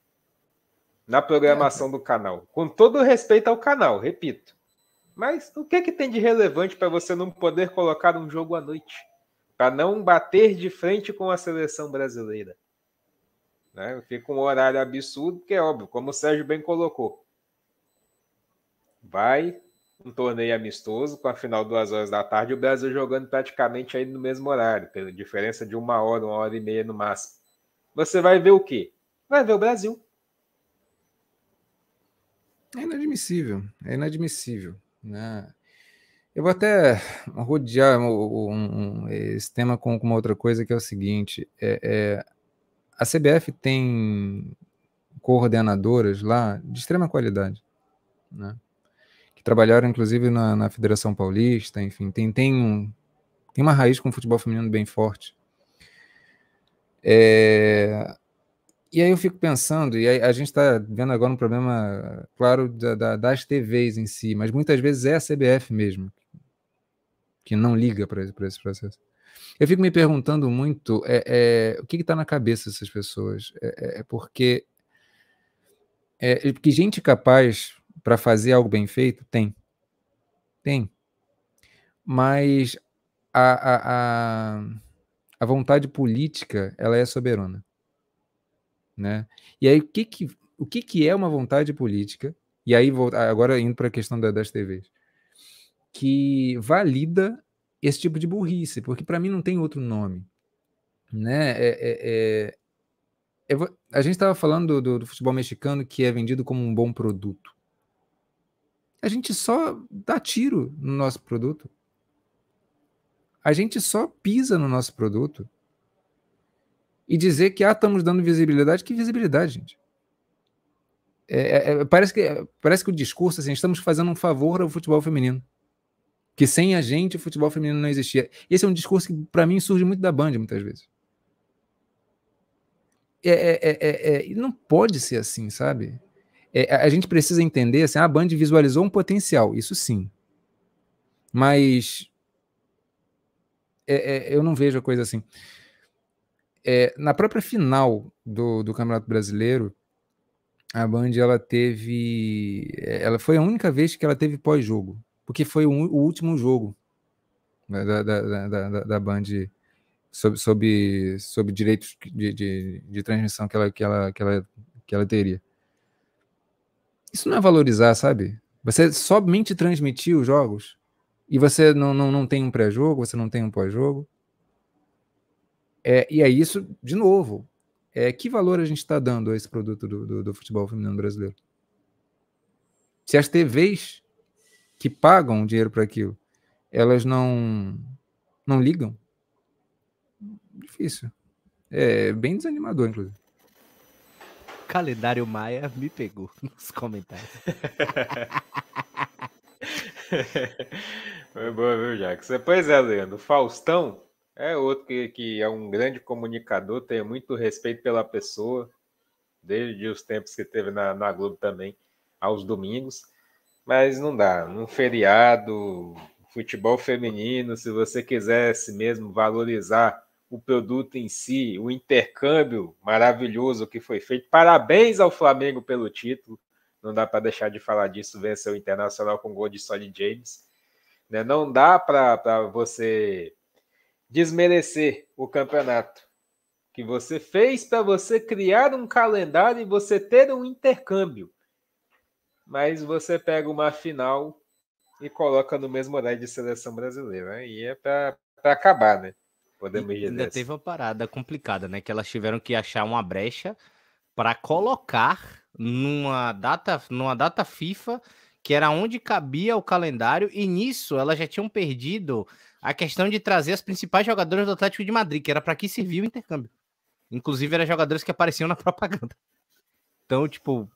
Na programação do canal. Com todo respeito ao canal, repito. Mas o que que tem de relevante para você não poder colocar um jogo à noite? Para não bater de frente com a seleção brasileira. Né? Fica um horário absurdo, que é óbvio, como o Sérgio bem colocou. Vai um torneio amistoso com a final duas horas da tarde, o Brasil jogando praticamente aí no mesmo horário, pela diferença de uma hora, uma hora e meia no máximo. Você vai ver o quê? Vai ver o Brasil. É inadmissível, é inadmissível. Né? Eu vou até rodear um, um, esse tema com, uma outra coisa que é o seguinte: é, é, a CBF tem coordenadoras lá de extrema qualidade, né? que trabalharam inclusive na, na Federação Paulista, enfim, tem, tem, um, tem uma raiz com o futebol feminino bem forte. É, e aí eu fico pensando, e a gente está vendo agora um problema, claro, da, da, das TVs em si, mas muitas vezes é a CBF mesmo que não liga para esse, esse processo. Eu fico me perguntando muito é, é o que está na cabeça dessas pessoas. É, é, é porque é, que gente capaz para fazer algo bem feito tem. Tem. Mas a, a, a, a vontade política ela é soberana. Né? E aí, o que, que, o que, que é uma vontade política? E aí, agora indo para a questão da, das TVs, que valida esse tipo de burrice, porque para mim não tem outro nome. Né? É, é, é... a gente estava falando do, do, futebol mexicano que é vendido como um bom produto. A gente só dá tiro no nosso produto. A gente só pisa no nosso produto e dizer que ah, estamos dando visibilidade. Que visibilidade, gente? É, é, é, parece, que, parece que o discurso, assim, estamos fazendo um favor ao futebol feminino. Que sem a gente o futebol feminino não existia. Esse é um discurso que, para mim, surge muito da Band, muitas vezes. É, é, é, é não pode ser assim, sabe? a gente precisa entender assim, a Band visualizou um potencial, isso sim. Mas eu não vejo a coisa assim é, na própria final do, do Campeonato Brasileiro, a Band ela teve. Ela foi a única vez que ela teve pós-jogo, porque foi o, último jogo da, da, da, da Band sob, sob, sob direitos de, de, de, transmissão que ela, que, ela, que, ela, que ela teria. Isso não é valorizar, sabe? Você somente transmitir os jogos e você não, não, não tem um pré-jogo, você não tem um pós-jogo. É, e é isso, de novo, é, que valor a gente está dando a esse produto do, do, do, futebol feminino brasileiro? Se as TVs que pagam dinheiro para aquilo, elas não, não ligam, difícil. É bem desanimador, inclusive. Calendário Maia me pegou *laughs* nos comentários. Foi *laughs* boa, viu, Jacques? Pois é, Leandro. Faustão é outro que, que é um grande comunicador, tem muito respeito pela pessoa, desde os tempos que teve na, na Globo também, aos domingos. Mas não dá, num feriado, futebol feminino, se você quisesse mesmo valorizar o produto em si, o intercâmbio maravilhoso que foi feito. Parabéns ao Flamengo pelo título. Não dá para deixar de falar disso, venceu o Internacional com gol de Solly James. Né? Não dá para você desmerecer o campeonato que você fez para você criar um calendário e você ter um intercâmbio. Mas você pega uma final e coloca no mesmo horário de seleção brasileira. Aí é para acabar, né? Podemos e ainda teve uma parada complicada, né? Que elas tiveram que achar uma brecha para colocar numa data, numa data FIFA que era onde cabia o calendário, e nisso elas já tinham perdido a questão de trazer as principais jogadoras do Atlético de Madrid, que era para que servia o intercâmbio. Inclusive, eram jogadores que apareciam na *laughs* propaganda. Então, tipo,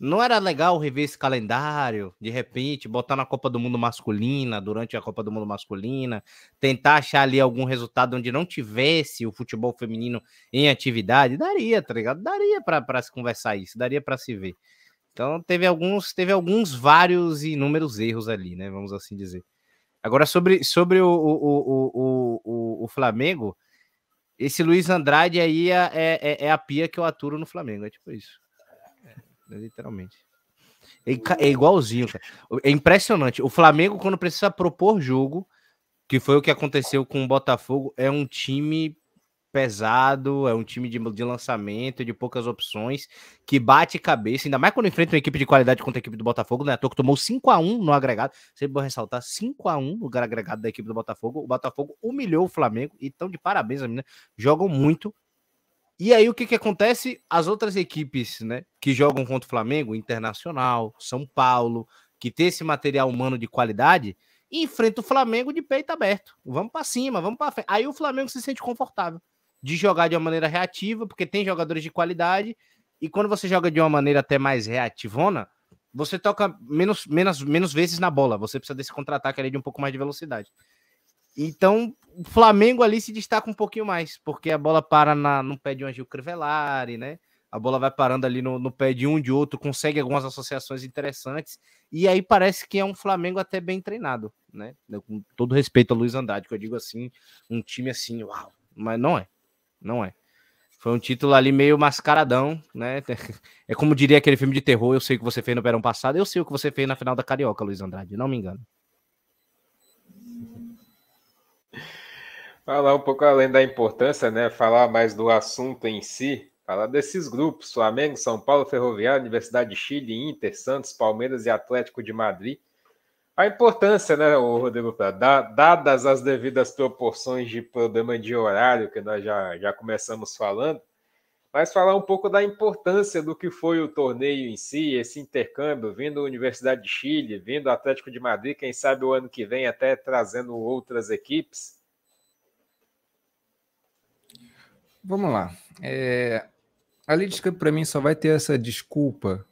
não era legal rever esse calendário, de repente, botar na Copa do Mundo masculina, durante a Copa do Mundo masculina, tentar achar ali algum resultado onde não tivesse o futebol feminino em atividade, daria, tá ligado? Daria para se conversar isso, daria para se ver. Então, teve alguns, teve alguns vários e inúmeros erros ali, né? Vamos assim dizer. Agora, sobre, sobre o, o, o, o, Flamengo, esse Luiz Andrade aí é, é, é, a pia que eu aturo no Flamengo. É tipo isso. É, literalmente. É, é igualzinho, cara. É impressionante. O Flamengo, quando precisa propor jogo, que foi o que aconteceu com o Botafogo, é um time pesado, é um time de, de lançamento, de poucas opções, que bate cabeça, ainda mais quando enfrenta uma equipe de qualidade contra a equipe do Botafogo, né? A que tomou 5 a 1 no agregado. Sempre vou ressaltar 5 a 1 no agregado da equipe do Botafogo. O Botafogo humilhou o Flamengo e estão de parabéns, a menina. Jogam muito. E aí o que que acontece? As outras equipes, né, que jogam contra o Flamengo, Internacional, São Paulo, que tem esse material humano de qualidade, enfrenta o Flamengo de peito aberto. Vamos para cima, vamos para frente. Aí o Flamengo se sente confortável de jogar de uma maneira reativa, porque tem jogadores de qualidade, e quando você joga de uma maneira até mais reativona, você toca menos, menos, menos vezes na bola, você precisa desse contra-ataque ali de um pouco mais de velocidade. Então, o Flamengo ali se destaca um pouquinho mais, porque a bola para na, no pé de um Gil Crivellari, né? A bola vai parando ali no, no pé de um de outro, consegue algumas associações interessantes, e aí parece que é um Flamengo até bem treinado, né? Com todo respeito ao Luiz Andrade, que eu digo assim, um time assim, uau, mas não é. Não é. Foi um título ali meio mascaradão, né? *laughs* É como diria aquele filme de terror, eu sei o que você fez no verão passado, eu sei o que você fez na final da Carioca, Luiz Andrade, não me engano. Falar um pouco além da importância, né? Falar mais do assunto em si, falar desses grupos: Flamengo, São Paulo, Ferroviário, Universidade de Chile, Inter, Santos, Palmeiras e Atlético de Madrid a importância, né, Rodrigo, dadas as devidas proporções de problema de horário que nós já, já começamos falando, mas falar um pouco da importância do que foi o torneio em si, esse intercâmbio, vindo Universidade de Chile, vindo Atlético de Madrid, quem sabe o ano que vem até trazendo outras equipes. Vamos lá. É, a Leeds Cup para mim só vai ter essa desculpa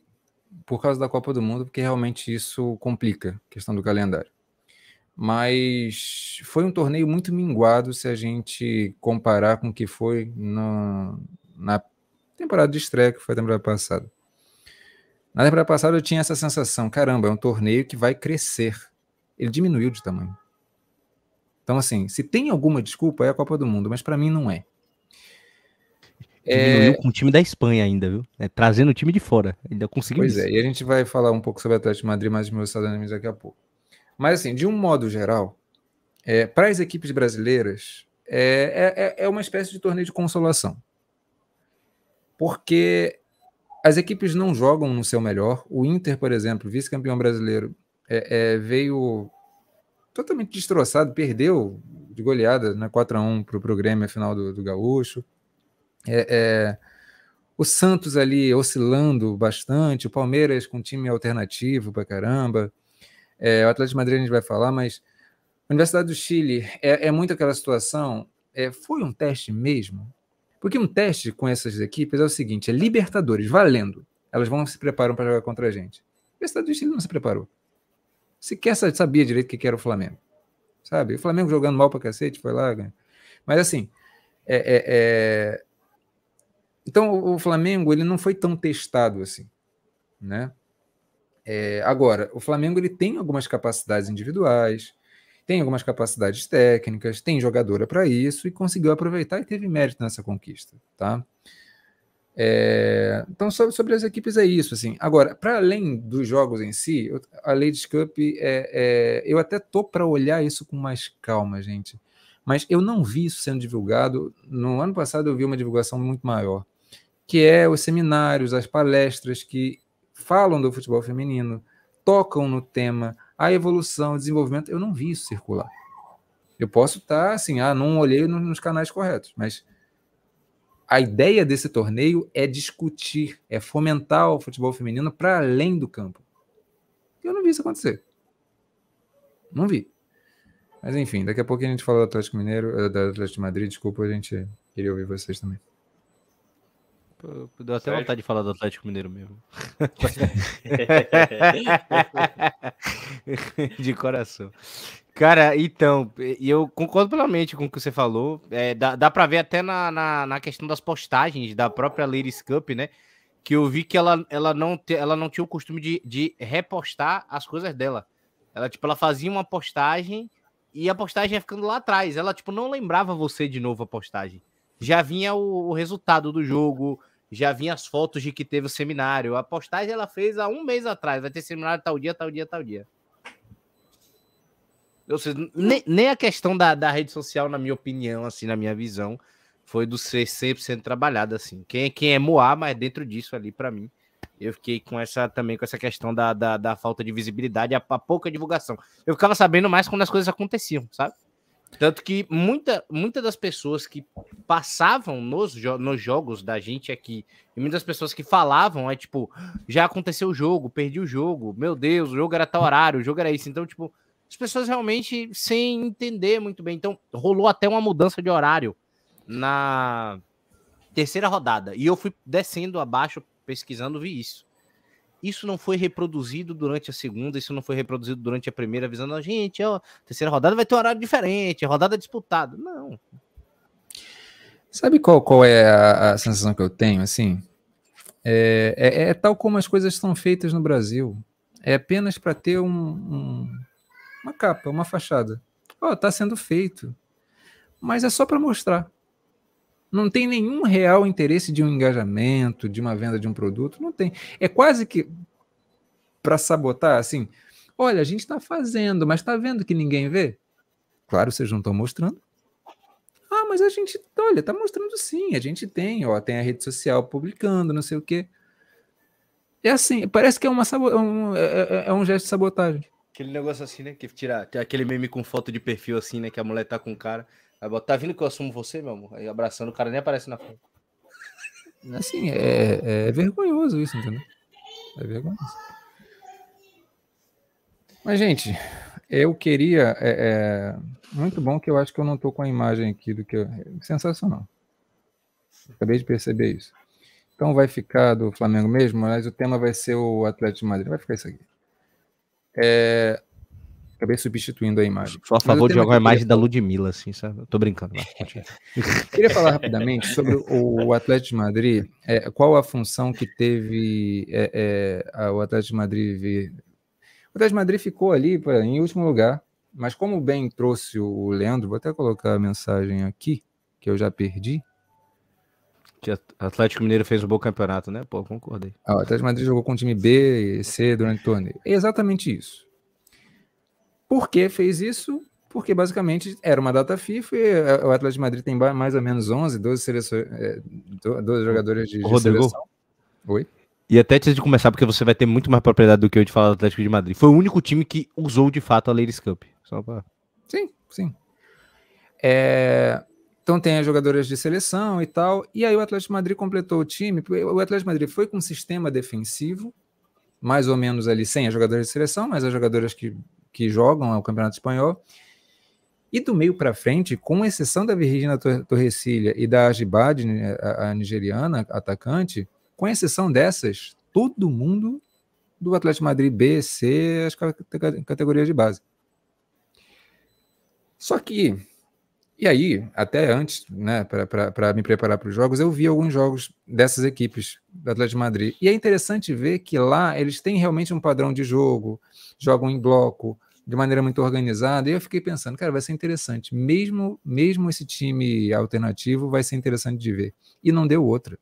por causa da Copa do Mundo, porque realmente isso complica a questão do calendário. Mas foi um torneio muito minguado se a gente comparar com o que foi no, na temporada de estreia, que foi a temporada passada. Na temporada passada eu tinha essa sensação: caramba, é um torneio que vai crescer. Ele diminuiu de tamanho. Então, assim, se tem alguma desculpa, é a Copa do Mundo, mas para mim não é. Diminuiu é... com o time da Espanha ainda, viu? É, trazendo o time de fora. Ainda conseguiu Pois isso. é, e a gente vai falar um pouco sobre o Atlético de Madrid, mais meus Estados daqui a pouco. Mas assim, de um modo geral, é, para as equipes brasileiras, é, é, é, é uma espécie de torneio de consolação. Porque as equipes não jogam no seu melhor. O Inter, por exemplo, vice-campeão brasileiro, é, é, veio totalmente destroçado, perdeu de goleada na né, 4x1 para o Grêmio, a final do, do Gaúcho. É, é, o Santos ali oscilando bastante, o Palmeiras com time alternativo para caramba, é, o Atlético de Madrid a gente vai falar, mas a Universidade do Chile é, é muito aquela situação. É, foi um teste mesmo? Porque um teste com essas equipes é o seguinte: é Libertadores, valendo. Elas vão se preparam para jogar contra a gente. A Universidade do Chile não se preparou. Sequer sabia direito o que era o Flamengo. Sabe? O Flamengo jogando mal para cacete, foi lá. Mas assim, é, é, é então, o Flamengo ele não foi tão testado assim, né? É, agora, o Flamengo ele tem algumas capacidades individuais, tem algumas capacidades técnicas, tem jogadora para isso e conseguiu aproveitar e teve mérito nessa conquista, tá? É, então, sobre, sobre, as equipes é isso, assim. Agora, para além dos jogos em si, a Ladies Cup, é, é eu até tô para olhar isso com mais calma, gente. Mas eu não vi isso sendo divulgado. No ano passado eu vi uma divulgação muito maior que é os seminários, as palestras que falam do futebol feminino, tocam no tema, a evolução, o desenvolvimento. Eu não vi isso circular. Eu posso estar assim, ah, não olhei nos canais corretos, mas a ideia desse torneio é discutir, é fomentar o futebol feminino para além do campo. Eu não vi isso acontecer. Não vi. Mas enfim, daqui a pouco a gente fala do Atlético Mineiro, eh, da Atlético de Madrid, desculpa, a gente queria ouvir vocês também. Deu até certo. vontade de falar do Atlético Mineiro mesmo. *laughs* de coração. Cara, então, eu concordo plenamente com o que você falou. É, dá, dá pra ver até na, na, na, questão das postagens da própria Ladies Cup, né? Que eu vi que ela, ela, não, te, ela não tinha o costume de, de repostar as coisas dela. Ela, tipo, ela fazia uma postagem e a postagem ia ficando lá atrás. Ela, tipo, não lembrava você de novo a postagem já vinha o, o, resultado do jogo, já vinha as fotos de que teve o seminário. A postagem ela fez há um mês atrás. Vai ter seminário tal dia, tal dia, tal dia. Ou seja, nem, nem a questão da, da rede social, na minha opinião, assim, na minha visão, foi do ser sempre sendo trabalhado assim. Quem, quem é Moá, mas dentro disso ali, para mim, eu fiquei com essa também com essa questão da, da, da falta de visibilidade, a, a, pouca divulgação. Eu ficava sabendo mais quando as coisas aconteciam, sabe? Tanto que muita, muita das pessoas que passavam nos, nos jogos da gente aqui, e muitas pessoas que falavam, é tipo, já aconteceu o jogo, perdi o jogo, meu Deus, o jogo era tal horário, o jogo era isso. Então, tipo, as pessoas realmente sem entender muito bem. Então, rolou até uma mudança de horário na terceira rodada. E eu fui descendo abaixo, pesquisando, vi isso. Isso não foi reproduzido durante a segunda, isso não foi reproduzido durante a primeira, avisando a gente, ó, terceira rodada vai ter um horário diferente, rodada disputada. Não. Sabe qual, qual é a, a sensação que eu tenho, assim? É, é, é, tal como as coisas são feitas no Brasil. É apenas para ter um, um, uma capa, uma fachada. Ó, oh, tá sendo feito. Mas é só para mostrar. Não tem nenhum real interesse de um engajamento, de uma venda de um produto, não tem. É quase que para sabotar, assim, olha, a gente está fazendo, mas está vendo que ninguém vê? Claro, vocês não estão mostrando. Ah, mas a gente, olha, está mostrando sim, a gente tem, ó, tem a rede social publicando, não sei o quê. É assim, parece que é, uma é um, é, é, é um gesto de sabotagem. Aquele negócio assim, né? Que tira, aquele meme com foto de perfil assim, né? Que a mulher tá com o cara. Aí bota, tá vindo que eu assumo você, meu amor? Aí abraçando, o cara nem aparece na foto. Assim, é, é vergonhoso isso, entendeu? É vergonhoso. Mas, gente, eu queria. É, é, muito bom que eu acho que eu não tô com a imagem aqui do que. Eu, sensacional. Acabei de perceber isso. Então vai ficar do Flamengo mesmo, mas o tema vai ser o Atlético de Madrid. Vai ficar isso aqui. É, Acabei substituindo a imagem. Só a favor de jogar a imagem da Ludmilla, assim, sabe? Eu tô brincando. *laughs* queria falar rapidamente sobre o Atlético de Madrid. É, qual a função que teve é, é, o Atlético de Madrid vir? O Atlético de Madrid ficou ali em último lugar, mas como bem trouxe o Leandro, vou até colocar a mensagem aqui, que eu já perdi. Que o Atlético Mineiro fez um bom campeonato, né? Pô, concordei. Ah, o Atlético de Madrid jogou com o time B e C durante o torneio. É exatamente isso. Por que fez isso? Porque basicamente era uma data FIFA e é, o Atlético de Madrid tem mais ou menos 11, 12, seleções, 12 jogadores de, de seleção. Oi? E até antes de começar, porque você vai ter muito mais propriedade do que eu de falar do Atlético de Madrid. Foi o único time que usou de fato a Ladies Cup. Só pra... Sim, sim. É... Então tem as jogadoras de seleção e tal. E aí o Atlético de Madrid completou o time. O Atlético de Madrid foi com um sistema defensivo, mais ou menos ali sem as jogadoras de seleção, mas as jogadoras que que jogam o Campeonato Espanhol. E do meio para frente, com exceção da Virginia Torrecilha e da Ajibad, né, a, a nigeriana, atacante, com exceção dessas, todo mundo do Atlético Madrid B, C, as categorias de base. Só que, e aí, até antes, né, para me preparar para os jogos, eu vi alguns jogos dessas equipes do Atlético Madrid. E é interessante ver que lá eles têm realmente um padrão de jogo, jogam em bloco, de maneira muito organizada. E eu fiquei pensando, cara, vai ser interessante. Mesmo, mesmo esse time alternativo vai ser interessante de ver. E não deu outra.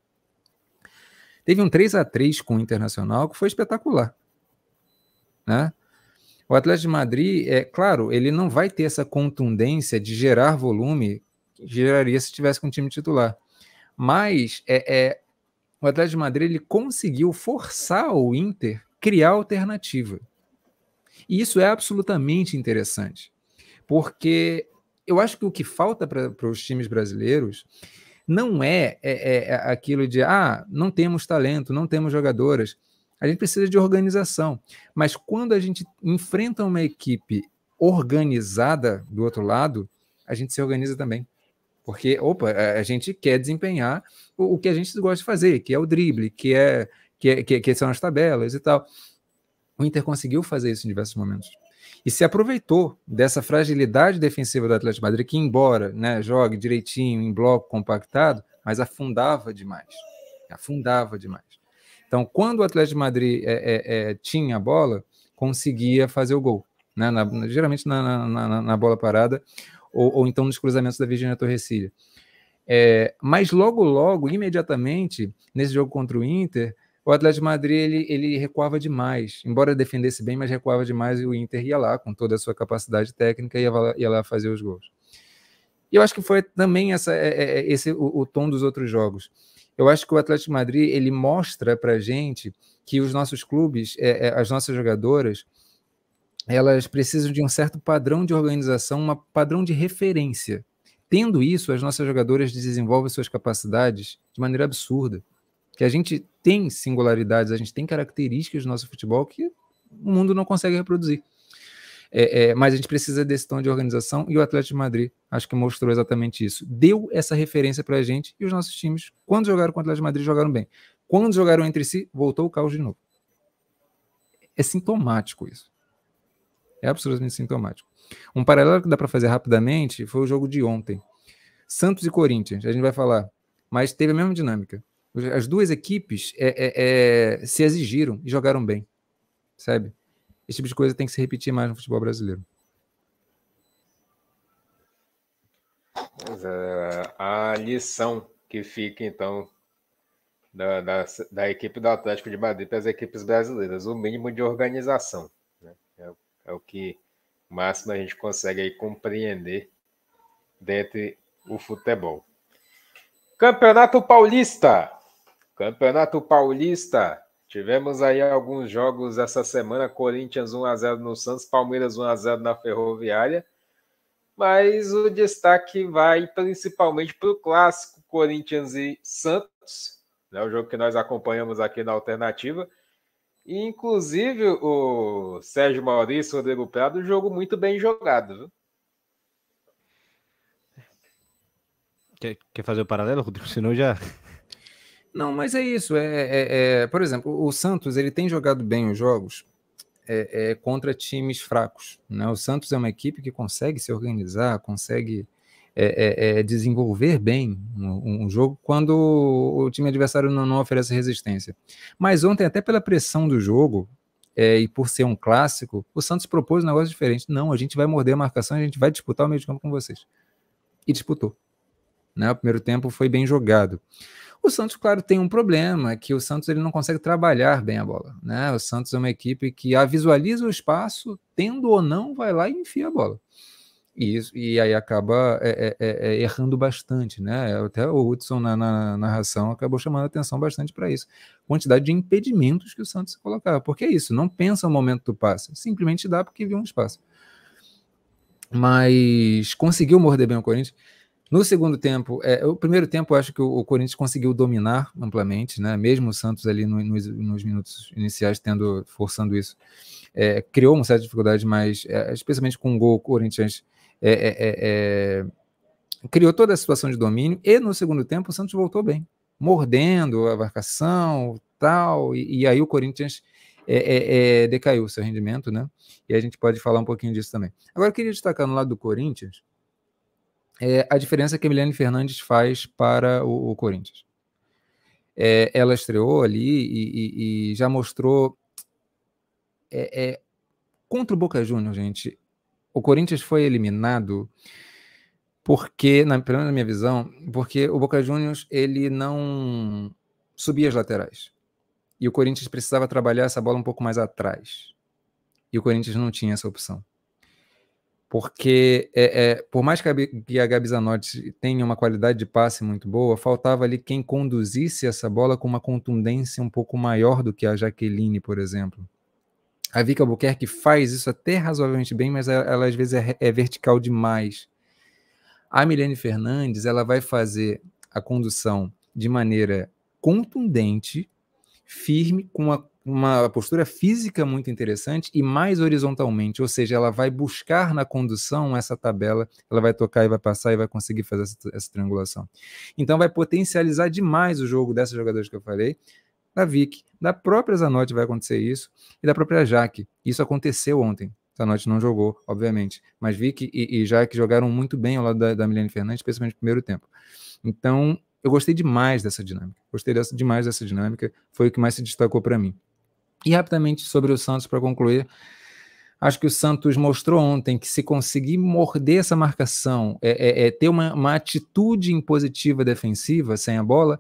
Teve um 3 a 3 com o Internacional que foi espetacular. Né? O Atlético de Madrid, é claro, ele não vai ter essa contundência de gerar volume que geraria se tivesse com um time titular. Mas é, é, o Atlético de Madrid ele conseguiu forçar o Inter criar alternativa. E isso é absolutamente interessante, porque eu acho que o que falta para os times brasileiros não é, é, é, é, aquilo de, ah, não temos talento, não temos jogadoras. A gente precisa de organização. Mas quando a gente enfrenta uma equipe organizada do outro lado, a gente se organiza também. Porque, opa, a gente quer desempenhar o, o que a gente gosta de fazer, que é o drible, que, é, que, é, que, que são as tabelas e tal. O Inter conseguiu fazer isso em diversos momentos. E se aproveitou dessa fragilidade defensiva do Atlético de Madrid, que, embora né, jogue direitinho, em bloco, compactado, mas afundava demais. Afundava demais. Então, quando o Atlético de Madrid é, é, é, tinha a bola, conseguia fazer o gol. Né, na, geralmente na, na, na, bola parada, ou, ou, então nos cruzamentos da Virginia Torrecilha. É, mas logo, logo, imediatamente, nesse jogo contra o Inter, o Atlético de Madrid ele, ele recuava demais, embora defendesse bem, mas recuava demais e o Inter ia lá com toda a sua capacidade técnica e ia, ia lá fazer os gols. E eu acho que foi também essa, é, é, é, esse o, o, tom dos outros jogos. Eu acho que o Atlético de Madrid ele mostra para gente que os nossos clubes, as nossas jogadoras, elas precisam de um certo padrão de organização, um padrão de referência. Tendo isso, as nossas jogadoras desenvolvem suas capacidades de maneira absurda. Que a gente tem singularidades, a gente tem características do nosso futebol que o mundo não consegue reproduzir. É, é, mas a gente precisa desse tom de organização e o Atlético de Madrid acho que mostrou exatamente isso. Deu essa referência para a gente e os nossos times, quando jogaram com o Atlético de Madrid, jogaram bem. Quando jogaram entre si, voltou o caos de novo. É sintomático isso. É absolutamente sintomático. Um paralelo que dá para fazer rapidamente foi o jogo de ontem. Santos e Corinthians, a gente vai falar, mas teve a mesma dinâmica. As duas equipes é, é, é, se exigiram e jogaram bem, sabe? Esse tipo de coisa tem que se repetir mais no futebol brasileiro. É, a lição que fica, então, da, da, da, equipe do Atlético de Madrid para as equipes brasileiras, o mínimo de organização. Né? É, é, o que máximo a gente consegue aí compreender dentro do futebol. Campeonato Paulista. Campeonato Paulista. Tivemos aí alguns jogos essa semana, Corinthians 1 a 0 no Santos, Palmeiras 1 a 0 na Ferroviária. Mas o destaque vai principalmente para o clássico Corinthians e Santos, né, o jogo que nós acompanhamos aqui na alternativa. E, inclusive, o Sérgio Maurício, Rodrigo Prado, jogo muito bem jogado. Viu? Quer, quer fazer o paralelo, Rodrigo? Senão já. Não, mas é isso. É, é, é, por exemplo, o Santos ele tem jogado bem os jogos é, é, contra times fracos. Né? O Santos é uma equipe que consegue se organizar, consegue é, desenvolver bem um, um, jogo quando o time adversário não, não, oferece resistência. Mas ontem, até pela pressão do jogo e por ser um clássico, o Santos propôs um negócio diferente. Não, a gente vai morder a marcação, a gente vai disputar o meio de campo com vocês. E disputou. Né? O primeiro tempo foi bem jogado. O Santos, claro, tem um problema, que o Santos ele não consegue trabalhar bem a bola. Né? O Santos é uma equipe que a visualiza o espaço, tendo ou não, vai lá e enfia a bola. E, isso, e aí acaba é, é, é, é errando bastante, né? Até o Hudson na, na narração acabou chamando a atenção bastante para isso. Quantidade de impedimentos que o Santos colocava. Porque é isso, não pensa o momento do passe, simplesmente dá porque viu um espaço. Mas conseguiu morder bem o Corinthians. No segundo tempo, é, o primeiro tempo, eu acho que o, o, Corinthians conseguiu dominar amplamente, né? Mesmo o Santos ali no, nos, nos, minutos iniciais tendo forçando isso, é, criou uma certa dificuldade, mas é, especialmente com o gol, o Corinthians é, é, é, criou toda a situação de domínio. E no segundo tempo, o Santos voltou bem, mordendo a marcação, tal, e, e aí o Corinthians decaiu o seu rendimento, né? E a gente pode falar um pouquinho disso também. Agora, eu queria destacar no lado do Corinthians é a diferença que a Milene Fernandes faz para o, o Corinthians. É, ela estreou ali e, e, e já mostrou. É, é, contra o Boca Juniors, gente, o Corinthians foi eliminado porque, na, pelo menos na minha visão, porque o Boca Juniors ele não subia as laterais. E o Corinthians precisava trabalhar essa bola um pouco mais atrás. E o Corinthians não tinha essa opção porque é, é, por mais que a, a Gabi Zanotti tenha uma qualidade de passe muito boa, faltava ali quem conduzisse essa bola com uma contundência um pouco maior do que a Jaqueline, por exemplo. A Vika Albuquerque faz isso até razoavelmente bem, mas ela, ela às vezes é, é, vertical demais. A Milene Fernandes ela vai fazer a condução de maneira contundente, firme, com uma uma postura física muito interessante e mais horizontalmente, ou seja, ela vai buscar na condução essa tabela, ela vai tocar e vai passar e vai conseguir fazer essa, essa triangulação. Então vai potencializar demais o jogo dessas jogadoras que eu falei, da Vic, da própria Zanotti vai acontecer isso, e da própria Jaque. Isso aconteceu ontem. Zanotti não jogou, obviamente, mas Vic e, e Jaque jogaram muito bem ao lado da, da Milene Fernandes, especialmente no primeiro tempo. Então, eu gostei demais dessa dinâmica. Gostei dessa, demais dessa dinâmica. Foi o que mais se destacou para mim. E rapidamente sobre o Santos para concluir. Acho que o Santos mostrou ontem que se conseguir morder essa marcação, é, é, é ter uma, uma, atitude impositiva defensiva sem a bola,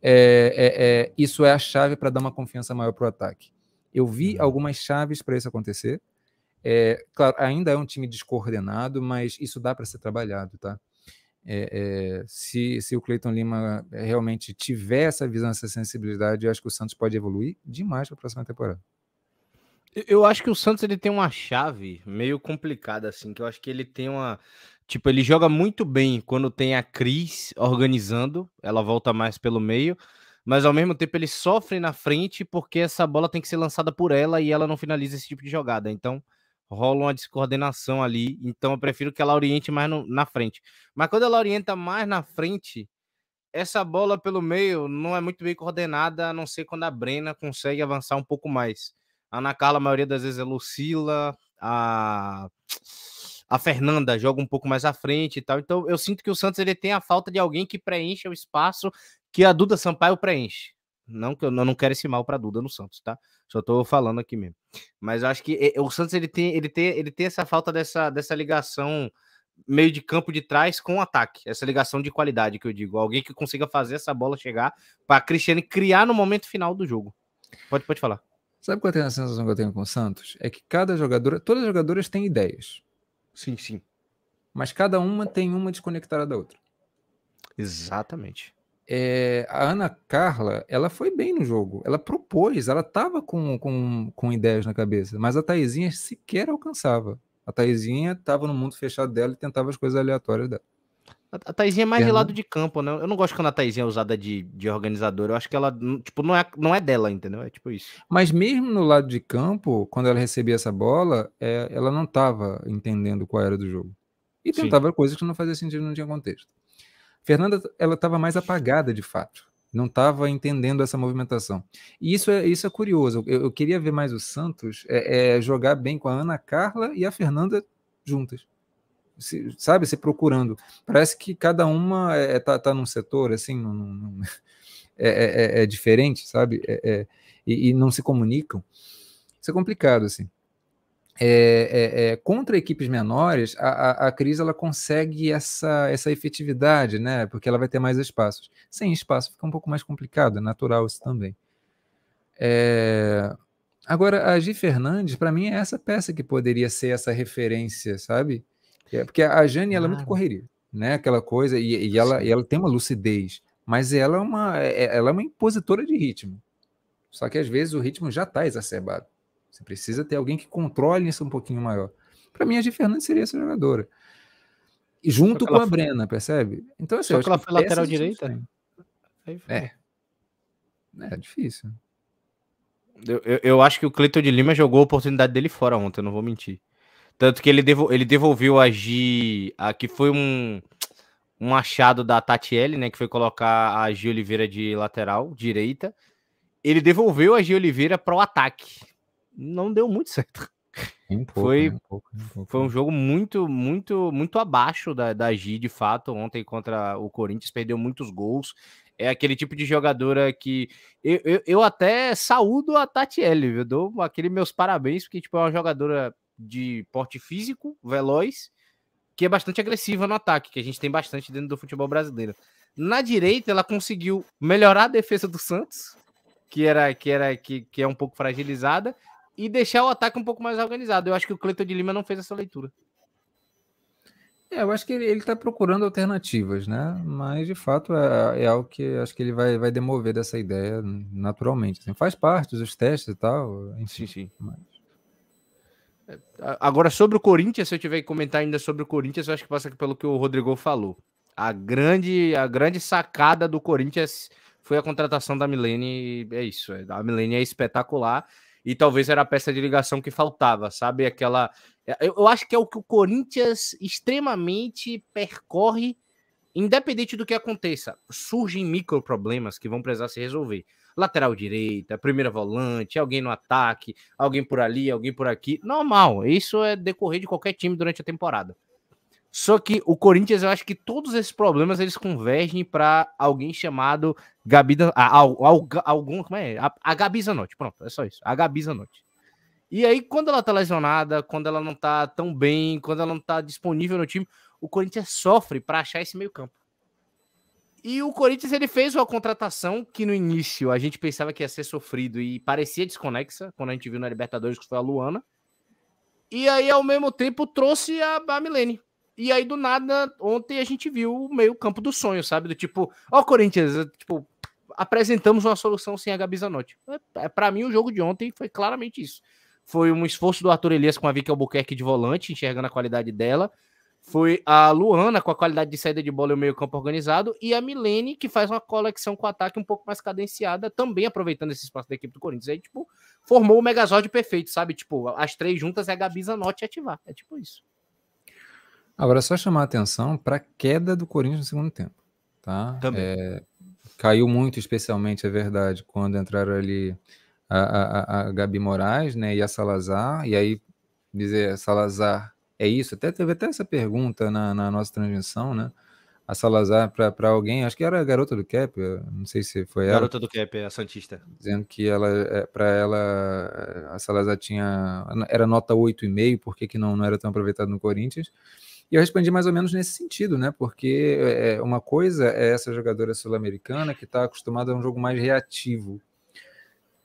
é, é, é isso é a chave para dar uma confiança maior para o ataque. Eu vi uhum. algumas chaves para isso acontecer. É, claro, ainda é um time descoordenado, mas isso dá para ser trabalhado, tá? É, é, se, se o Cleiton Lima realmente tiver essa visão, essa sensibilidade, eu acho que o Santos pode evoluir demais para a próxima temporada. Eu acho que o Santos ele tem uma chave meio complicada, assim, que eu acho que ele tem uma. Tipo, ele joga muito bem quando tem a Cris organizando, ela volta mais pelo meio, mas ao mesmo tempo ele sofre na frente porque essa bola tem que ser lançada por ela e ela não finaliza esse tipo de jogada. Então rola uma descoordenação ali. Então eu prefiro que ela oriente mais no, na frente. Mas quando ela orienta mais na frente, essa bola pelo meio não é muito bem coordenada, a não ser quando a Brena consegue avançar um pouco mais. A Ana Carla, a maioria das vezes, é Lucila, a, a Fernanda joga um pouco mais à frente e tal. Então eu sinto que o Santos ele tem a falta de alguém que preencha o espaço que a Duda Sampaio preenche. Não que eu não quero esse mal para Duda no Santos, tá? Só tô falando aqui mesmo. Mas eu acho que o Santos ele tem, ele tem, ele tem essa falta dessa, dessa ligação meio de campo de trás com o ataque, essa ligação de qualidade que eu digo, alguém que consiga fazer essa bola chegar para Cristiane criar no momento final do jogo. Pode, pode falar. Sabe qual é a sensação que eu tenho com o Santos? É que cada jogadora, todas as jogadoras têm ideias. Sim, sim. Mas cada uma tem uma desconectada da outra. Exatamente. É, a Ana Carla, ela foi bem no jogo. Ela propôs, ela estava com, com, com ideias na cabeça, mas a Taizinha sequer alcançava. A Taizinha estava no mundo fechado dela e tentava as coisas aleatórias dela. A Taizinha é mais de lado de campo, né? Eu não gosto quando a Taizinha é usada de, de organizadora. Eu acho que ela, tipo, não é, não é dela, entendeu? É tipo isso. Mas mesmo no lado de campo, quando ela recebia essa bola, é, ela não estava entendendo qual era do jogo. E tentava Sim. coisas que não fazia sentido, não tinha contexto. Fernanda, ela estava mais apagada de fato. Não estava entendendo essa movimentação. E isso é, isso é curioso. Eu, eu queria ver mais o Santos é, é jogar bem com a Ana Carla e a Fernanda juntas se, sabe, se procurando. Parece que cada uma é, tá, tá num setor, assim, num, num, é, é, é, é, diferente, sabe? É, é, e, e, não se comunicam. Isso é complicado, assim. Contra equipes menores, a, a, a Cris ela consegue essa, essa efetividade, né? Porque ela vai ter mais espaços. Sem espaço fica um pouco mais complicado, é natural isso também. Agora, a Gi Fernandes, para mim, é essa peça que poderia ser essa referência, sabe? É, porque a Jane ela é muito correria, né? Aquela coisa, e, e ela, e ela tem uma lucidez, mas ela é uma, é, é, ela é uma impositora de ritmo. Só que às vezes o ritmo já está exacerbado. Você precisa ter alguém que controle isso um pouquinho maior. Para mim, a G Fernandes seria essa jogadora. E junto com a Brena, percebe? Então, assim, Só que ela foi lateral direita. É. É difícil. Eu, eu, eu, acho que o Cleiton de Lima jogou a oportunidade dele fora ontem, eu não vou mentir. Tanto que ele, devol, ele devolveu a Gi, a, que foi um, um achado da Tatiele, né? Que foi colocar a Gi Oliveira de lateral, direita. Ele devolveu a Gi Oliveira para o ataque. Não deu muito certo. Um pouco, foi, um pouco, um pouco. foi um jogo muito, muito, muito abaixo da, da Gi, de fato. Ontem contra o Corinthians, perdeu muitos gols. É aquele tipo de jogadora que eu, eu, eu até saúdo a Tatiele, eu dou aquele meus parabéns, porque tipo, é uma jogadora de porte físico, veloz, que é bastante agressiva no ataque, que a gente tem bastante dentro do futebol brasileiro. Na direita, ela conseguiu melhorar a defesa do Santos, que era que era que, que é um pouco fragilizada, e deixar o ataque um pouco mais organizado. Eu acho que o Cleiton de Lima não fez essa leitura. É, eu acho que ele está procurando alternativas, né? Mas de fato é, é, algo que acho que ele vai, vai demover dessa ideia naturalmente. Assim, faz parte dos testes e tal. Enfim, sim, sim. Mas... Agora, sobre o Corinthians, se eu tiver que comentar ainda sobre o Corinthians, eu acho que passa pelo que o Rodrigo falou. A grande, a grande sacada do Corinthians foi a contratação da Milene. É isso, é, a Milene é espetacular e talvez era a peça de ligação que faltava, sabe? Aquela. Eu acho que é o que o Corinthians extremamente percorre, independente do que aconteça. Surgem micro problemas que vão precisar se resolver lateral direita, primeira volante, alguém no ataque, alguém por ali, alguém por aqui. Normal, isso é decorrer de qualquer time durante a temporada. Só que o Corinthians, eu acho que todos esses problemas eles convergem para alguém chamado Gabi, algum, como é? A, a Gabi Zanotti, pronto, é só isso, a Gabi Zanotti. E aí, quando ela tá lesionada, quando ela não tá tão bem, quando ela não tá disponível no time, o Corinthians sofre para achar esse meio campo. E o Corinthians ele fez uma contratação que no início a gente pensava que ia ser sofrido e parecia desconexa, quando a gente viu na Libertadores que foi a Luana. E aí, ao mesmo tempo, trouxe a, a Milene. E aí, do nada, ontem a gente viu o meio campo do sonho, sabe? Do tipo, ó, Corinthians, tipo, apresentamos uma solução sem a Gabi Zanotti. É, é para mim, o jogo de ontem foi claramente isso. Foi um esforço do Arthur Elias com a Vicky Albuquerque de volante, enxergando a qualidade dela. Foi a Luana com a qualidade de saída de bola e o meio campo organizado. E a Milene, que faz uma conexão com o ataque um pouco mais cadenciada, também aproveitando esse espaço da equipe do Corinthians. Aí, tipo, formou o Megazord perfeito, sabe? Tipo, as três juntas é a Gabi Zanotti ativar. É tipo isso. Agora, só chamar a atenção para a queda do Corinthians no segundo tempo. Tá? Também. É, caiu muito, especialmente, é verdade, quando entraram ali a, a, a Gabi Moraes né, e a Salazar. E aí, dizer Salazar é isso. Até teve até essa pergunta na, na nossa transmissão, né? A Salazar para alguém, acho que era a garota do Cap, não sei se foi ela. Garota do Cap, a Santista. Dizendo que ela, é, para ela, a Salazar tinha. Era nota 8,5, por que, que não, não era tão aproveitado no Corinthians? E eu respondi mais ou menos nesse sentido, né? Porque é, uma coisa é essa jogadora sul-americana que está acostumada a um jogo mais reativo.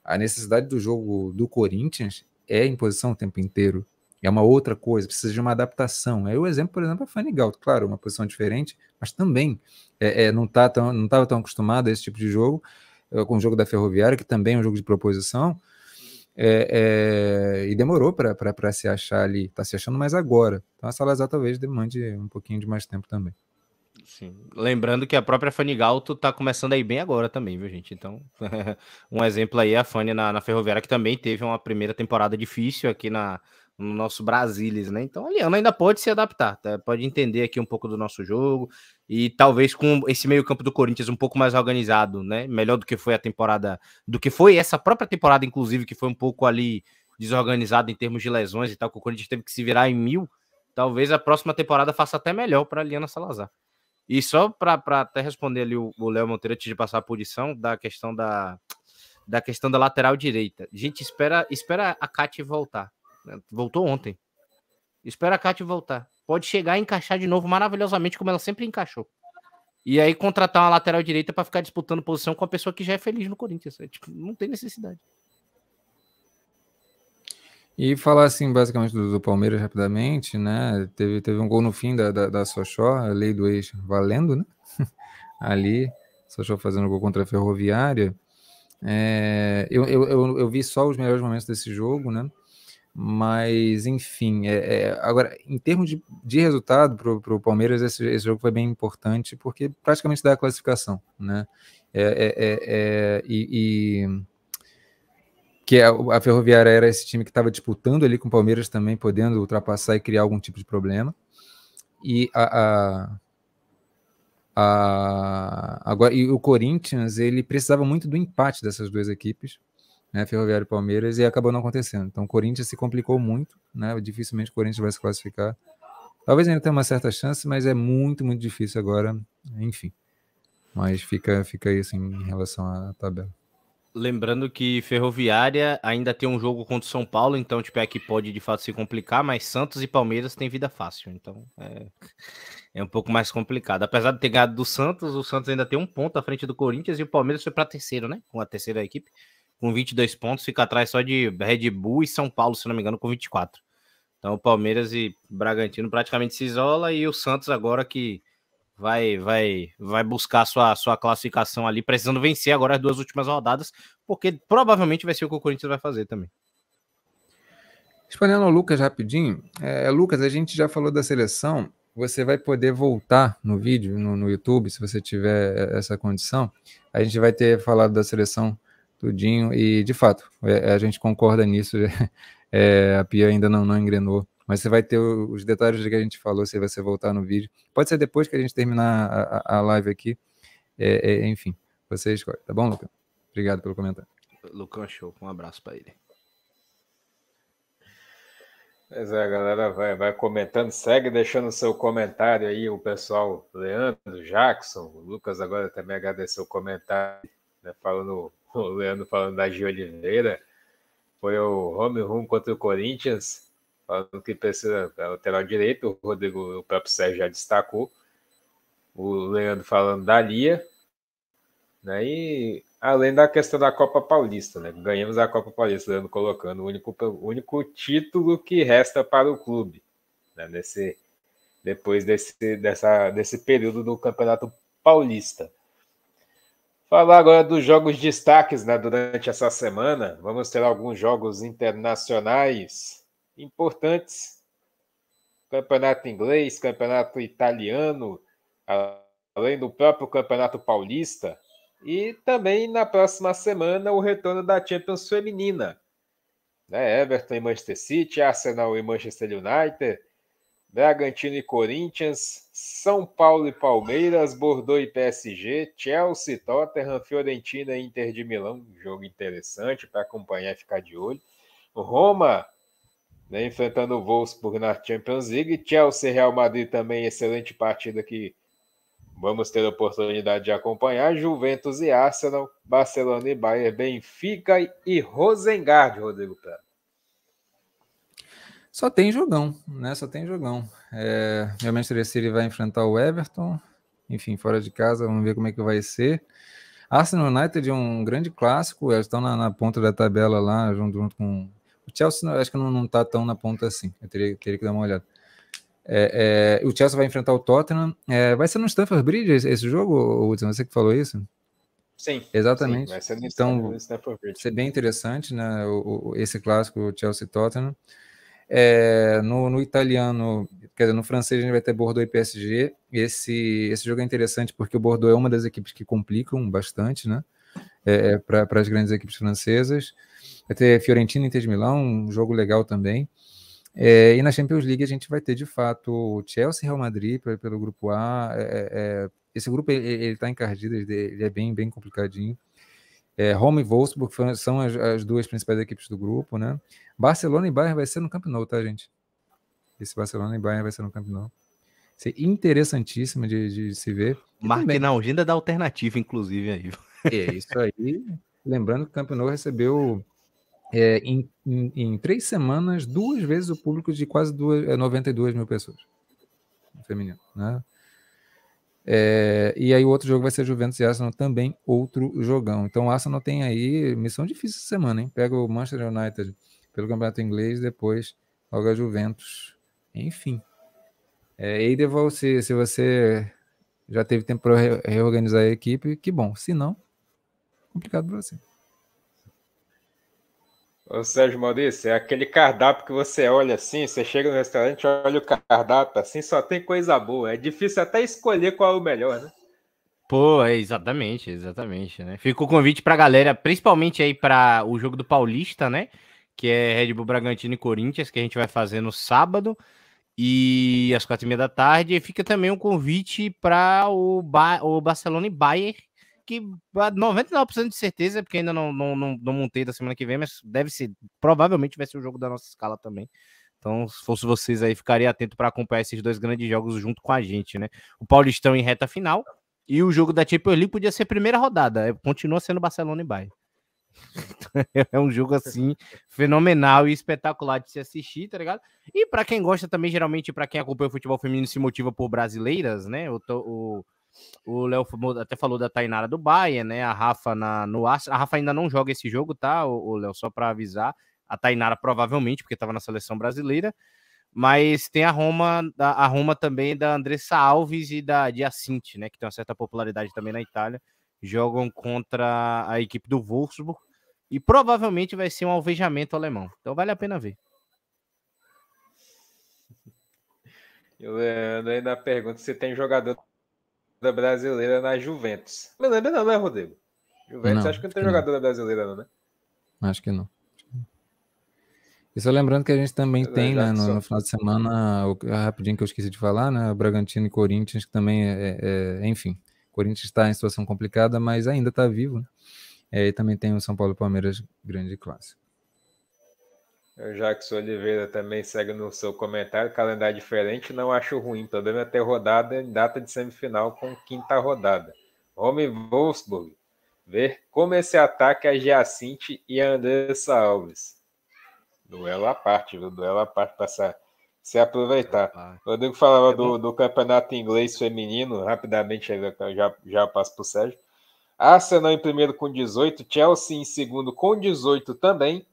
A necessidade do jogo do Corinthians é em posição o tempo inteiro. É uma outra coisa, precisa de uma adaptação. Aí o exemplo, por exemplo, é a Fanny Galt, claro, uma posição diferente, mas também é, é, não tá tão, não estava tão acostumado a esse tipo de jogo, é, com o jogo da Ferroviária, que também é um jogo de proposição, é, é, e demorou para se achar ali, está se achando mais agora. Então a Salazar talvez demande um pouquinho de mais tempo também. Sim. Lembrando que a própria Fanny Galto está começando aí bem agora também, viu, gente? Então, *laughs* um exemplo aí é a Fanny na, na Ferroviária, que também teve uma primeira temporada difícil aqui na, no nosso Brasilis, né? Então a Liana ainda pode se adaptar, tá? pode entender aqui um pouco do nosso jogo e talvez com esse meio-campo do Corinthians um pouco mais organizado, né? Melhor do que foi a temporada, do que foi essa própria temporada, inclusive, que foi um pouco ali desorganizada em termos de lesões e tal, que o Corinthians teve que se virar em mil. Talvez a próxima temporada faça até melhor para a Liana Salazar. E só para até responder ali o Léo Monteiro antes de passar a posição da questão da, da questão da lateral direita. Gente, espera, espera a Kate voltar Voltou ontem. Espera a Kátia voltar. Pode chegar e encaixar de novo maravilhosamente, como ela sempre encaixou. E aí contratar uma lateral direita para ficar disputando posição com a pessoa que já é feliz no Corinthians. É, tipo, não tem necessidade. E falar assim, basicamente, do, do, Palmeiras rapidamente, né? Teve, teve um gol no fim da, da, da Sochó, a lei do ex valendo, né? *laughs* Ali, Sochó fazendo gol contra a Ferroviária. É, eu, eu, eu, eu vi só os melhores momentos desse jogo, né? Mas, enfim, é, é, agora, em termos de, de resultado para o Palmeiras, esse, esse, jogo foi bem importante, porque praticamente dá a classificação, né? É, é, é, é e, e, que a, a, Ferroviária era esse time que estava disputando ali com o Palmeiras também, podendo ultrapassar e criar algum tipo de problema. E a, a, a agora, e o Corinthians, ele precisava muito do empate dessas duas equipes né, Ferroviário e Palmeiras, e acabou não acontecendo. Então o Corinthians se complicou muito, né? Dificilmente o Corinthians vai se classificar. Talvez ainda tenha uma certa chance, mas é muito, muito difícil agora, enfim. Mas fica, fica aí assim, em relação à tabela. Lembrando que Ferroviária ainda tem um jogo contra o São Paulo, então tipo, é que pode de fato se complicar, mas Santos e Palmeiras têm vida fácil, então é, é um pouco mais complicado. Apesar de ter ganhado do Santos, o Santos ainda tem um ponto à frente do Corinthians e o Palmeiras foi para terceiro, né? Com a terceira equipe com 22 pontos, fica atrás só de Red Bull e São Paulo, se não me engano, com 24. Então Palmeiras e Bragantino praticamente se isola e o Santos agora que vai vai vai buscar sua sua classificação ali, precisando vencer agora as duas últimas rodadas, porque provavelmente vai ser o que o Corinthians vai fazer também. Respondendo ao Lucas rapidinho, é, Lucas, a gente já falou da seleção, você vai poder voltar no vídeo, no, no YouTube, se você tiver essa condição. A gente vai ter falado da seleção tudinho. E, de fato, é, a gente concorda nisso. *laughs* É, a Pia ainda não, não engrenou. Mas você vai ter os detalhes de que a gente falou se você voltar no vídeo. Pode ser depois que a gente terminar a, a live aqui. É, é, enfim, você escolhe. Tá bom, Lucas? Obrigado pelo comentário. Lucão, show. Um abraço para ele. Pois é, galera, vai, vai comentando, segue deixando seu comentário aí, o pessoal, Leandro, Jackson, o Lucas agora também agradeceu o comentário, né, falando o Leandro falando da Gio Oliveira, foi o home run contra o Corinthians, falando que precisa é lateral direito, o Rodrigo, o próprio Sérgio já destacou. O Leandro falando da Lia, né? E além da questão da Copa Paulista, né? Ganhamos a Copa Paulista, Leandro colocando o único, o único título que resta para o clube, né? Nesse, depois desse, dessa, desse período do Campeonato Paulista. Falar agora dos jogos destaques né, durante essa semana. Vamos ter alguns jogos internacionais importantes. Campeonato inglês, campeonato italiano, além do próprio campeonato paulista. E também na próxima semana o retorno da Champions Feminina. Né? Everton e Manchester City, Arsenal e Manchester United, Bragantino e Corinthians, São Paulo e Palmeiras, Bordeaux e PSG, Chelsea, Tottenham, Fiorentina e Inter de Milão, jogo interessante para acompanhar e ficar de olho. Roma né, enfrentando o Wolfsburg na Champions League, Chelsea Real Madrid também, excelente partida que vamos ter a oportunidade de acompanhar, Juventus e Arsenal, Barcelona e Bayern, Benfica e Rosengard, Rodrigo Prado. Só tem jogão, né? Só tem jogão. É, o Manchester City vai enfrentar o Everton, enfim, fora de casa, vamos ver como é que vai ser. Arsenal United é um grande clássico, eles estão na, na ponta da tabela lá, junto, junto, com. O Chelsea acho que não, não tá tão na ponta assim, eu teria, teria que dar uma olhada. É, é, o Chelsea vai enfrentar o Tottenham. É, vai ser no Stamford Bridge esse, esse jogo, Hudson? Você que falou isso? Sim. Exatamente. Sim, vai ser no então, Stamford Bridge. vai ser bem interessante, né? O, o, esse clássico, Chelsea-Tottenham. É, no, no, italiano, quer dizer, no francês a gente vai ter Bordeaux e PSG. Esse, esse jogo é interessante porque o Bordeaux é uma das equipes que complicam bastante, né? É, é para as grandes equipes francesas. Vai ter Fiorentina e Inter de Milão, um jogo legal também. É, e na Champions League a gente vai ter de fato Chelsea e Real Madrid pelo, grupo A. É, é esse grupo ele está encardido, ele é bem, bem complicadinho. É, Roma e Wolfsburg são as, as, duas principais equipes do grupo, né? Barcelona e Bayern vai ser no Camp Nou, tá, gente? Esse Barcelona e Bayern vai ser no Camp Nou. Ser interessantíssimo de, de se ver. Marque na agenda da alternativa, inclusive, aí. É isso aí. Lembrando que o Camp Nou recebeu é, em, em, em, três semanas duas vezes o público de quase duas, 92 é, mil pessoas. Feminino, né? É, e aí o outro jogo vai ser Juventus e Arsenal também, outro jogão. Então o Arsenal tem aí missão difícil essa semana, hein? Pega o Manchester United pelo Campeonato Inglês, depois joga Juventus. Enfim. É, Eideval, se, se você já teve tempo para reorganizar a equipe, que bom. Se não, complicado para você. Ô Sérgio Maurício, é aquele cardápio que você olha assim, você chega no restaurante, olha o cardápio assim, só tem coisa boa. É difícil até escolher qual é o melhor, né? Pô, é exatamente, exatamente, né? Fica o convite pra galera, principalmente aí para o jogo do Paulista, né? Que é Red Bull Bragantino e Corinthians, que a gente vai fazer no sábado e às quatro e meia da tarde. E fica também um convite para o, ba o Barcelona e Bayern, que 99% de certeza, porque ainda não, não, não, não, montei da semana que vem, mas deve ser, provavelmente vai ser o jogo da nossa escala também. Então, se fosse vocês aí, ficaria atento para acompanhar esses dois grandes jogos junto com a gente, né? O Paulistão em reta final e o jogo da Champions League podia ser primeira rodada, é, continua sendo Barcelona e Bayern. *laughs* é um jogo assim fenomenal e espetacular de se assistir, tá ligado? E para quem gosta também, geralmente, para quem acompanha o futebol feminino se motiva por brasileiras, né? O, o o Léo até falou da Tainara do Bahia, né? A Rafa na, no A Rafa ainda não joga esse jogo, tá, o, Léo? Só para avisar. A Tainara provavelmente, porque estava na seleção brasileira. Mas tem a Roma, a Roma também da Andressa Alves e da Diacinte, né? Que tem uma certa popularidade também na Itália. Jogam contra a equipe do Wolfsburg. E provavelmente vai ser um alvejamento alemão. Então vale a pena ver. Eu ainda pergunto se tem jogador da brasileira na Juventus. Não lembra não, né, Rodrigo? Juventus não, acho que não tem jogador da brasileira não, né? Acho que não. E só lembrando que a gente também é tem, né, no, no, final de semana, o, rapidinho que eu esqueci de falar, né, Bragantino e Corinthians, que também é, é, é enfim, Corinthians está em situação complicada, mas ainda está vivo, né? É, e também tem o São Paulo Palmeiras grande classe. O Jackson Oliveira também segue no seu comentário. Calendário diferente, não acho ruim. O problema é ter rodada em data de semifinal com quinta rodada. Home Wolfsburg. Ver como esse ataque é Giacinte e a Andressa Alves. Duelo à parte, viu? Duelo à parte para se aproveitar. O Rodrigo falava é do, do, campeonato inglês feminino. Rapidamente, já, já passo para o Sérgio. Arsenal em primeiro com 18, Chelsea em segundo com 18 também.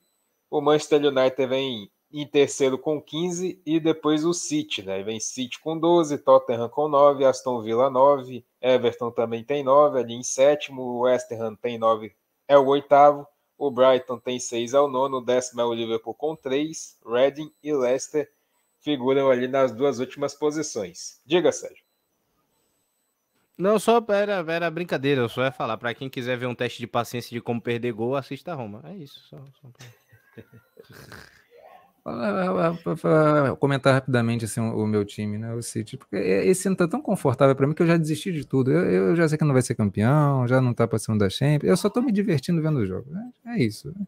O Manchester United vem em terceiro com 15 e depois o City, né? Vem City com 12, Tottenham com 9, Aston Villa 9, Everton também tem 9 ali em sétimo, o West Ham tem 9, é o oitavo, o Brighton tem 6 ao nono, o décimo é o Liverpool com 3, Reading e Leicester figuram ali nas duas últimas posições. Diga, Sérgio. Não, só era, era brincadeira, eu só ia falar. Para quem quiser ver um teste de paciência de como perder gol, assista a Roma. É isso. Só, só *laughs* comentar rapidamente assim, o meu time, né? O City, porque esse ano tá tão confortável para mim que eu já desisti de tudo. Eu, eu, já sei que não vai ser campeão, já não tá passando da Champions. Eu só tô me divertindo vendo o jogo. É, é isso. Né?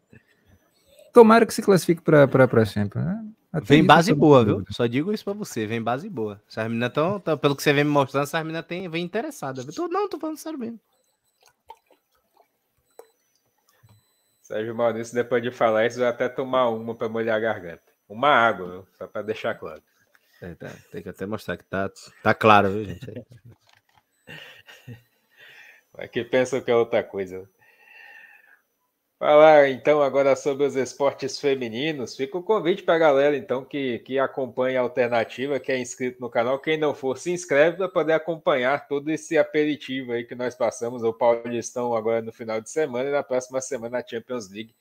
Tomara que se classifique para para Champions. Né? Vem base boa, viu? Só digo isso pra você, vem base boa. Essas meninas tão, tão, pelo que você vem me mostrando, essas meninas tem, vem interessada. Tô, não, tô falando sério mesmo. Sérgio Maurício, depois de falar isso, vai até tomar uma para molhar a garganta. Uma água, viu? só para deixar claro. É, tá, tem que até mostrar que tá, tá claro, viu, gente? *laughs* Aqui pensa que é outra coisa. Falar então agora sobre os esportes femininos. Fica o convite para a galera então que, que acompanha a alternativa, que é inscrito no canal. Quem não for, se inscreve para poder acompanhar todo esse aperitivo aí que nós passamos. O Paulistão agora no final de semana e na próxima semana a Champions League.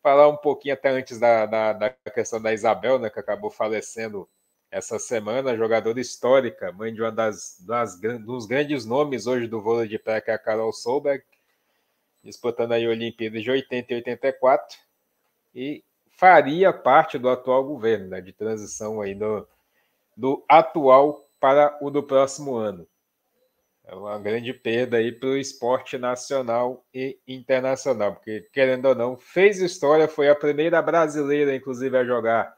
Falar um pouquinho até antes da, da, da questão da Isabel, né, que acabou falecendo essa semana, jogadora histórica, mãe de uma das, das dos grandes nomes hoje do vôlei de pé, que é a Carol Solberg disputando aí a de 80 e 84, e faria parte do atual governo, né, de transição aí do, do atual para o do próximo ano. É uma grande perda aí para o esporte nacional e internacional, porque, querendo ou não, fez história, foi a primeira brasileira, inclusive, a jogar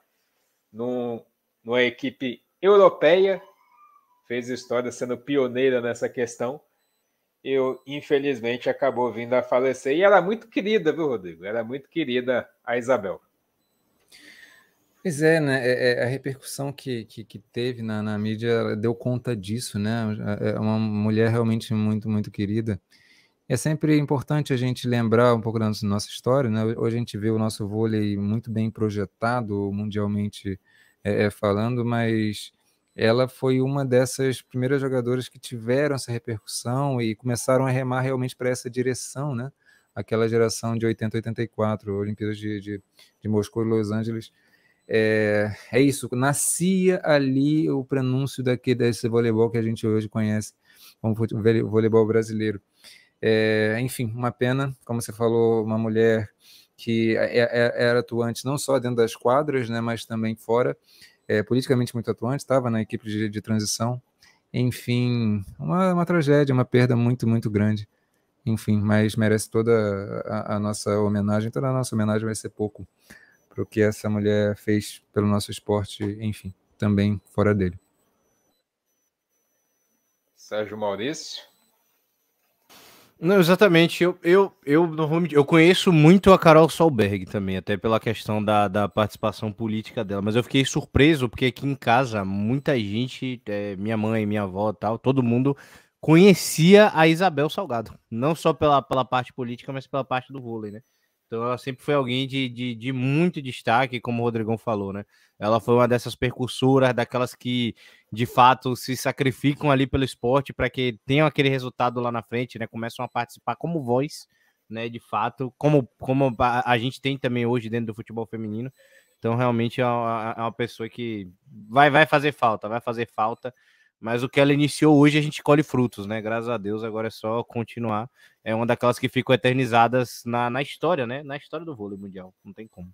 num, numa equipe europeia, fez história sendo pioneira nessa questão, eu infelizmente acabou vindo a falecer. E ela é muito querida, viu, Rodrigo? Era é muito querida a Isabel. Pois é, né? É, é, a repercussão que, que, que teve na, na, mídia deu conta disso, né? É uma mulher realmente muito, muito querida. É sempre importante a gente lembrar um pouco da nossa história, né? Hoje a gente vê o nosso vôlei muito bem projetado mundialmente é, é falando, mas ela foi uma dessas primeiras jogadoras que tiveram essa repercussão e começaram a remar realmente para essa direção, né? Aquela geração de 80, 84, Olimpíadas de, de, de Moscou e Los Angeles. É, é, isso, nascia ali o prenúncio daqui desse voleibol que a gente hoje conhece como voleibol brasileiro. É, enfim, uma pena, como você falou, uma mulher que é, é, era atuante não só dentro das quadras, né, mas também fora é, politicamente muito atuante, estava na equipe de, de transição. Enfim, uma, uma, tragédia, uma perda muito, muito grande. Enfim, mas merece toda a, a nossa homenagem. Toda a nossa homenagem vai ser pouco para o que essa mulher fez pelo nosso esporte, enfim, também fora dele. Sérgio Maurício. Não, exatamente. Eu, eu, eu, eu conheço muito a Carol Solberg também, até pela questão da, da participação política dela. Mas eu fiquei surpreso porque aqui em casa muita gente, é, minha mãe, minha avó tal, todo mundo conhecia a Isabel Salgado. Não só pela, pela parte política, mas pela parte do vôlei, né? Então ela sempre foi alguém de, de, de, muito destaque, como o Rodrigão falou, né? Ela foi uma dessas percursoras, daquelas que de fato se sacrificam ali pelo esporte para que tenham aquele resultado lá na frente, né? Começam a participar como voz, né? De fato, como, como a, a gente tem também hoje dentro do futebol feminino. Então, realmente é uma, é uma pessoa que vai, vai fazer falta, vai fazer falta mas o que ela iniciou hoje a gente colhe frutos, né? Graças a Deus, agora é só continuar. É uma daquelas que ficam eternizadas na, na história, né? Na história do vôlei mundial, não tem como.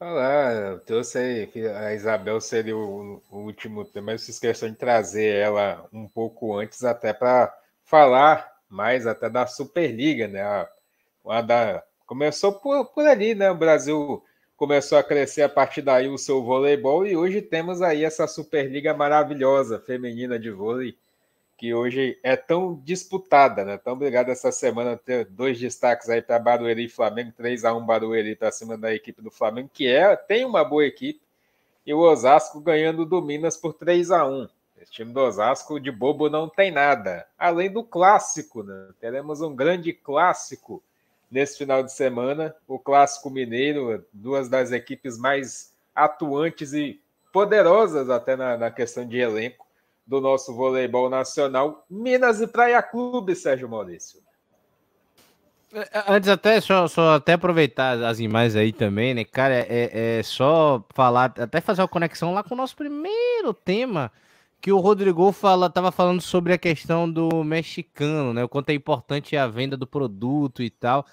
Olá, eu trouxe aí que a Isabel seria o, o último tema, mas se esqueceu de trazer ela um pouco antes, até para falar mais até da Superliga, né? A, a da, começou por, por ali, né? O Brasil começou a crescer a partir daí o seu voleibol e hoje temos aí essa Superliga maravilhosa feminina de vôlei que hoje é tão disputada, né? Tão obrigado essa semana ter dois destaques aí para Barueri e Flamengo, 3 a 1 Barueri para cima da equipe do Flamengo, que é tem uma boa equipe, e o Osasco ganhando do Minas por 3 a 1. Esse time do Osasco de bobo não tem nada, além do clássico, né? Teremos um grande clássico nesse final de semana. O Clássico Mineiro, duas das equipes mais atuantes e poderosas até na, na questão de elenco do nosso voleibol nacional. Minas e Praia Clube, Sérgio Maurício. É, é, antes até, só, só até aproveitar as imagens aí também, né, cara, é, é só falar, até fazer uma conexão lá com o nosso primeiro tema, que o Rodrigo fala, tava falando sobre a questão do mexicano, né, o quanto é importante a venda do produto e tal,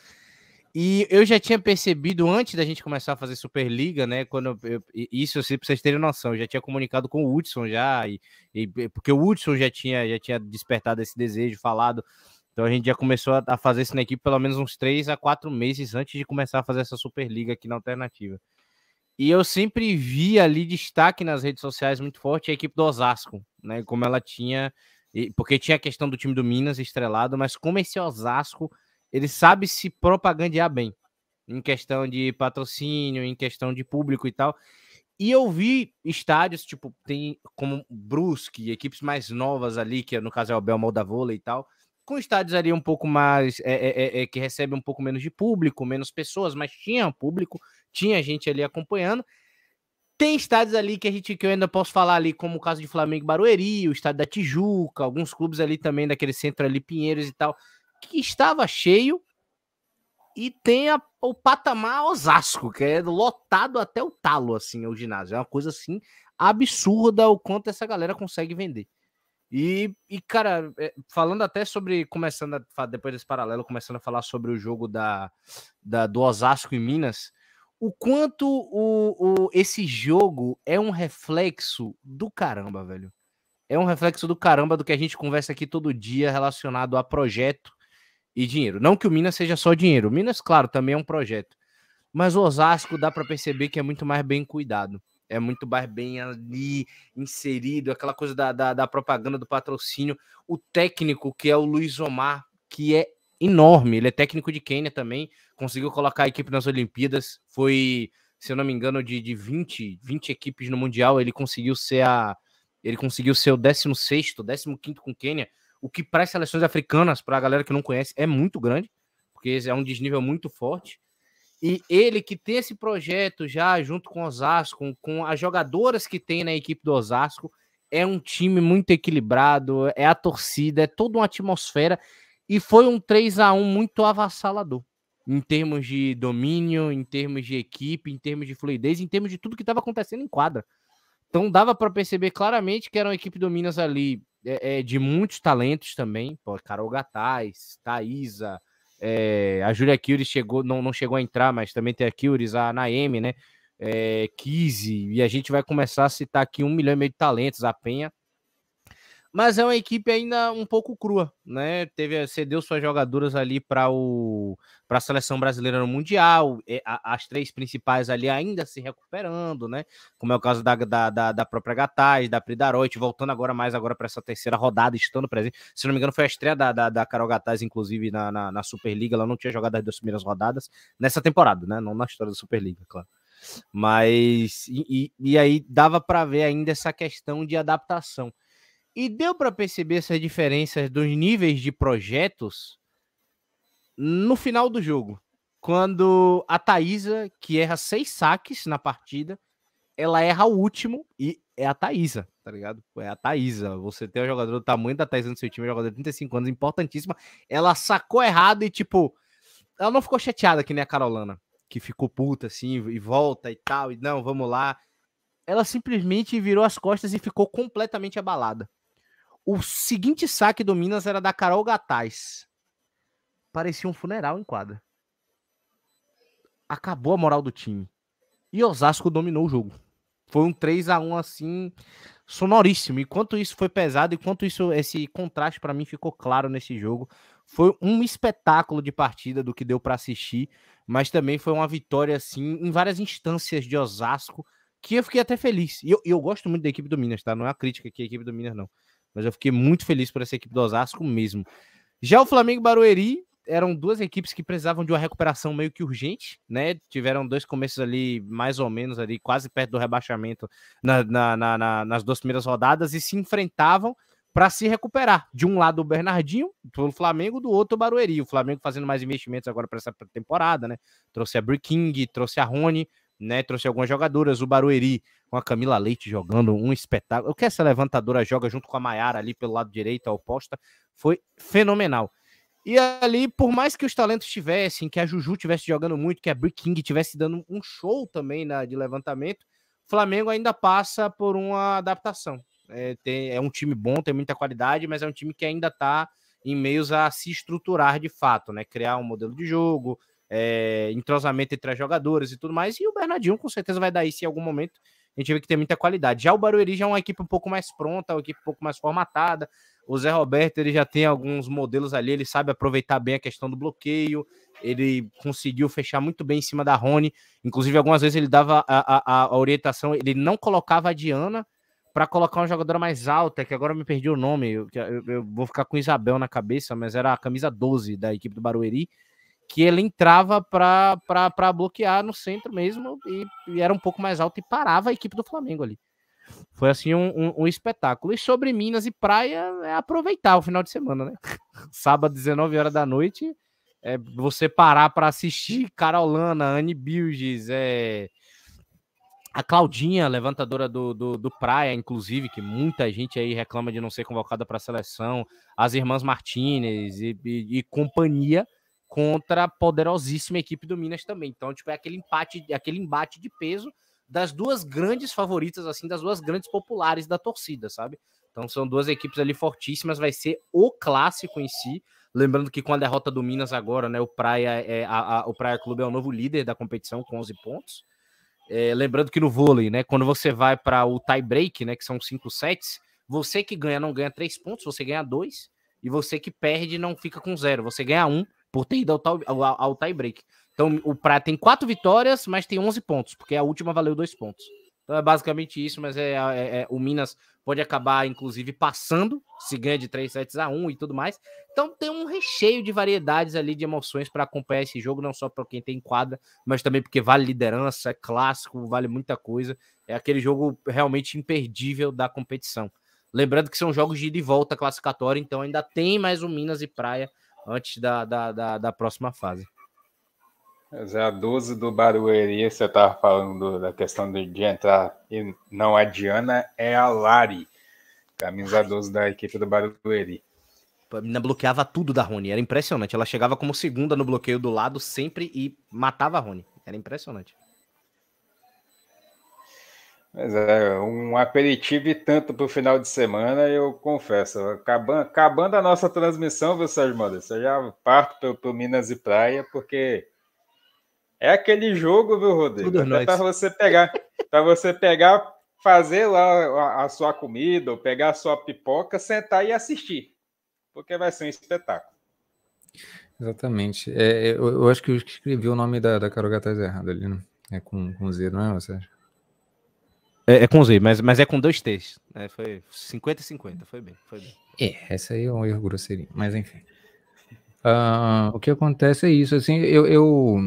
e eu já tinha percebido antes da gente começar a fazer Superliga, né? Quando eu, isso assim, pra vocês terem noção, eu já tinha comunicado com o Hudson já, e, e, porque o Hudson já tinha, já tinha despertado esse desejo, falado então a gente já começou a fazer isso na equipe pelo menos uns três a quatro meses antes de começar a fazer essa Superliga aqui na alternativa. E eu sempre vi ali destaque nas redes sociais muito forte a equipe do Osasco, né? Como ela tinha. Porque tinha a questão do time do Minas estrelado, mas como esse Osasco ele sabe se propagandear bem em questão de patrocínio, em questão de público e tal. E eu vi estádios, tipo, tem como Brusque, equipes mais novas ali, que no caso é o Belmol da Vôlei e tal, com estádios ali um pouco mais é, é, é, é, que recebe um pouco menos de público, menos pessoas, mas tinha público, tinha gente ali acompanhando. Tem estádios ali que a gente que eu ainda posso falar ali, como o caso de Flamengo Barueri, o estádio da Tijuca, alguns clubes ali também daquele centro ali Pinheiros e tal, que estava cheio. E tem a, o patamar Osasco, que é lotado até o talo assim, o ginásio. É uma coisa assim absurda o quanto essa galera consegue vender. E, e, cara, é, falando até sobre, começando a, depois desse paralelo, começando a falar sobre o jogo da, da do Osasco em Minas, o quanto o, o, esse jogo é um reflexo do caramba, velho. É um reflexo do caramba do que a gente conversa aqui todo dia relacionado a projeto e dinheiro. Não que o Minas seja só dinheiro. O Minas, claro, também é um projeto. Mas o Osasco dá para perceber que é muito mais bem cuidado é muito mais bem ali inserido, aquela coisa da, da, da, propaganda do patrocínio. O técnico, que é o Luiz Omar, que é enorme, ele é técnico de Quênia também, conseguiu colocar a equipe nas Olimpíadas, foi, se eu não me engano, de, de 20, 20 equipes no Mundial, ele conseguiu ser a. Ele conseguiu ser o 16, 15 com Quênia, o que para as seleções africanas, para a galera que não conhece, é muito grande, porque é um desnível muito forte. E ele que tem esse projeto já junto com o Osasco, com as jogadoras que tem na equipe do Osasco, é um time muito equilibrado, é a torcida, é toda uma atmosfera e foi um 3 a 1 muito avassalador em termos de domínio, em termos de equipe, em termos de fluidez, em termos de tudo que estava acontecendo em quadra. Então dava para perceber claramente que era uma equipe do Minas ali é, é, de muitos talentos também, pô, Carol Gataz, Thaisa, é, a Julia Kyries chegou, não, não chegou a entrar, mas também tem a Kyries, a Naemi, né? É, Kizzy, e a gente vai começar a citar aqui um milhão e meio de talentos, a Penha. Mas é uma equipe ainda um pouco crua, né? Teve, cedeu suas jogadoras ali para o para a seleção brasileira no Mundial, as três principais ali ainda se recuperando, né? Como é o caso da, da, da, da própria Gataz, da Pridaroit, voltando agora mais agora para essa terceira rodada, estando presente. Se não me engano, foi a estreia da, da, da Carol Gataz, inclusive, na, na, na, Superliga. Ela não tinha jogado as duas primeiras rodadas nessa temporada, né? Não na história da Superliga, claro. Mas e, e aí dava para ver ainda essa questão de adaptação. E deu para perceber essas diferenças dos níveis de projetos no final do jogo, quando a Thaisa, que erra seis saques na partida, ela erra o último e é a Thaisa, tá ligado? É a Thaisa. Você tem um jogador do tamanho da Thaisa no seu time, um jogador de 35 anos, importantíssima. Ela sacou errado e, tipo, ela não ficou chateada que nem a Carolana, que ficou puta assim e volta e tal, e não, vamos lá. Ela simplesmente virou as costas e ficou completamente abalada. O seguinte saque do Minas era da Carol Gataz parecia um funeral em quadra. Acabou a moral do time. E Osasco dominou o jogo. Foi um 3 a 1 assim, sonoríssimo. E quanto isso foi pesado e quanto isso esse contraste para mim ficou claro nesse jogo. Foi um espetáculo de partida do que deu para assistir, mas também foi uma vitória assim em várias instâncias de Osasco, que eu fiquei até feliz. E eu, eu gosto muito da equipe do Minas, tá? Não é uma crítica aqui a equipe do Minas não, mas eu fiquei muito feliz por essa equipe do Osasco mesmo. Já o Flamengo Barueri eram duas equipes que precisavam de uma recuperação meio que urgente, né? Tiveram dois começos ali, mais ou menos, ali, quase perto do rebaixamento na, na, na, nas duas primeiras rodadas e se enfrentavam para se recuperar. De um lado o Bernardinho, pelo Flamengo, do outro o Barueri. O Flamengo fazendo mais investimentos agora para essa temporada, né? Trouxe a King, trouxe a Rony, né? Trouxe algumas jogadoras, o Barueri com a Camila Leite jogando um espetáculo. O que essa levantadora joga junto com a Maiara ali pelo lado direito, a oposta, foi fenomenal. E ali, por mais que os talentos tivessem, que a Juju tivesse jogando muito, que a Brick King tivesse dando um show também na, de levantamento, Flamengo ainda passa por uma adaptação. É, tem, é um time bom, tem muita qualidade, mas é um time que ainda está em meios a se estruturar de fato, né? Criar um modelo de jogo, é, entrosamento entre as jogadoras e tudo mais. E o Bernardinho com certeza vai dar isso em algum momento. A gente vê que tem muita qualidade. Já o Barueri já é uma equipe um pouco mais pronta, uma equipe um pouco mais formatada. O Zé Roberto ele já tem alguns modelos ali, ele sabe aproveitar bem a questão do bloqueio. Ele conseguiu fechar muito bem em cima da Rony. Inclusive, algumas vezes ele dava a, a, a orientação, ele não colocava a Diana para colocar uma jogadora mais alta, que agora me perdi o nome, eu, eu, eu, vou ficar com Isabel na cabeça, mas era a camisa 12 da equipe do Barueri, que ele entrava para bloquear no centro mesmo e, e, era um pouco mais alto e parava a equipe do Flamengo ali. Foi assim um, um, um, espetáculo. E sobre Minas e Praia, é aproveitar o final de semana, né? *laughs* Sábado, 19 horas da noite, é você parar para assistir Carolana, Anne Bilges, é, a Claudinha, levantadora do, do, do, Praia, inclusive, que muita gente aí reclama de não ser convocada para a seleção, as irmãs Martinez e, e, e, companhia contra a poderosíssima equipe do Minas também. Então, tipo, é aquele empate, aquele embate de peso das duas grandes favoritas, assim, das duas grandes populares da torcida, sabe? Então são duas equipes ali fortíssimas, vai ser o clássico em si. Lembrando que com a derrota do Minas agora, né, o Praia, é, a, a, o Praia Clube é o novo líder da competição com 11 pontos. É, lembrando que no vôlei, né, quando você vai para o tie break, né, que são cinco sets, você que ganha não ganha três pontos, você ganha dois, e você que perde não fica com zero, você ganha um por ter ido ao, ao, ao tie break. Então o Praia tem quatro vitórias, mas tem 11 pontos, porque a última valeu dois pontos. Então é basicamente isso, mas é, é, é, o Minas pode acabar, inclusive, passando, se ganha de 3 sets a 1 e tudo mais. Então tem um recheio de variedades ali de emoções para acompanhar esse jogo, não só para quem tem quadra, mas também porque vale liderança, é clássico, vale muita coisa. É aquele jogo realmente imperdível da competição. Lembrando que são jogos de ida e volta classificatória, então ainda tem mais um Minas e Praia antes da, da, da, da próxima fase. É a 12 do Barueri, você estava falando da questão de, de, entrar e não a Diana, é a Lari, camisa 12 da equipe do Barueri. A menina bloqueava tudo da Rony, era impressionante. Ela chegava como segunda no bloqueio do lado sempre e matava a Rony. Era impressionante. Mas é um aperitivo e tanto para o final de semana, eu confesso. Acabando, acabando a nossa transmissão, viu, Sérgio Modesto? Eu já parto para o Minas e Praia, porque é aquele jogo, viu, Rodrigo? É para você pegar, para você pegar, fazer lá a, sua comida, ou pegar a sua pipoca, sentar e assistir, porque vai ser um espetáculo. Exatamente. É, eu, eu, acho que eu escrevi o nome da, da Carol Gataz errado ali, né? É com, com Z, não é, Sérgio? É, é, com Z, mas, mas é com dois T's. Né? Foi 50 e 50, foi bem, foi bem. É, essa aí é um erro grosseiro, mas enfim. Uh, o que acontece é isso, assim, eu, eu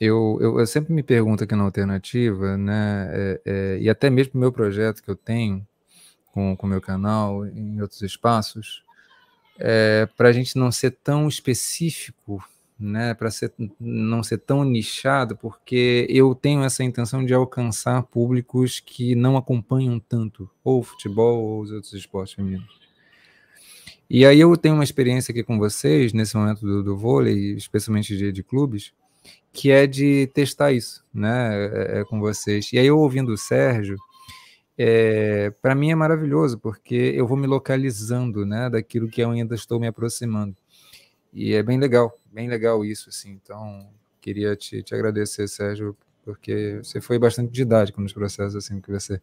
eu, eu, eu, sempre me pergunto aqui na alternativa, né, é, é, e até mesmo o meu projeto que eu tenho com o meu canal, em outros espaços, é, para a gente não ser tão específico, né, para não ser tão nichado, porque eu tenho essa intenção de alcançar públicos que não acompanham tanto ou futebol ou os outros esportes femininos. E aí eu tenho uma experiência aqui com vocês, nesse momento do, do vôlei, especialmente de, de clubes, que é de testar isso, né, é, é com vocês. E aí eu ouvindo o Sérgio, é, para mim é maravilhoso, porque eu vou me localizando, né, daquilo que eu ainda estou me aproximando. E é bem legal, bem legal isso, assim. Então, queria te, te agradecer, Sérgio, porque você foi bastante didático nos processos, assim, que você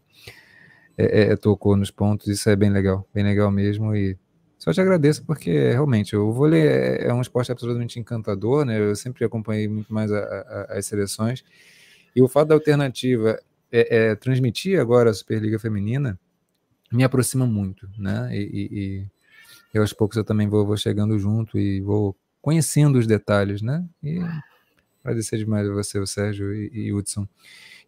é, é, tocou nos pontos. Isso é bem legal, bem legal mesmo. E só te agradeço porque realmente o vôlei é, é, um esporte absolutamente encantador, né? Eu sempre acompanhei muito mais a, a, as seleções. E o fato da alternativa é, é, transmitir agora a Superliga Feminina me aproxima muito, né? E, e, e aos poucos eu também vou, vou, chegando junto e vou conhecendo os detalhes, né? E agradecer demais a você, o Sérgio e, e Hudson.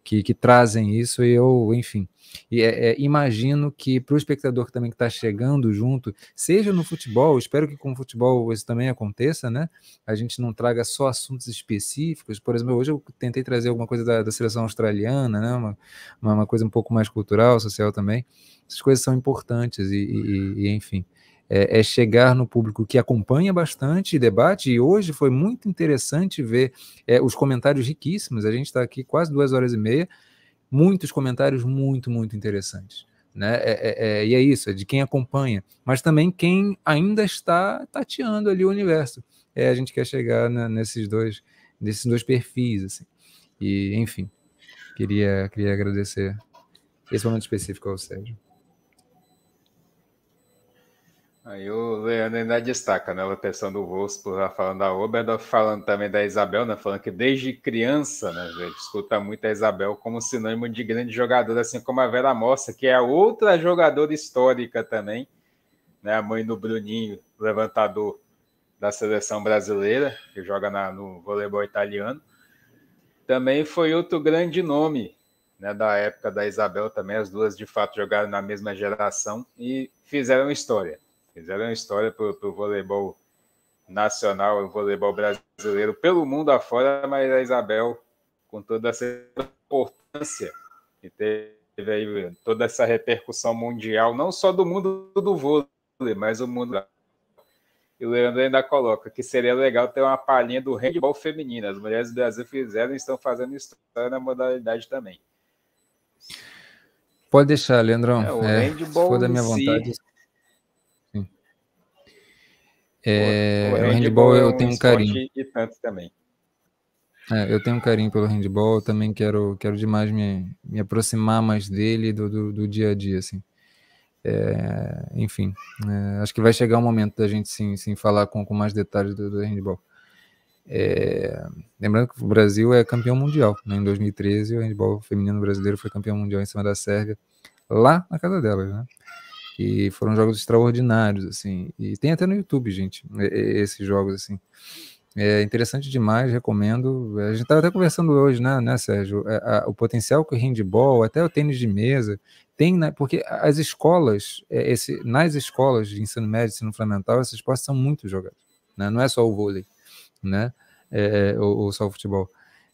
que, que trazem isso, e eu, enfim, e, é, é, imagino que para o espectador também que está chegando junto, seja no futebol, espero que com o futebol isso também aconteça, né? A gente não traga só assuntos específicos. Por exemplo, hoje eu tentei trazer alguma coisa da, da seleção australiana, né? Uma, uma, uma, coisa um pouco mais cultural, social também. Essas coisas são importantes e, e, e enfim. É, é, chegar no público que acompanha bastante debate, e hoje foi muito interessante ver é, os comentários riquíssimos. A gente está aqui quase duas horas e meia muitos comentários muito, muito interessantes. Né? É, é, é, e é isso, é de quem acompanha, mas também quem ainda está tateando ali o universo. É, a gente quer chegar né, nesses dois, nesses dois perfis, assim. E, enfim, queria, queria agradecer esse momento específico ao Sérgio. Aí o Leandro ainda destaca, né? A questão do Wolfsburg lá falando da Oberdorf, falando também da Isabel, né? Falando que desde criança, né? Ele escuta muito a Isabel como sinônimo de grande jogadora, assim como a Vera Mossa, que é outra jogadora histórica também, né? A mãe do Bruninho, levantador da seleção brasileira, que joga na, no voleibol italiano. Também foi outro grande nome, né? Da época da Isabel também. As duas, de fato, jogaram na mesma geração e fizeram história Fizeram história para o voleibol nacional, o voleibol brasileiro, pelo mundo afora, mas a Isabel, com toda essa importância, e teve aí toda essa repercussão mundial, não só do mundo do vôlei, mas o mundo. E o Leandro ainda coloca que seria legal ter uma palhinha do handball feminino. As mulheres do Brasil fizeram e estão fazendo história na modalidade também. Pode deixar, Leandrão. É, o é, handball se for da minha vontade. Si, é, o, o handball, é eu tenho um carinho. E tanto também. É, eu tenho um carinho pelo handball, também quero, quero demais me, me aproximar mais dele do, do, do dia a dia, assim. É, enfim, é, acho que vai chegar o momento da gente sim, sim falar com, com mais detalhes do, do handball. É, lembrando que o Brasil é campeão mundial, né? em 2013 o handball feminino brasileiro foi campeão mundial em cima da Sérvia, lá na casa delas, né? E foram jogos extraordinários, assim. E tem até no YouTube, gente, esses jogos, assim. É interessante demais, recomendo. A gente estava até conversando hoje, né, né Sérgio? É, a, o potencial que o handball, até o tênis de mesa, tem, né, porque as escolas, é, esse, nas escolas de ensino médio, ensino fundamental, esses esportes são muito jogados. Né? Não é só o vôlei, né? É, ou, ou só o futebol.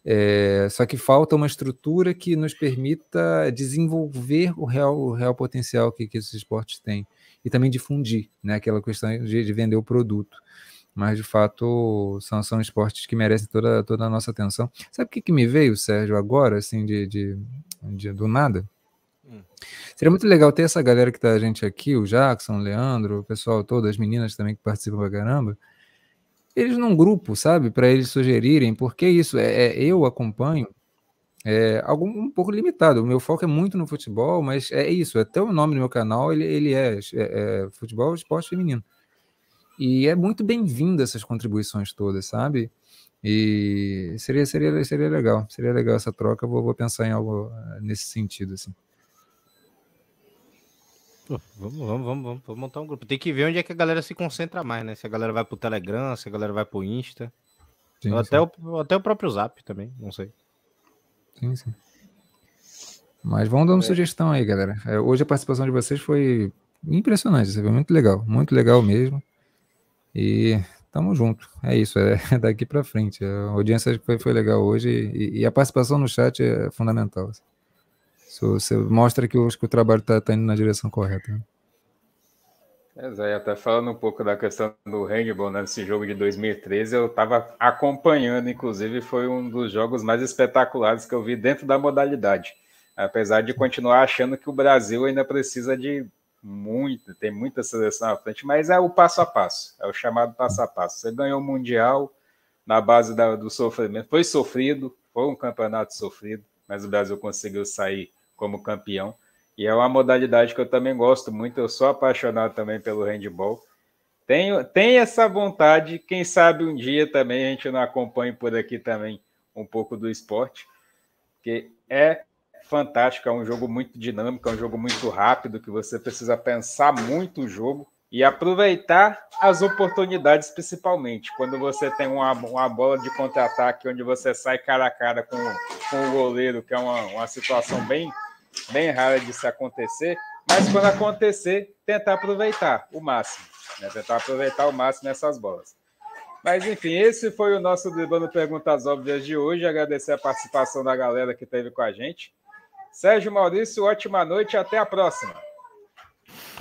É, só que falta uma estrutura que nos permita desenvolver o real, o real potencial que, que esses esportes têm e também difundir, né? Aquela questão de, de vender o produto. Mas, de fato, são, são esportes que merecem toda, toda a nossa atenção. Sabe o que, que me veio, Sérgio, agora, assim, de, de, de do nada? Hum. Seria muito legal ter essa galera que tá a gente aqui, o Jackson, o Leandro, o pessoal todo, as meninas também que participam pra caramba, eles num grupo, sabe, para eles sugerirem, porque isso é, é eu acompanho é algo um pouco limitado. O meu foco é muito no futebol, mas é isso. Até o nome do meu canal ele, ele é, é, é futebol, esporte feminino. E é muito bem-vindo essas contribuições todas, sabe? E seria, seria, seria legal, seria legal essa troca. Vou, vou pensar em algo eh, nesse sentido, assim. Pô, vamos, vamos, vamos, vamos, montar um grupo. Tem que ver onde é que a galera se concentra mais, né? Se a galera vai pro Telegram, se a galera vai pro Insta. Sim, ou até, O, até o próprio Zap também, não sei. Sim, sim. Mas vão dando é. sugestão aí, galera. É, hoje a participação de vocês foi impressionante, foi muito legal, muito legal mesmo. E tamo junto. É isso, é *laughs* daqui para frente. A audiência foi, foi legal hoje e, e, a participação no chat é fundamental. Assim. Você mostra que o, que o trabalho está tá indo na direção correta. Né? É, até falando um pouco da questão do handball, né, nesse jogo de 2013, eu estava acompanhando, inclusive foi um dos jogos mais espetaculares que eu vi dentro da modalidade. Apesar de continuar achando que o Brasil ainda precisa de muito, tem muita seleção à frente, mas é o passo a passo, é o chamado passo a passo. Você ganhou o Mundial na base da, do sofrimento, foi sofrido, foi um campeonato sofrido, mas o Brasil conseguiu sair como campeão. E é uma modalidade que eu também gosto muito, eu sou apaixonado também pelo handball. Tenho, tenho essa vontade, quem sabe um dia também a gente não acompanhe por aqui também um pouco do esporte, que é fantástico, é um jogo muito dinâmico, é um jogo muito rápido, que você precisa pensar muito o jogo, e aproveitar as oportunidades, principalmente quando você tem uma, uma bola de contra-ataque onde você sai cara a cara com, com o goleiro, que é uma, uma situação bem, bem rara de se acontecer, mas quando acontecer, tentar aproveitar o máximo, né? tentar aproveitar o máximo nessas bolas. Mas enfim, esse foi o nosso Driblando Perguntas Óbvias de hoje. Agradecer a participação da galera que esteve com a gente. Sérgio Maurício, ótima noite, até a próxima.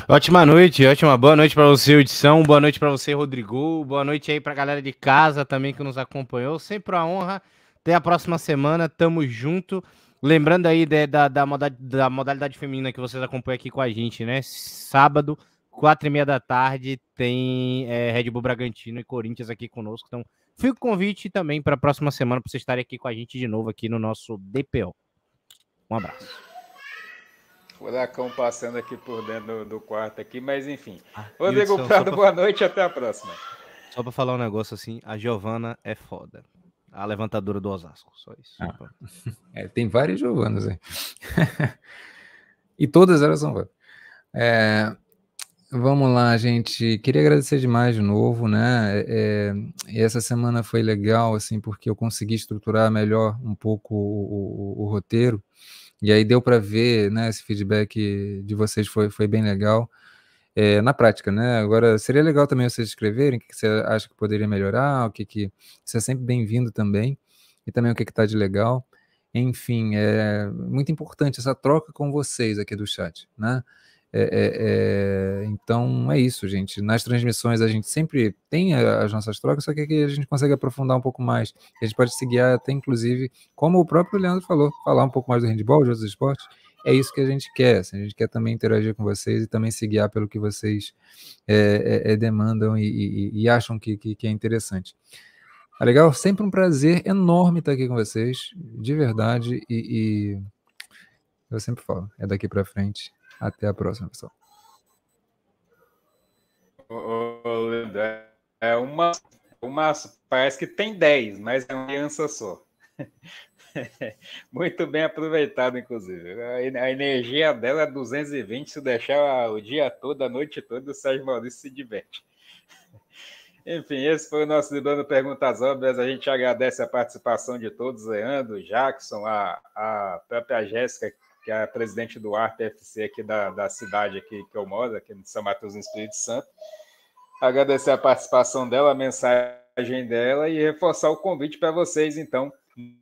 Ótima noite, ótima boa noite para você, Edição. Boa noite para você, Rodrigo. Boa noite aí para a galera de casa também que nos acompanhou. Sempre a honra. Até a próxima semana, tamo junto. Lembrando aí de, da, da, modalidade, da modalidade feminina que vocês acompanham aqui com a gente, né? Sábado, quatro e meia da tarde, tem é, Red Bull Bragantino e Corinthians aqui conosco. Então, fica o convite também para a próxima semana para vocês estarem aqui com a gente de novo aqui no nosso DPO. Um abraço. Furacão passando aqui por dentro do, quarto aqui, mas enfim. Ah, Rodrigo Prado, pra... boa noite até a próxima. Só para falar um negócio assim, a Giovana é foda. A levantadora do Osasco, só isso. Ah. *laughs* É, tem várias Giovanas aí. *laughs* e todas elas são é, Vamos lá, gente. Queria agradecer demais de novo, né? É, é essa semana foi legal, assim, porque eu consegui estruturar melhor um pouco o, o, o roteiro. E aí deu para ver, né, esse feedback de vocês foi, foi bem legal. É, na prática, né? Agora, seria legal também vocês escreverem o que, você acha que poderia melhorar, o que que... Isso é sempre bem-vindo também, e também o que está de legal. Enfim, é muito importante essa troca com vocês aqui do chat, né? É, é, é, então é isso, gente. Nas transmissões a gente sempre tem as nossas trocas, só que aqui a gente consegue aprofundar um pouco mais. A gente pode se guiar até, inclusive, como o próprio Leandro falou, falar um pouco mais do handball, de outros esportes. É isso que a gente quer. Assim, a gente quer também interagir com vocês e também se guiar pelo que vocês é, é, demandam e, e, e acham que, que, que, é interessante. Tá legal? Sempre um prazer enorme estar aqui com vocês, de verdade. E, e eu sempre falo, é daqui para frente até a próxima, pessoal. É uma, uma. Parece que tem 10, mas é uma criança só. *laughs* *laughs* Muito bem aproveitado, inclusive. A energia dela é 220. Se deixar o dia todo, a noite toda, o Sérgio Maurício se diverte. *laughs* Enfim, esse foi o nosso Librando Perguntas Óbvias. A gente agradece a participação de todos, Leandro, Jackson, a, a própria Jéssica, que é a presidente do ARP-FC aqui da, da cidade aqui que eu moro, aqui de São Mateus, no Espírito Santo. Agradecer a participação dela, a mensagem dela e reforçar o convite para vocês, então.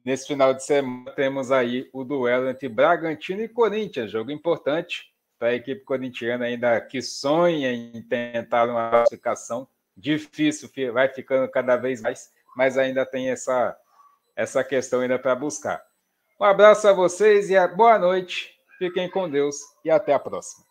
Nesse final de semana temos aí o duelo entre Bragantino e Corinthians, jogo importante para a equipe corintiana ainda que sonha em tentar uma classificação. Difícil, vai ficando cada vez mais, mas ainda tem essa, essa questão ainda para buscar. Um abraço a vocês e boa noite. Fiquem com Deus e até a próxima.